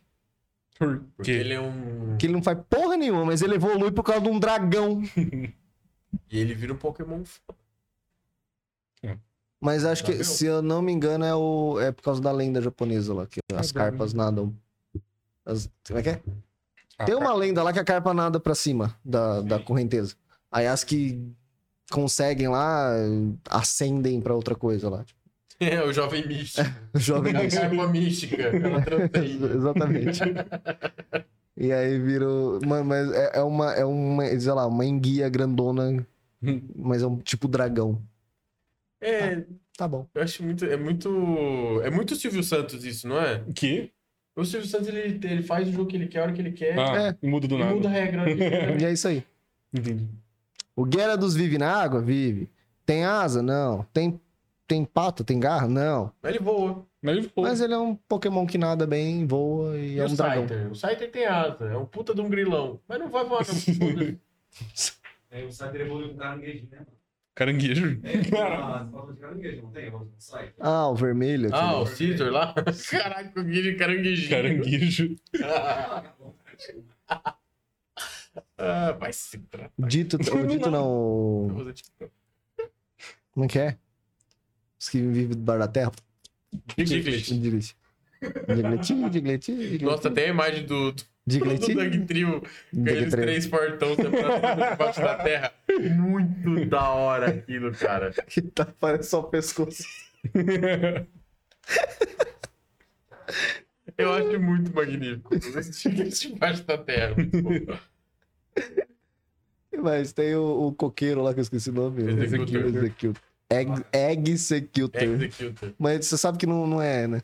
Por Porque quê? ele é um. Que ele não faz porra nenhuma, mas ele evolui por causa de um dragão. E ele vira um Pokémon foda. Mas acho que, Dragão? se eu não me engano, é, o... é por causa da lenda japonesa lá, que as dragão. carpas nadam. As- Como é que é? Ah, Tem tá. uma lenda lá que a carpa nada pra cima da, da correnteza. Aí as que conseguem lá ascendem pra outra coisa lá. É, o jovem místico. Jovem A místico. carpa mística. Ela. Exatamente. E aí virou. Mano, mas é, é uma, é uma, sei lá, uma enguia grandona, mas é um tipo dragão. É, Tá bom. eu acho muito. É muito. É muito Silvio Santos isso, não é? O quê? O Silvio Santos ele, ele faz o jogo que ele quer, a hora que ele quer. Ah, muda do e nada. muda a regra. quer. E é isso aí. Entendi. O Gyarados vive na água? Vive. Tem asa? Não. Tem, tem pata? Tem garra? Não. Mas ele voa. Mas ele ficou. Mas ele é um Pokémon que nada bem, voa e, E é o um dragão. Scyther? O Scyther tem asa. É um puta de um grilão. Mas não vai voar, não. É, o site evoluiu com caranguejo, né? mano? Caranguejo. É, de caranguejo, não tem? Ah, o vermelho. ah, o. Caesar lá? Caraca, o Guilherme caranguejinho. Caranguejo. ah, vai se tratar. Dito, o dito não. Como é que é? Os que vivem debaixo da terra? Diglett, Diglett, Diglett. Nossa, tem a imagem do, do, Diglett. do Doug Trio com aqueles três portão separados debaixo da terra. Muito da hora aquilo, cara. Que tá, parece só o pescoço. Eu acho muito magnífico. Debaixo da terra. Mas tem o, o coqueiro lá que eu esqueci o nome. o Executor. Executor. Egg, egg Executor. Executor. Mas você sabe que não, não é, né?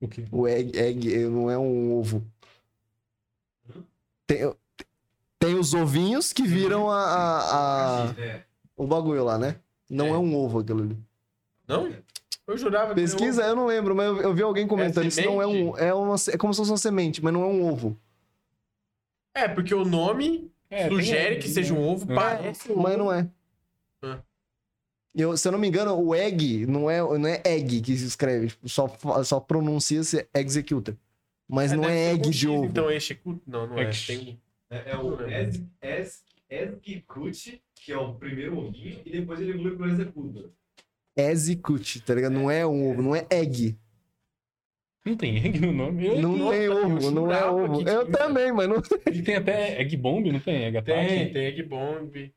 O quê? O egg, egg não é um ovo. Tem, tem os ovinhos que viram a, a- a- É. o bagulho lá, né? Não é, É. um ovo aquilo ali. Não? Eu jurava que Pesquisa, eu não lembro, mas eu, eu vi alguém comentando. Isso não é um. É, uma, é como se fosse uma semente, mas não é um ovo. É, porque o nome É, sugere que seja um ovo, É. parece um Mas ovo. não é. Ah. Eu, se eu não me engano, o egg não é, não é egg que se escreve. tipo, Só, fa- só pronuncia-se executor. Mas não deve é egg de ovo. Então é Executor? Não, não é. Tem... É, é o Es- Es- Execute, que é o primeiro ovinho, e depois ele evolui pro Executor. Execute, tá ligado? Não é um ovo, não é egg. Não tem egg no nome. Eu- Não nossa, tem ovo, não é ovo. que Eu tinha. também, mas não. Ele tem até egg bomb, não tem? Egg Tem, tem Egg Bomb.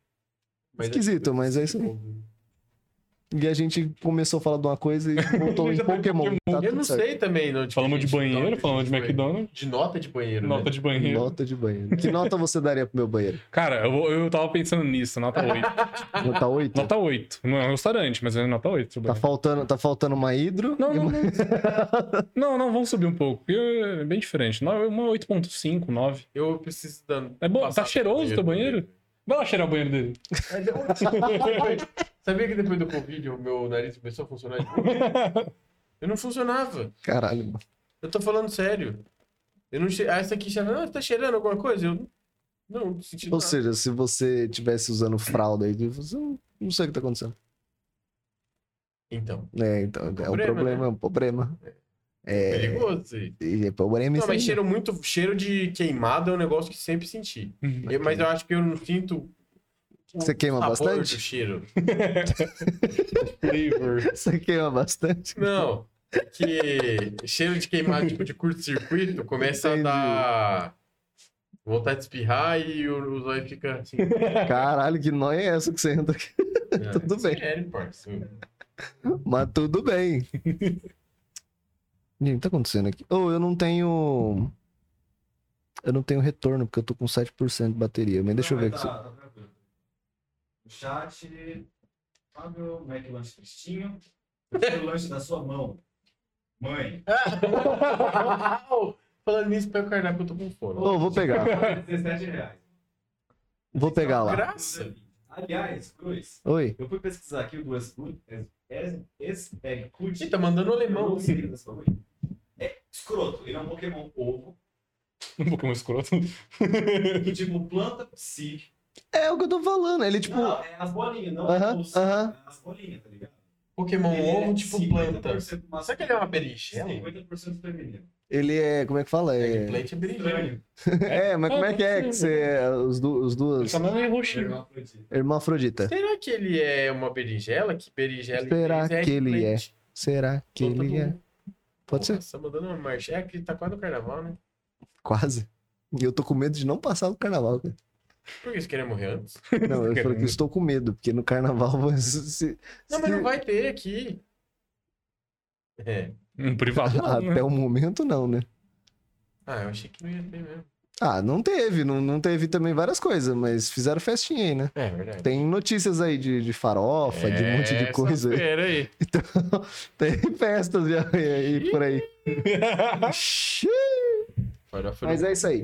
Mas Esquisito, é- mas é isso aí. E a gente começou a falar de uma coisa e voltou em Pokémon. Pokémon. Tá Eu não certo. sei também. Não, tipo, Falamos de banheiro, nota falamos de banheiro. McDonald's. De nota de banheiro, Nota né? de banheiro. Nota de banheiro. Que nota você daria pro meu banheiro? Cara, eu, eu tava pensando nisso, nota 8. Nota 8? nota 8. Não é um restaurante, mas é nota 8. Tá faltando, tá faltando uma hidro. Não, não, uma- não. não, não, vamos subir um pouco. porque É bem diferente. Uma 8.5, 9. Eu preciso dar. É bom, tá cheiroso pro teu banheiro? Vai lá cheirar o banheiro dele. Sabia que depois do Covid o meu nariz começou a funcionar de novo? Eu não funcionava. Caralho, mano. Eu tô falando sério. Eu não che... Ah, essa aqui cheira. Ah, tá cheirando alguma coisa? Eu não, não senti Ou nada. seja, se você tivesse usando fralda aí, você não, não sei o que tá acontecendo. Então, É, então, é um Problema, problema, né? é um problema. É, perigoso aí. e é problema Não, isso mas aí. cheiro muito. Cheiro de queimado é um negócio que sempre senti. Uhum. Eu- mas eu acho que eu não sinto Você queima sabor bastante? do cheiro. Você queima bastante? Não. É que cheiro de queimado, tipo de curto-circuito, começa Entendi. a dar vontade de espirrar e o, o zóio fica assim. Caralho, que nóia é essa que você entra aqui? Tudo bem. Sério, parceiro. Mas tudo bem. Gente, o que tá acontecendo aqui? Oh, eu não tenho. Eu não tenho retorno, porque eu tô com 7% de bateria. Mas deixa eu ver aqui. aqui. Tá, tá. O chat. Fábio, McLanche Cristinho. O lanche da sua mão. Mãe. Falando nisso, pega o cardápio que eu tô com fome. Ô, vou pegar. 17 reais. Vou pegar lá. Graça. Aliás, Cruz, Oi. eu fui pesquisar aqui o duas Espercut. Ih, tá mandando alemão. É escroto, ele é um Pokémon ovo. Um Pokémon escroto. E tipo, planta psi. É o que eu tô falando. Ele, tipo. Não, é as bolinhas, não Aham, os- aham. é as bolinhas, tá ligado? Pokémon Ele é ovo, tipo 50% planta. Será que ele é uma berinjela? 50% feminino. Ele é. Como é que fala? É, é berinjela. Estranho. é mas como é que é que você. é Os, du... Os duas. Essa mão é roxinho. Hermafrodita. Será que ele é uma berinjela? Que berinjela Será inglês que ele eggplant? Será que Todo ele é? Pode ser. Nossa, mandando uma marcha. É que tá quase no carnaval, né? Quase. E eu tô com medo de não passar do carnaval, cara. Por que você queria morrer antes? Não, eu falei que eu estou com medo, porque no carnaval se, se- Não, mas não vai ter aqui. É. Um privado não, né? Até o momento, não, né? Ah, eu achei que não ia ter mesmo. Ah, não teve, não, não teve também várias coisas, mas fizeram festinha aí, né? É verdade. Tem notícias aí de, de farofa, de um monte de coisa. aí. aí. Tem festas já aí, por aí. Mas é isso aí.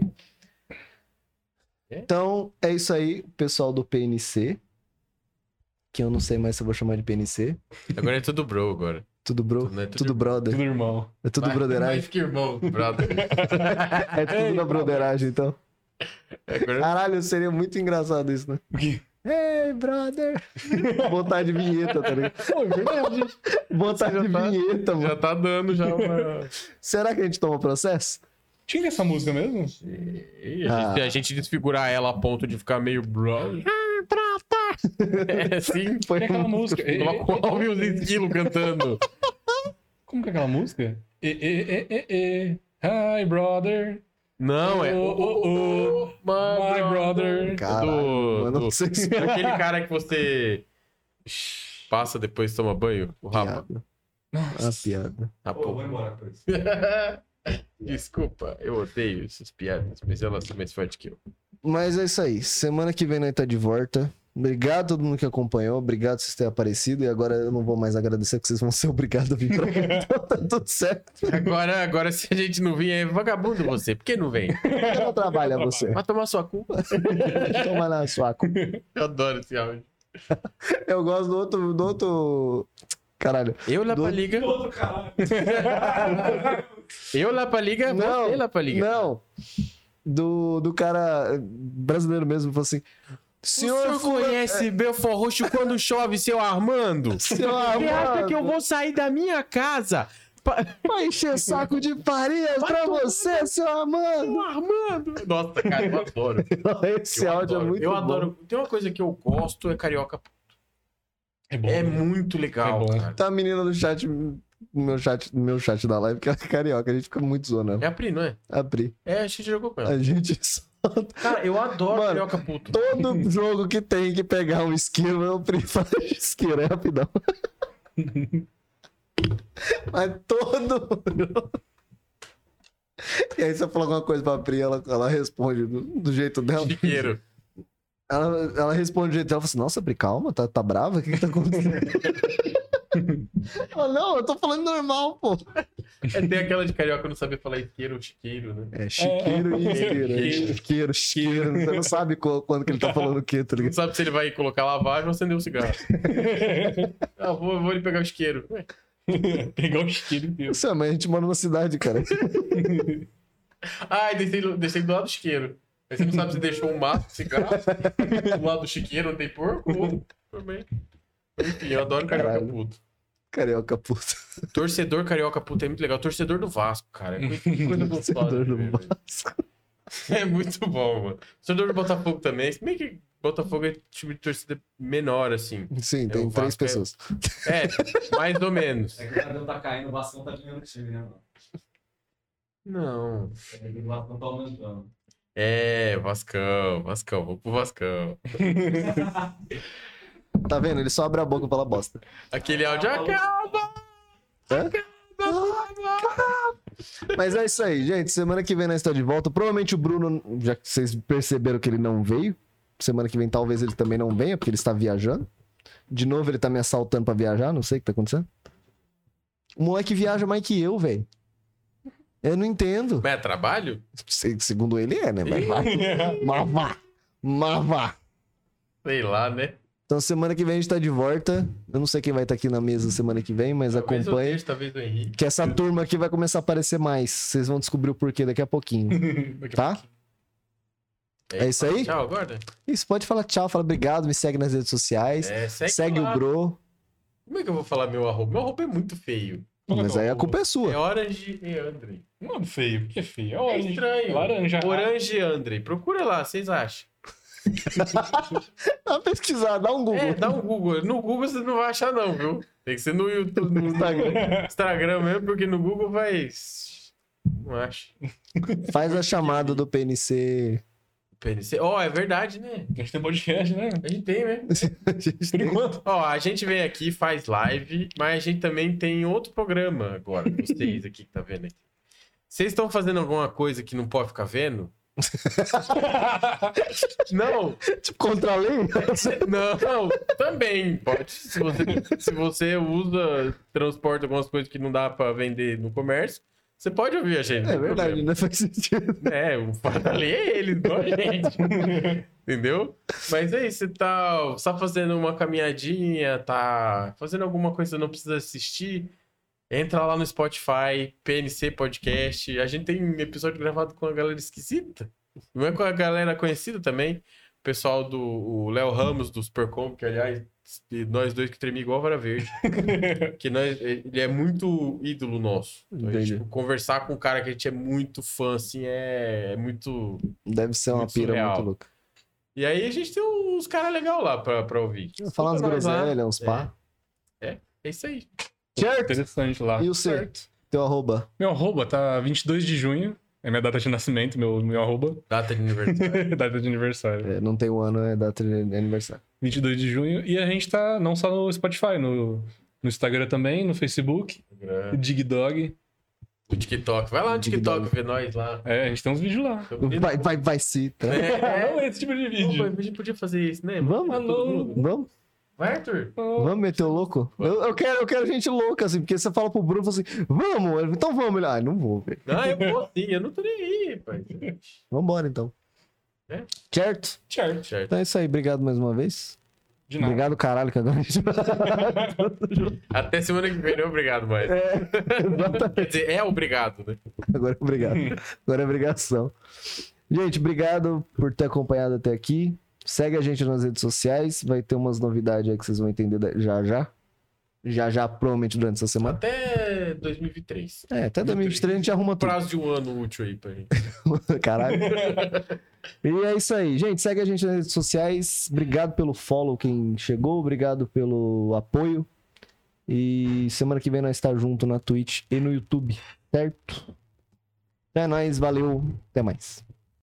É? Então, é isso aí, pessoal do PNC. Que eu não sei mais se eu vou chamar de PNC. Agora é tudo bro agora. Tudo bro, Tudo, né? tudo, Tudo- brother. Tudo irmão. É tudo Vai- broderagem. Mais que irmão, brother. É tudo na broderagem, então. Agora Caralho, seria muito engraçado isso, né? O quê? Hey, brother! Botar de vinheta, tá ligado? Pô, é verdade. Botar já de tá- vinheta, já mano. tá dando já uma... Será que a gente toma processo? Tinha essa música mesmo? E a, gente, Ah. a gente desfigurar ela a ponto de ficar meio bro. É assim. Foi Tem aquela música. Olha os esquilos cantando. Como que é aquela música? E, e, e, e, e. Hi, brother. Não, é. Oh, oh, oh, my brother. Caralho, do, mano, do- não sei se Aquele cara que você passa depois toma banho. O rapa. piada. Ah, piada. Ah, Pô, vou embora. Desculpa, eu odeio essas piadas, mas elas são mais fortes que eu. Mas é isso aí. Semana que vem nós tá de volta. Obrigado a todo mundo que acompanhou. Obrigado por vocês terem aparecido. E agora eu não vou mais agradecer, porque vocês vão ser obrigados a vir pra cá. Então tá tudo certo. Agora, agora se a gente não vir, é vagabundo você. Por que não vem? Por que não trabalha você? Vai tomar sua culpa. Toma na sua cu. Eu adoro esse áudio. Eu gosto do outro. Do outro... Caralho. Eu lá Do- pra liga. Outro caralho. Eu lá pra liga, Não, você lá pra liga. Não. Do, do cara brasileiro mesmo, falou assim. O senhor Senhor, fula- conhece Belfort Roxo quando chove, seu Armando? Seu Você acha que eu Armando, vou sair da minha casa? Vai encher saco de farinha pra você, seu Armando. Seu Armando! Nossa, cara, eu adoro. Esse Eu áudio adoro. é muito Eu bom. adoro. Tem uma coisa que eu gosto, é carioca. É bom. É né? muito legal, É bom. cara. Tá a menina no chat, no meu chat, no meu chat da live, que ela é carioca, a gente fica muito zoando ela. É a Pri, não é? Abri. É, a gente jogou com ela. A gente só... Cara, eu adoro Mano, carioca puto. Todo jogo que tem que pegar um isqueiro, eu prefiro isqueiro, é rapidão. Mas todo. E aí você fala alguma coisa pra Pri, ela, ela responde do, do jeito dela. Chiqueiro. Ela, ela responde do jeito dela, fala assim, nossa, Pri, calma, tá, tá brava? O que que tá acontecendo? Ela, não, eu tô falando normal, pô. É, tem aquela de carioca não saber falar isqueiro ou chiqueiro, né? É chiqueiro e isqueiro. é. Chiqueiro, chiqueiro. Você não sabe quando que ele tá falando o quê, tá Não ligado? sabe se ele vai colocar lavagem ou acender o cigarro. ah, vou, vou ele pegar o isqueiro. Pegar o isqueiro inteiro. Isso é, mas a gente mora numa cidade, cara. Ai, deixei, deixei do lado do isqueiro. Aí você não sabe se deixou um maço de cigarro do lado do chiqueiro, não tem porco ou... Também. Enfim, eu adoro carioca Caralho. puto. Carioca puta. Torcedor carioca puto é muito legal. Torcedor do Vasco, cara. É coisa gostosa. Torcedor do ver, velho. Vasco. É muito bom, mano. Torcedor do Botafogo também. Se bem que Botafogo é time de torcida menor, assim. Sim, É, tem três Vasco é- pessoas. É, mais ou menos. É que o Brasil tá caindo, o Vasco tá ganhando o time, né, mano? Não. É o Vasco tá aumentando. É, Vascão, Vascão, vou pro Vascão. Tá vendo? Ele só abre a boca e fala bosta. Aquele áudio acaba! Hã? Mas é isso aí, gente. Semana que vem nós estamos de volta. Provavelmente o Bruno, já que vocês perceberam que ele não veio, semana que vem talvez ele também não venha, porque ele está viajando. De novo, ele tá me assaltando pra viajar, não sei o que tá acontecendo. O moleque viaja mais que eu, velho. Eu não entendo. Mas é trabalho? Se- Segundo ele é, né? Mas vá. Mas vá. Sei lá, né? Então semana que vem a gente tá de volta. Eu não sei quem vai estar aqui na mesa semana que vem, mas Talvez acompanhe. talvez o Henrique. Que essa turma aqui vai começar a aparecer mais. Vocês vão descobrir o porquê daqui a pouquinho. Tá? É isso aí? Tchau, agora? Isso, pode falar tchau, fala obrigado, me segue nas redes sociais. É, segue, segue o Bro. Como é que eu vou falar meu arroba? Meu arroba é muito feio. Mas aí a culpa é É sua. Orange e Andre. Mano, feio. Por que feio? É É orange. estranho. Laranja. Orange e Andre. Procura lá, vocês acham? Dá uma pesquisada, dá um Google. É, dá um Google. No Google você não vai achar, não, viu? Tem que ser no YouTube, no Instagram. Instagram mesmo, porque no Google vai. Não acho. Faz a chamada do PNC. PNC. Ó, é verdade, né? A gente tem podcast, né? A gente tem, né? A gente Por tem- enquanto. Ó, a gente vem aqui, faz live, mas a gente também tem outro programa agora, vocês aqui que tá vendo aqui. Vocês estão fazendo alguma coisa que não pode ficar vendo? Não, Tipo, contra a lei? não, também pode. Se você, se você usa, transporta algumas coisas que não dá pra vender no comércio, você pode ouvir a gente. não É verdade, problema. né? Faz sentido. É, o fato da lei é eles, não a gente. Entendeu? Mas é isso, você tá, você tá fazendo uma caminhadinha, tá fazendo alguma coisa que não precisa assistir. Entra lá no Spotify, PNC Podcast. A gente tem um episódio gravado com a galera esquisita. Não é com a galera conhecida também. O pessoal do Léo Ramos, do Supercom, que aliás, nós dois que trememos igual a vara verde. que nós, ele é muito ídolo nosso. Então, gente, tipo, conversar com um cara que a gente é muito fã, assim, é, é muito. Deve ser uma Muito pira surreal. muito louca. E aí a gente tem uns caras legais lá pra, pra ouvir. Falar umas groselhas, uns pá. É isso aí. Certo? Interessante lá. E o seu? Certo. Teu arroba. Meu arroba tá 22 de junho. É minha data de nascimento, meu, meu arroba. Data de aniversário. data de aniversário. É, não tem o ano, é data de aniversário. 22 de junho. E a gente tá não só no Spotify, no, no Instagram também, no Facebook, Digdog. O TikTok. Vai lá no TikTok ver nós lá. É, a gente tem uns vídeos lá. Vai, vai, vai se. Tá? É. Não, esse tipo de Pô, vídeo. a gente podia fazer isso, né? Vamos? Mano. Vamos? Vai, Arthur. Vamos meter o louco? Eu, eu quero, eu quero gente louca, assim, porque você fala pro Bruno assim, vamos, então vamos. Ele, ah, não vou, velho. Não, eu vou sim, eu não tô nem aí, pai. Vambora, então. É? Certo? Certo. Certo. Então é isso aí, obrigado mais uma vez. De nada. Obrigado, caralho, que agora a gente Até semana que vem, né? Obrigado, mais. É, exatamente. Quer dizer, é obrigado, né? Agora é obrigado. Agora é obrigação. Gente, obrigado por ter acompanhado até aqui. Segue a gente nas redes sociais. Vai ter umas novidades aí que vocês vão entender já já. Já já, provavelmente durante essa semana. Até 2023. É, até 2023 a gente arruma tudo. Prazo de um ano útil aí pra gente. Caralho. E é isso aí. Gente, segue a gente nas redes sociais. Obrigado pelo follow quem chegou. Obrigado pelo apoio. E semana que vem nós estar junto na Twitch e no YouTube. Certo? É nóis. Valeu. Até mais.